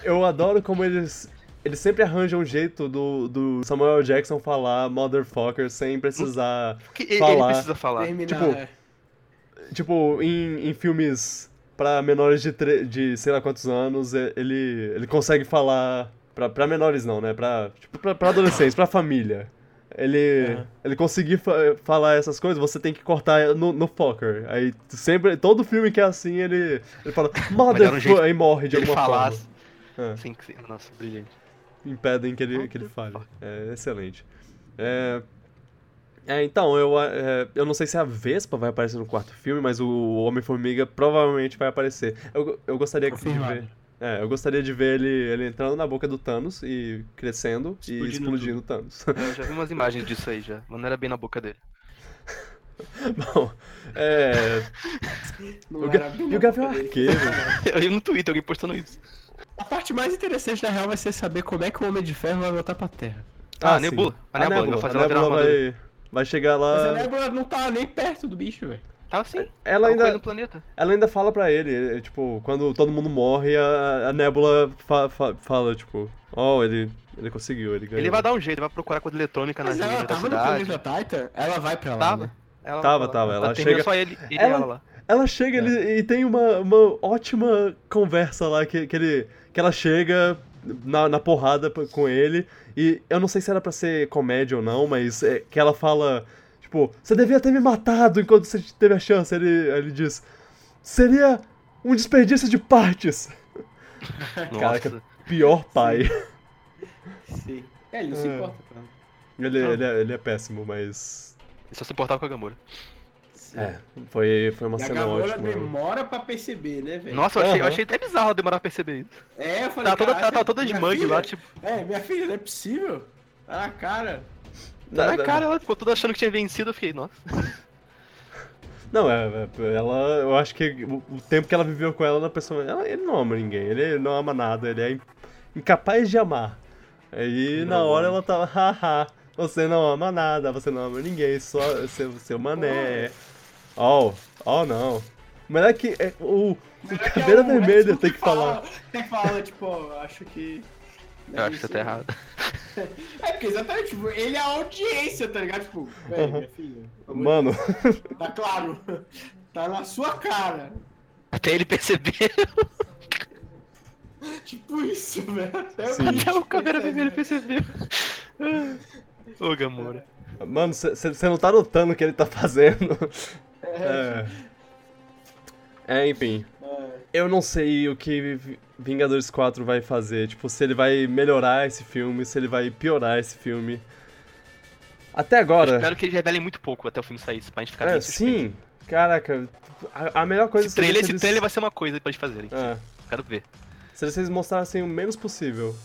Eu adoro como eles. Eles sempre arranjam um jeito do, do Samuel Jackson falar motherfucker sem precisar. Que ele, ele Falar. precisa falar. Terminar, Tipo, é. Tipo, em, em filmes pra menores de, de sei lá quantos anos, ele, ele consegue falar. Pra, pra menores não, né? Pra, tipo, pra, pra adolescentes, pra família. Ele, Aham. ele conseguir fa- falar essas coisas, você tem que cortar no, no fucker. Aí sempre, todo filme que é assim, ele, ele fala motherfucker, aí morre de alguma falar forma. É. Assim que. Nossa, brilhante. impedem que ele, que ele fale. É excelente. É, é, então, eu, é, eu não sei se a Vespa vai aparecer no quarto filme, mas o Homem-Formiga provavelmente vai aparecer. Eu, eu gostaria de Confirmado. ver. É, eu gostaria de ver ele, ele entrando na boca do Thanos e crescendo e Explodindo explodindo o Thanos. Eu já vi umas imagens disso aí já. Mas não era bem na boca dele. Bom, é. Não o Ga- e na o Gavião. Arqueiro. Eu vi no Twitter alguém postando isso. A parte mais interessante da real vai ser saber como é que o Homem de Ferro vai voltar pra Terra. Ah, a sim. Nebula. A A Nebula, Nebula, vai fazer a Nebula vai, vai chegar Mas a lá. Nebula não tá nem perto do bicho, velho. Tava assim. Ela Tava ainda, no planeta. Ela ainda fala pra ele, é, tipo, quando todo mundo morre, a, a Nebula fa- fa- fala, tipo, oh, ele, ele conseguiu, ele ganhou. Ele vai dar um jeito, vai procurar coisa eletrônica na Mas ela região da tava no planeta Titan, ela vai pra lá. Tava. né? Ela Tava, tava, ela termina chega- só ele, ele Ela- e ela lá. Ela chega ele- e tem uma, uma ótima conversa lá, que, que, ele, que ela chega na, na porrada com ele, e eu não sei se era pra ser comédia ou não, mas é, que ela fala, tipo, você devia ter me matado enquanto você teve a chance. Ele, ele diz, seria um desperdício de partes. Caraca. Pior pai. Sim. É, ele não se É. importa. Ele, ele, é, ele é péssimo, mas. Ele só se importava com a Gamora. Sim. É, foi, foi uma E a cena Gamora ótima. demora pra perceber, né, velho? Nossa, eu achei, eu Aham. achei até bizarro demorar a perceber isso. É, eu falei, Tá toda, "Caraca, tá, tá toda de mangue filha- lá, tipo, É, minha filha, não é possível. Tá na cara. Tá na cara, ela ficou toda achando que tinha vencido, eu fiquei, nossa. Não, é, é, ela. Eu acho que o, tempo que ela viveu com ela na pessoa. Ela, ele não ama ninguém, ele não ama nada, ele é in- incapaz de amar. Aí na Não hora ama. ela tava, haha, você não ama nada, você não ama ninguém, só seu, seu mané. Oh, oh não. Melhor que é, o, o Caveira É Vermelha tem que falar. Tem que falar, tipo, ó, acho que. Eu acho que você tá errado. É, porque exatamente, tipo, ele é a audiência, tá ligado? Tipo, velho, minha filha. Mano, Tá claro. Tá na sua cara. Até ele perceber. Tipo isso, velho. Até Sim. Até o Caveira percebe. Vermelha percebeu. Ô, Gamora. mano, você não tá notando o que ele tá fazendo. É. É, enfim. É. Eu não sei o que Vi- Vingadores 4 vai fazer. Tipo, se ele vai melhorar esse filme, se ele vai piorar esse filme. Até agora. Espero que eles revelem muito pouco até o filme sair, pra gente ficar É, bem sim. Caraca, a, a melhor coisa Esse trailer, esse se eles- trailer vai ser uma coisa pra eles fazerem. É, Quero ver. se vocês mostrassem o menos possível.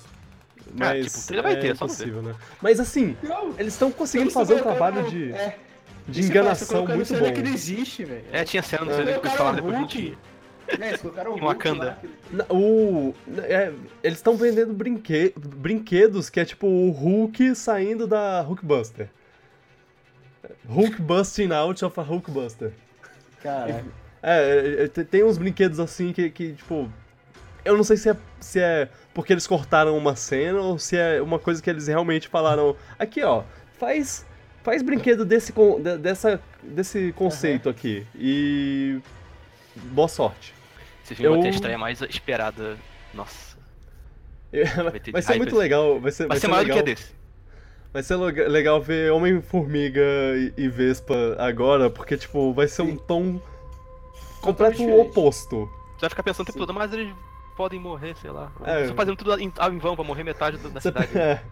Mas tipo, o trailer vai é ter, só não impossível, né? Mas assim, Não, eles estão conseguindo eles tão fazer um trabalho de, É, de enganação muito bom. que não existe, velho. É, tinha cena no É. trailer que eles falaram depois não Né, eles colocaram Hulk Wakanda. lá, O, é, eles estão vendendo brinque, brinquedos que é tipo o Hulk saindo da Hulkbuster. Hulk busting out of a Hulkbuster. Cara, É, é, te- tem uns brinquedos assim que, que, tipo. Eu não sei se é, se é porque eles cortaram uma cena ou se é uma coisa que eles realmente falaram. Aqui, ó, faz. Faz brinquedo desse, dessa, desse conceito aqui. E. Boa sorte. Esse filme vai ter a Eu- estreia mais esperada. Nossa. Vai, ter vai ser muito esse. legal. Vai ser, Vai ser ser maior do legal, que a desse. Vai ser lega- legal ver Homem-Formiga e, e Vespa agora, porque, tipo, vai ser um tom completo oposto. Você vai ficar pensando o tempo todo, mas eles podem morrer, sei lá. É. Só fazendo tudo em, em vão pra morrer metade da cidade. é.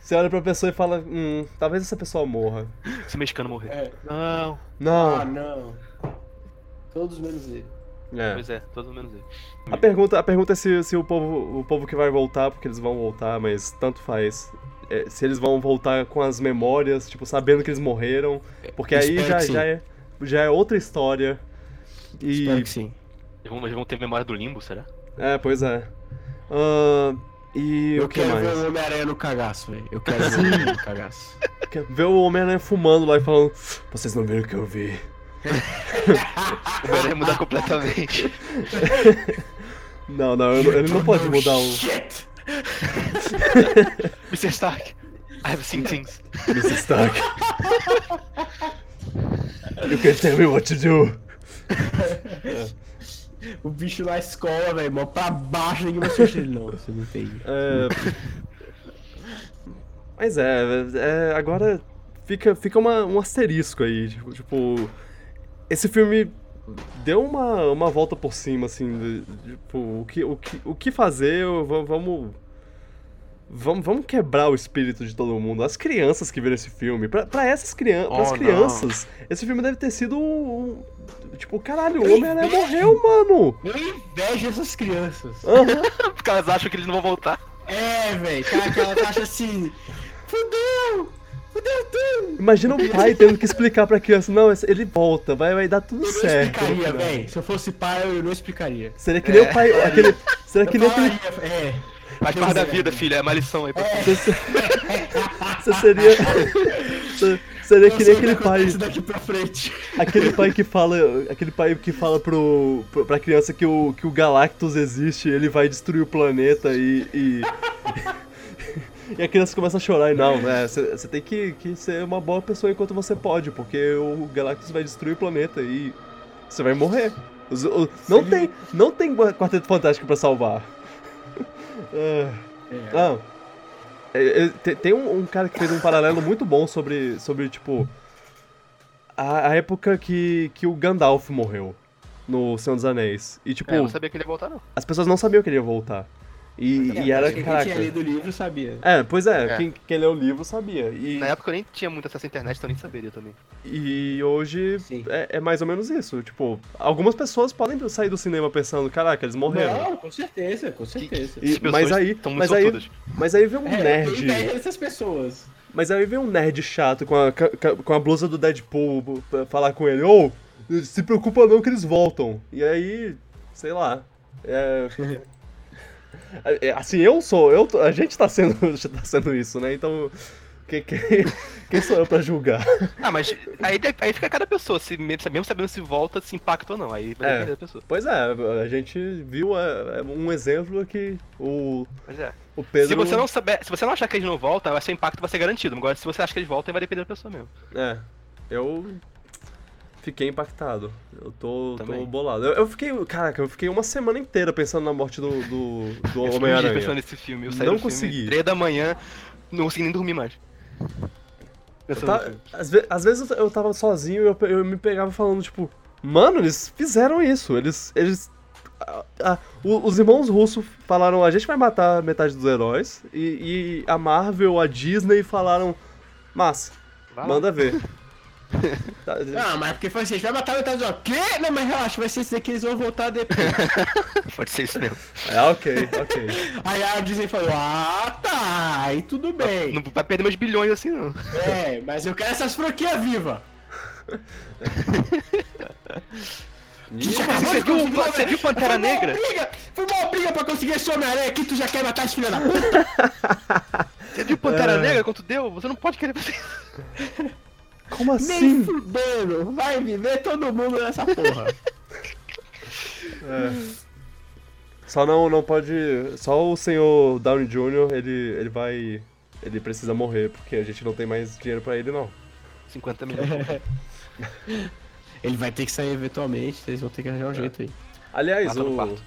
Você olha pra pessoa e fala, hum, talvez essa pessoa morra. Se o mexicano morrer. é. Não. Ah, Não. Todos menos ele. É. Pois é, todo menos ele. A pergunta, a pergunta é se, se o, povo, o povo que vai voltar, porque eles vão voltar, mas tanto faz. É, se eles vão voltar com as memórias, tipo, sabendo que eles morreram. Porque aí já, já, é, já é outra história. E. Espero que sim. Eles vão, eles vão ter memória do limbo, será? É, pois é. Ahn, e Eu o que quero mais? ver o Homem-Aranha no cagaço, velho. Eu quero ver o Homem-Aranha no cagaço. Quer Ver o Homem-Aranha fumando lá e falando: Vocês não viram o que eu vi. O Homem vai mudar completamente. Não, não, não- ele não pode mudar o. Shit! Mr. Stark, I have seen things. Mr. Stark. You can tell me what to do. O bicho na escola, velho, mó pra baixo, ninguém vai assistir ele. Não, você não tem. É... Mas é, é, agora fica, fica uma, um asterisco aí. Tipo, tipo, esse filme deu uma, uma volta por cima, assim. de- tipo, o que, o que, o que fazer? va- Vamos. Vamos, vamos quebrar o espírito de todo mundo. As crianças que viram esse filme. Pra, pra essas crianças. Oh, pras não. crianças, esse filme deve ter sido um. Tipo, caralho, o Homem-Aranha morreu, mano! Eu invejo essas crianças. Aham. Porque elas acham que eles não vão voltar. É, velho, cara, que ela acha assim. Fudeu! Imagina o pai tendo que explicar pra criança, não, ele volta, vai, vai dar tudo Eu não certo. no explicaria, final." velho. Se eu fosse pai, eu não explicaria. Seria que nem o pai. Aquele, seria que nem Eu aquele. é. Faz parte da vida, filha, é uma lição aí pra Você, você seria. você- seria que nem Eu o aquele pai. daqui pra frente. Aquele pai que fala. Aquele pai que fala pro, pro, pra criança que o, que o Galactus existe, ele vai destruir o planeta e. e... E a criança começa a chorar e não, né? Você tem que, que ser uma boa pessoa enquanto você pode, porque o Galactus vai destruir o planeta e você vai morrer. Os- o- não, tem, não tem Quarteto Fantástico pra salvar. Ah. Ah, é, é, tem, tem um, um cara que fez um paralelo muito bom sobre, sobre tipo, a, a época que, que o Gandalf morreu no Senhor dos Anéis. E, tipo, É, eu não sabia que ele ia voltar, não. as pessoas não sabiam que ele ia voltar. E, e era, Quem caraca... tinha lido o livro sabia. É, pois é, É. Quem, quem leu o livro sabia. E, Na época eu nem tinha muito acesso à internet, então eu nem saberia também. e hoje é, é mais ou menos isso. Tipo, algumas pessoas podem sair do cinema pensando, caraca, eles morreram. Não, com certeza, com certeza. E- mas aí, mas aí, mas aí vem um É, nerd. dessas pessoas. Mas aí vem um nerd chato com a, com a blusa do Deadpool pra falar com ele, ô, se preocupa não que eles voltam. E aí, sei lá. É. é, assim, eu sou, eu, a gente tá sendo, tá sendo isso, né? Então, quem, quem, quem sou eu pra julgar? Ah, mas aí, aí fica cada pessoa, se, mesmo sabendo se volta, se impacta ou não. Aí vai É. depender da pessoa. Pois é, a gente viu é, é, um exemplo que o, Mas é. o Pedro. Se você não souber, se você não achar que eles não voltam, o seu impacto vai ser garantido. Agora, se você acha que eles voltam, vai depender da pessoa mesmo. É, eu fiquei impactado. Eu tô, tô bolado. Eu, eu fiquei, caraca, eu fiquei uma semana inteira pensando na morte do, do, do dia pensando Homem-Aranha. nesse filme. Eu saí Não consegui. três da manhã, não consegui nem dormir mais. Às, ve- às vezes eu tava sozinho e eu, eu me pegava falando, tipo, mano, eles fizeram isso. Eles. eles o- os irmãos russos falaram, a gente vai matar metade dos heróis. E, e a Marvel, a Disney falaram, massa, Vai manda ver. Não, mas porque foi assim, a gente vai matar metade do Quê? Não, mas relaxa, vai ser isso daqui, eles vão voltar depois. Pode ser isso mesmo. É, ok, ok. Aí a Disney falou, ah tá, aí tudo bem. Não vai perder meus bilhões assim, não. É, mas eu quero essas franquias vivas. Você viu, você viu Pantera Negra? Briga, foi uma briga pra conseguir esse Homem-Aranha aqui, tu já quer matar esse filho da puta? Você viu Pantera Negra quanto deu? Você não pode querer fazer isso. Como Nem assim? fudendo, vai viver todo mundo nessa porra. É. Só não, não pode. Só o senhor Downey Jr. ele, ele vai. Ele precisa morrer, porque a gente não tem mais dinheiro pra ele, não. 50 milhões. Ele vai ter que sair eventualmente, eles vão ter que arranjar um jeito aí. Aliás, Mata o.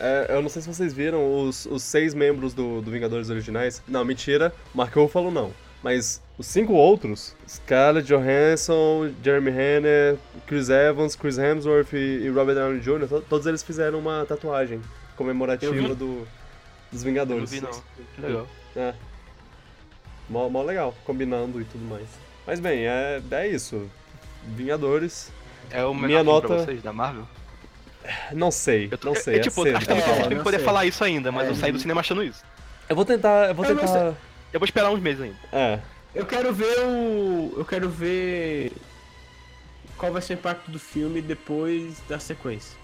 é, eu não sei se vocês viram os, os seis membros do, do Vingadores originais. Não, mentira. Mark Ruffalo não. Mas os cinco outros, Scarlett Johansson, Jeremy Renner, Chris Evans, Chris Hemsworth e, e Robert Downey Jr., to- todos eles fizeram uma tatuagem comemorativa Eu do, dos Eu não Vingadores. vi, não. Que legal. É. Mó, mó legal, combinando e tudo mais. Mas bem, é, é isso. Vingadores. É o melhor Minha filme pra nota- vocês, da Marvel? Não sei, Eu tô, não sei. é, É, tipo, cedo acho que pra tá É, não poder sei. falar isso ainda, mas É. eu saí do cinema achando isso. Eu vou tentar. Eu vou Eu não tentar. Eu vou esperar uns meses ainda. É. Eu quero ver o. Eu quero ver. Qual vai ser o impacto do filme depois da sequência.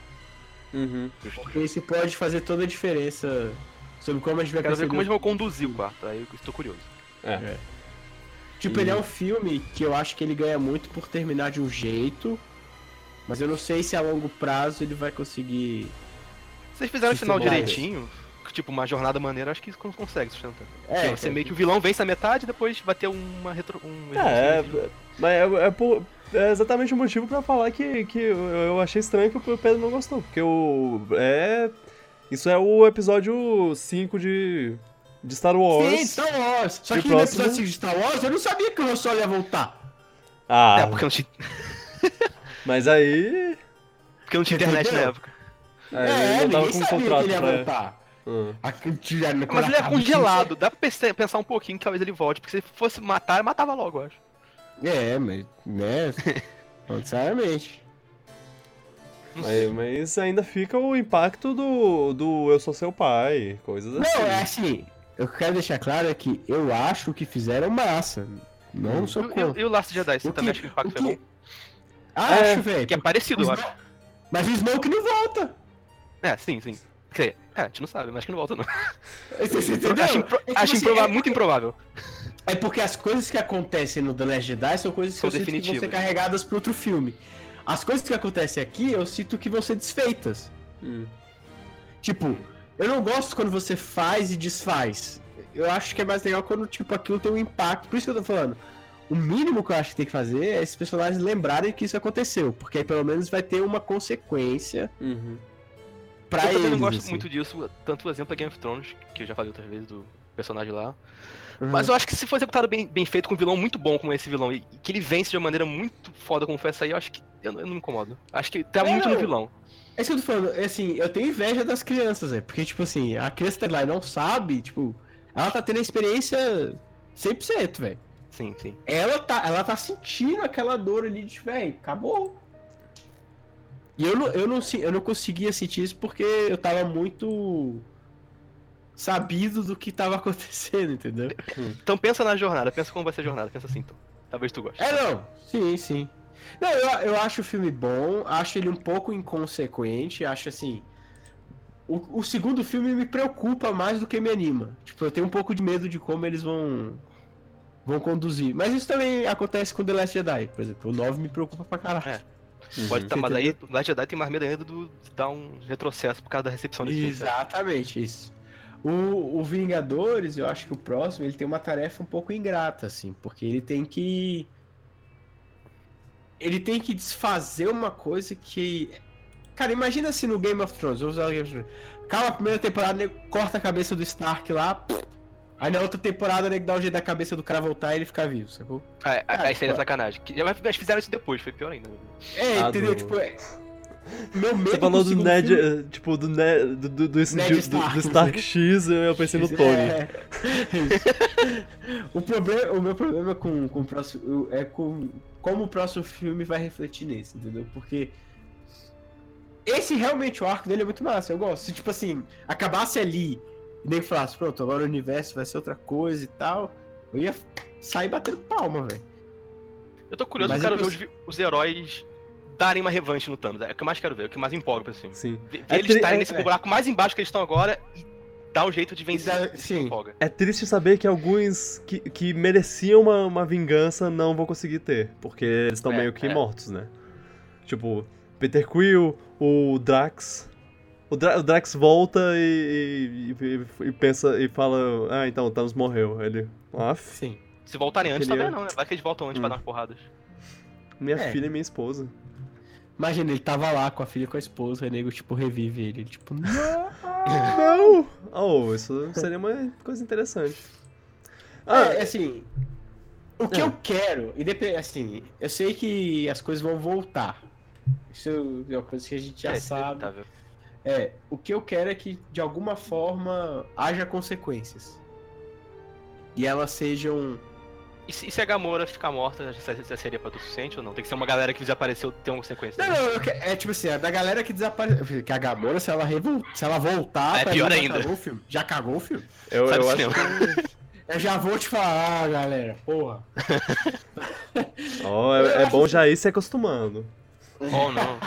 Uhum. Porque isso pode fazer toda a diferença sobre como a gente vai Quero ver como eles vão conduzir o quarto, aí eu estou curioso. É. Tipo, ele é um filme que eu acho que ele ganha muito por terminar de um jeito, mas eu não sei se a longo prazo ele vai conseguir. Vocês fizeram o final direitinho, tipo, uma jornada maneira, acho que isso con- consegue sustentar. É, você meio que o vilão vence a metade e depois vai ter uma retro... um É, é, mas é, é por- é exatamente o motivo pra falar que, que eu eu achei estranho que o Pedro não gostou. Porque o. É. Isso é o episódio 5 de. De Star Wars. Sim, Star Wars. Só que no próximo- episódio seguinte de Star Wars eu não sabia que o Han Solo ia voltar. Ah, É, porque não tinha, mas aí. porque não tinha internet Entendeu? na época. É, ele não tava com sabia contrato que ele ia pra. voltar. Hum. Mas ele é congelado, dá pra pensar, um pouquinho que talvez ele volte, porque se fosse matar, ele matava logo, eu acho. É, mas. Né? não necessariamente. Mas, mas ainda fica o impacto do, do Eu Sou Seu Pai, coisas assim. Não, é assim. Eu quero deixar claro é que eu acho que fizeram massa. Não sou E, e, contra. e o Last Jedi, você O também que- acha que o impacto o foi que- bom? Acho, É, velho. Que é parecido, eu acho. Mas o Smoke não volta. É, sim, sim. Quer dizer, é, a gente não sabe, mas acho que não volta não. Você entendeu? Acho, impro- É tipo acho assim, improva- é- muito improvável. É porque as coisas que acontecem no The Last Jedi são coisas que São eu sinto que vão ser carregadas para outro filme. As coisas que acontecem aqui, eu sinto que vão ser desfeitas. Hum. Tipo, eu não gosto quando você faz e desfaz. Eu acho que é mais legal quando, tipo, aquilo tem um impacto. Por isso que eu tô falando. O mínimo que eu acho que tem que fazer é esses personagens lembrarem que isso aconteceu. Porque aí pelo menos vai ter uma consequência Uhum. Pra eu eles. também não gosto assim. muito disso, tanto o exemplo é Game of Thrones, que eu já falei outras vezes do personagem lá. Uhum. Mas eu acho que se for executado bem, bem feito com um vilão muito bom como esse vilão, e e que ele vence de uma maneira muito foda como foi essa aí, eu acho que eu, não- eu não me incomodo. Acho que tá É, muito no vilão. É isso que eu tô falando, é assim, eu tenho inveja das crianças, é Porque, tipo assim, a criança tá lá e não sabe, tipo, ela tá tendo a experiência 100%, velho. Sim, sim. Ela tá, ela tá sentindo aquela dor ali de, velho, acabou. E eu não, eu, não, eu não conseguia sentir isso porque eu tava muito sabido do que tava acontecendo, entendeu? Então pensa na jornada, pensa como vai ser a jornada, pensa assim então. Talvez tu goste. É, não. Sim, sim. Não, eu, eu acho o filme bom, acho ele um pouco inconsequente, acho assim. O, o segundo filme me preocupa mais do que me anima. Tipo, eu tenho um pouco de medo de como eles vão. vão conduzir. Mas isso também acontece com The Last Jedi, por exemplo. O 9 me preocupa pra caralho. É. Uhum. Pode estar, mas Entendeu? aí o Last Jedi tem mais medo ainda do, de dar um retrocesso por causa da recepção desse filme. Exatamente, isso. O, o Vingadores, eu acho que o próximo, ele tem uma tarefa um pouco ingrata, assim, porque ele tem que. Ele tem que desfazer uma coisa que. Cara, imagina se no Game of Thrones, vamos usar o Game of Thrones. Acaba a primeira temporada, corta a cabeça do Stark lá. pff, Aí na outra temporada, nego dá o jeito da cabeça do cara voltar e ele ficar vivo, sacou? Ah, é, Cara, aí seria tipo- sacanagem. Que- Mas fizeram isso depois, foi pior ainda. É, Ah, entendeu? do- Tipo, é, Meu medo Você falou do Ned, filme- eh, tipo, do Ned, do, do, do, Ned do- Stark, do Stark né? X, eu pensei no Tony. É, o, problema, o meu problema com, com o próximo é com como o próximo filme vai refletir nesse, entendeu? Porque esse realmente o arco dele é muito massa, eu gosto. Se tipo assim, acabasse ali e nem falasse, pronto, agora o universo vai ser outra coisa e tal, eu ia sair batendo palma, velho. Eu tô curioso, Mas eu quero eu ver os, os heróis darem uma revanche no Thanos. É o que eu mais quero ver, é o que mais empolga, assim. Sim. Ver, É eles tri- estarem é- nesse é. buraco mais embaixo que eles estão agora e dar um jeito de vencer. Isso sim. empolga. É triste saber que alguns que, que mereciam uma, uma vingança não vão conseguir ter, porque eles estão É, meio que é. mortos, né? Tipo, Peter Quill, o Drax. O, Dra- o Drax volta e, e- e- pensa e fala: Ah, então o Thanos morreu. Ele. Ah, Sim. Se voltarem antes, Queria- talvez não, né? Vai que eles voltam antes Hum. pra dar umas porradas. minha É. filha e minha esposa. Imagina, ele tava lá com a filha e com a esposa, o nego, tipo, revive ele. Ele, tipo, não! Não! Oh, isso seria uma coisa interessante. Ah, É, assim, o que É. eu quero, e depende, assim, eu sei que as coisas vão voltar. Isso é uma coisa que a gente já É, sabe. inevitável. É, o que eu quero é que, de alguma forma, haja consequências. E elas sejam. E se, e se a Gamora ficar morta, já, já seria pra tu suficiente ou não? Tem que ser uma galera que desapareceu ter uma consequência. Não, não, eu é tipo assim, a da galera que desapareceu. Que a Gamora, se ela, revol... se ela voltar, É pior ainda. cagou o filme. Já cagou o filme. eu, Sabe eu acho que. Eu já vou te falar, galera. Porra. Ó, é, é bom já ir se acostumando. Ou não.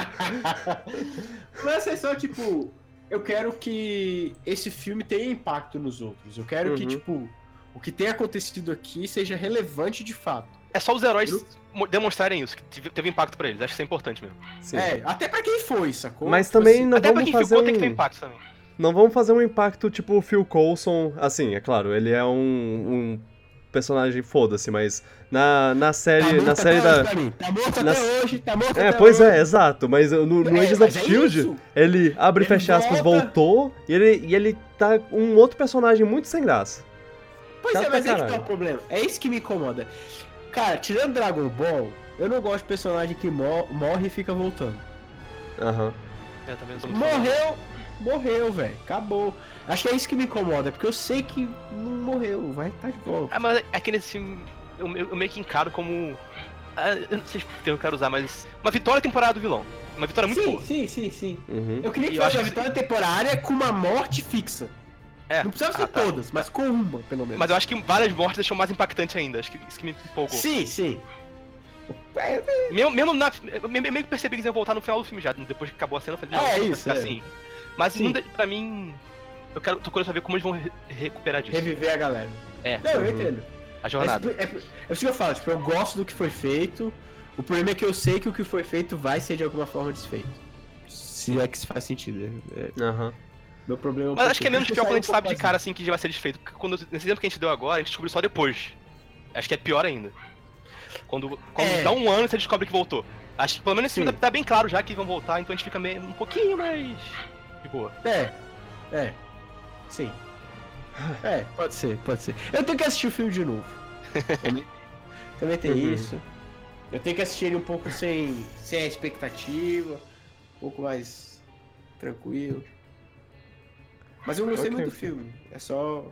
Mas é só, tipo, eu quero que esse filme tenha impacto nos outros. Eu quero que, Uhum. tipo, o que tem acontecido aqui seja relevante de fato. É só os heróis Eu- mo- demonstrarem isso, que teve impacto pra eles. Acho que isso é importante mesmo. Sim. É, até pra quem foi, sacou? Mas Tipo também assim, não Até pra vamos quem fazer ficou tem que ter um. impacto também. Não vamos fazer um impacto tipo o Phil Coulson. Assim, é claro, ele é um, um personagem foda-se, mas na, na tá série. morto na até série hoje da. pra mim. Tá morto na- até hoje, tá morto É, até pois hoje. é, exato. Mas no, no É, Agents of é Shield, isso. ele abre e fecha aspas, voltou, e ele, e ele tá um outro personagem muito sem graça. Pois Chato é, mas pra é que tá caralho. o problema. É isso que me incomoda. Cara, tirando Dragon Ball, eu não gosto de personagem que mor- morre e fica voltando. Aham. Fã. Morreu, morreu, velho. Acabou. Acho que é isso que me incomoda, porque eu sei que não morreu, vai estar de volta. Ah, mas é que nesse filme eu, eu- eu meio que encaro como. ah, eu não sei se eu quero usar, mas. Uma vitória temporária do vilão. Uma vitória muito sim, boa. sim, sim, sim. Uhum. Eu queria que eu fosse uma que- vitória temporária com uma morte fixa. É. Não precisava ser Ah, tá. todas, mas com uma, pelo menos. Mas eu acho que várias mortes deixam mais impactante ainda. Acho que isso que me empolgou. Sim, sim. É, Mesmo, mesmo na. Eu meio que percebi que eles iam voltar no final do filme já. Depois que acabou a cena, eu falei, É, não, vai isso, ficar é. assim. Mas Sim. não pra mim. Eu quero, tô curioso pra ver como eles vão re- recuperar disso. reviver a galera. É, Não, eu Uhum. entendo. a jornada. é, é, é isso que eu falo, tipo, eu gosto do que foi feito. O problema é que eu sei que o que foi feito vai ser de alguma forma desfeito. Se é que isso faz sentido. É, é- Aham. meu problema é um Mas acho que é menos pior quando a gente um sabe de cara assim que já vai ser desfeito. Porque Quando, nesse exemplo que a gente deu agora, a gente descobriu só depois. Acho que é pior ainda. Quando, quando É. dá um ano você descobre que voltou. Acho que pelo menos esse filme tá, tá bem claro já que vão voltar, então a gente fica meio, um pouquinho mais. De boa. É, é. Sim. É, pode ser, pode ser. Eu tenho que assistir o filme de novo. também, também tem Uhum. isso. Eu tenho que assistir ele um pouco sem, sem a expectativa, um pouco mais tranquilo. Mas eu gostei Ok. muito do filme. É só.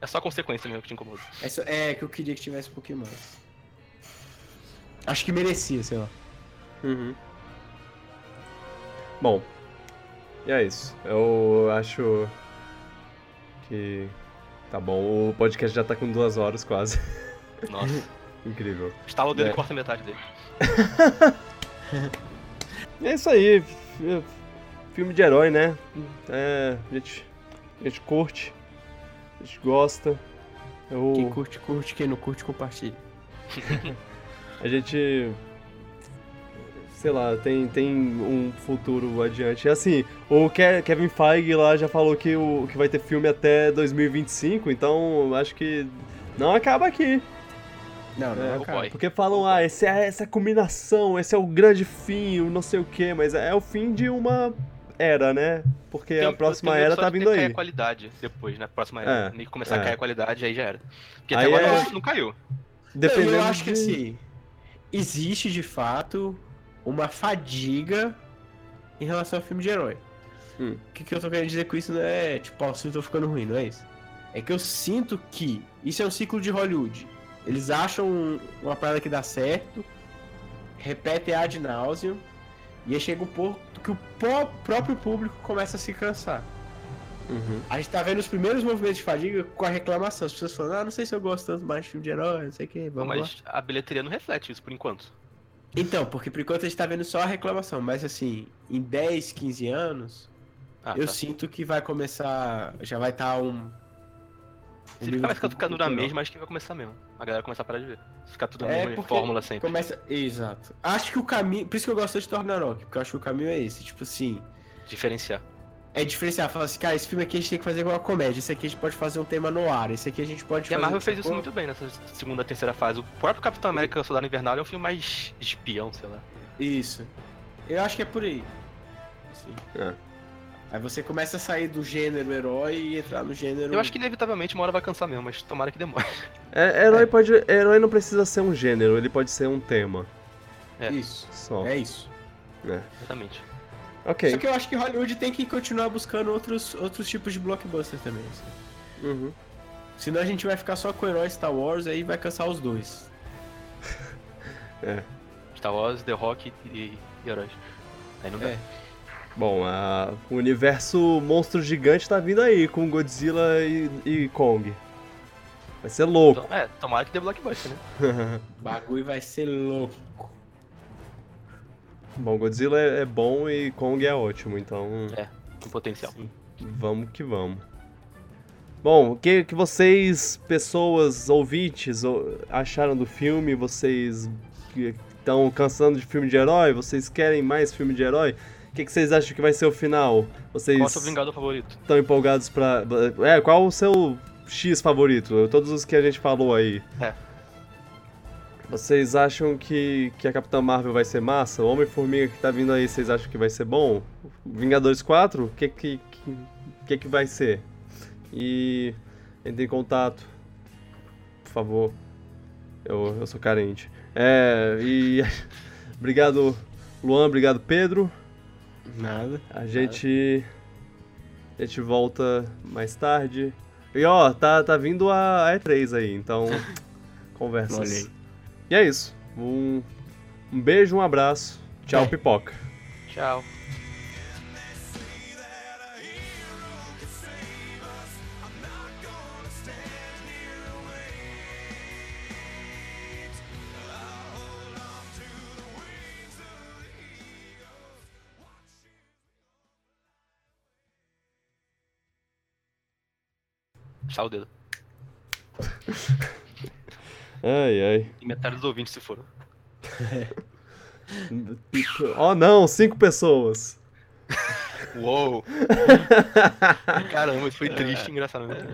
É só consequência mesmo que te incomoda. É, só, é que eu queria que tivesse um pouquinho mais. Acho que merecia, sei lá. Uhum. Bom, e é isso. Eu acho que tá bom. O podcast já tá com duas horas quase. Nossa. Incrível. Estala o dedo É. e corta metade dele. É isso aí. f- Filme de herói, né? É, a gente, a gente curte, a gente gosta. Eu, Quem curte, curte. Quem não curte, compartilha. a gente. Sei lá, tem, tem um futuro adiante. Assim, o Ke- Kevin Feige lá já falou que, o, que vai ter filme até 2025, então acho que não acaba aqui. Não, não, É, boy. Porque falam, ah, esse é, essa é a combinação, esse é o grande fim, o não sei o que, mas é o fim de uma era, né? Porque Tem- a próxima era tá vindo cair aí. a qualidade depois, né? Próxima era. É, Nem que começar é. a cair a qualidade, aí já era. Porque Aí até agora é- não- não caiu. Dependendo eu acho que de- assim, existe de fato uma fadiga em relação ao filme de herói. Hum. O que, que eu tô querendo dizer com isso não é, tipo, ó, os filmes estão ficando ruins, não é isso. É que eu sinto que isso é um ciclo de Hollywood. Eles acham uma parada que dá certo, repetem ad nauseam, e aí chega um ponto que o pró- próprio público começa a se cansar. Uhum. A gente tá vendo os primeiros movimentos de fadiga com a reclamação. As pessoas falando, ah, não sei se eu gosto tanto mais de filme de herói, não sei o que, Não, vamos lá. mas a bilheteria não reflete isso por enquanto. Então, porque por enquanto a gente tá vendo só a reclamação, mas assim, em 10, 15 anos, Ah, eu tá. sinto que vai começar. Já vai estar um. um Se ficar, vai ficar, de ficar tudo a cultural. mesma, acho que vai começar mesmo. A galera vai começar a parar de ver. Se ficar tudo a É, mesma fórmula sempre. Começa. Exato. Acho que o caminho. Por isso que eu gosto de Thor Ragnarok, porque eu acho que o caminho é esse. Tipo assim. Diferenciar. É diferenciar, falar assim, cara, esse filme aqui a gente tem que fazer igual uma comédia, esse aqui a gente pode fazer um tema no ar, esse aqui a gente pode E a fazer. Marvel fez isso Pô, muito bem nessa segunda, terceira fase. O próprio Capitão América Soldado Invernal é um filme mais espião, sei lá. Isso. Eu acho que é por aí. Assim. É. Aí você começa a sair do gênero herói e entrar no gênero. Eu acho que inevitavelmente uma hora vai cansar mesmo, mas tomara que demore. É, herói, pode, herói não precisa ser um gênero, ele pode ser um tema. É. Isso. Só. É isso. Exatamente. Ok. Só que eu acho que Hollywood tem que continuar buscando outros, outros tipos de blockbuster também. assim. Uhum. Senão a gente vai ficar só com herói Star Wars aí vai cansar os dois. Star Wars, The Rock e, e heróis. Aí não dá. É. Bom, a- o universo monstro gigante tá vindo aí com Godzilla e, e Kong. Vai ser louco. Então, é, tomara que dê blockbuster, né? O bagulho vai ser louco. Bom, Godzilla é, é bom e Kong é ótimo, então Com potencial. vamos que vamos. Bom, o que, que vocês, pessoas, ouvintes, ou- acharam do filme? Vocês estão cansando de filme de herói? Vocês querem mais filme de herói? O que, que vocês acham que vai ser o final? Vocês Qual é o seu Vingador favorito? estão empolgados pra. É, qual o seu X favorito? Todos os que a gente falou aí. É. Vocês acham que, que a Capitã Marvel vai ser massa? O Homem-Formiga que tá vindo aí, vocês acham que vai ser bom? Vingadores 4? O que que, que, que que vai ser? E entre em contato, por favor. Eu, eu sou carente. É, e obrigado Luan, obrigado Pedro. Nada. A gente. A gente volta mais tarde. E ó, tá, tá vindo a E3 aí, então. Conversas. Olha aí. E é isso. Um, um beijo, um abraço. Tchau, É. pipoca. Tchau. Só o dedo. Ai, ai. E metade dos ouvintes se foram. Oh não, cinco pessoas. Uou! Caramba, isso foi triste e engraçado. Né?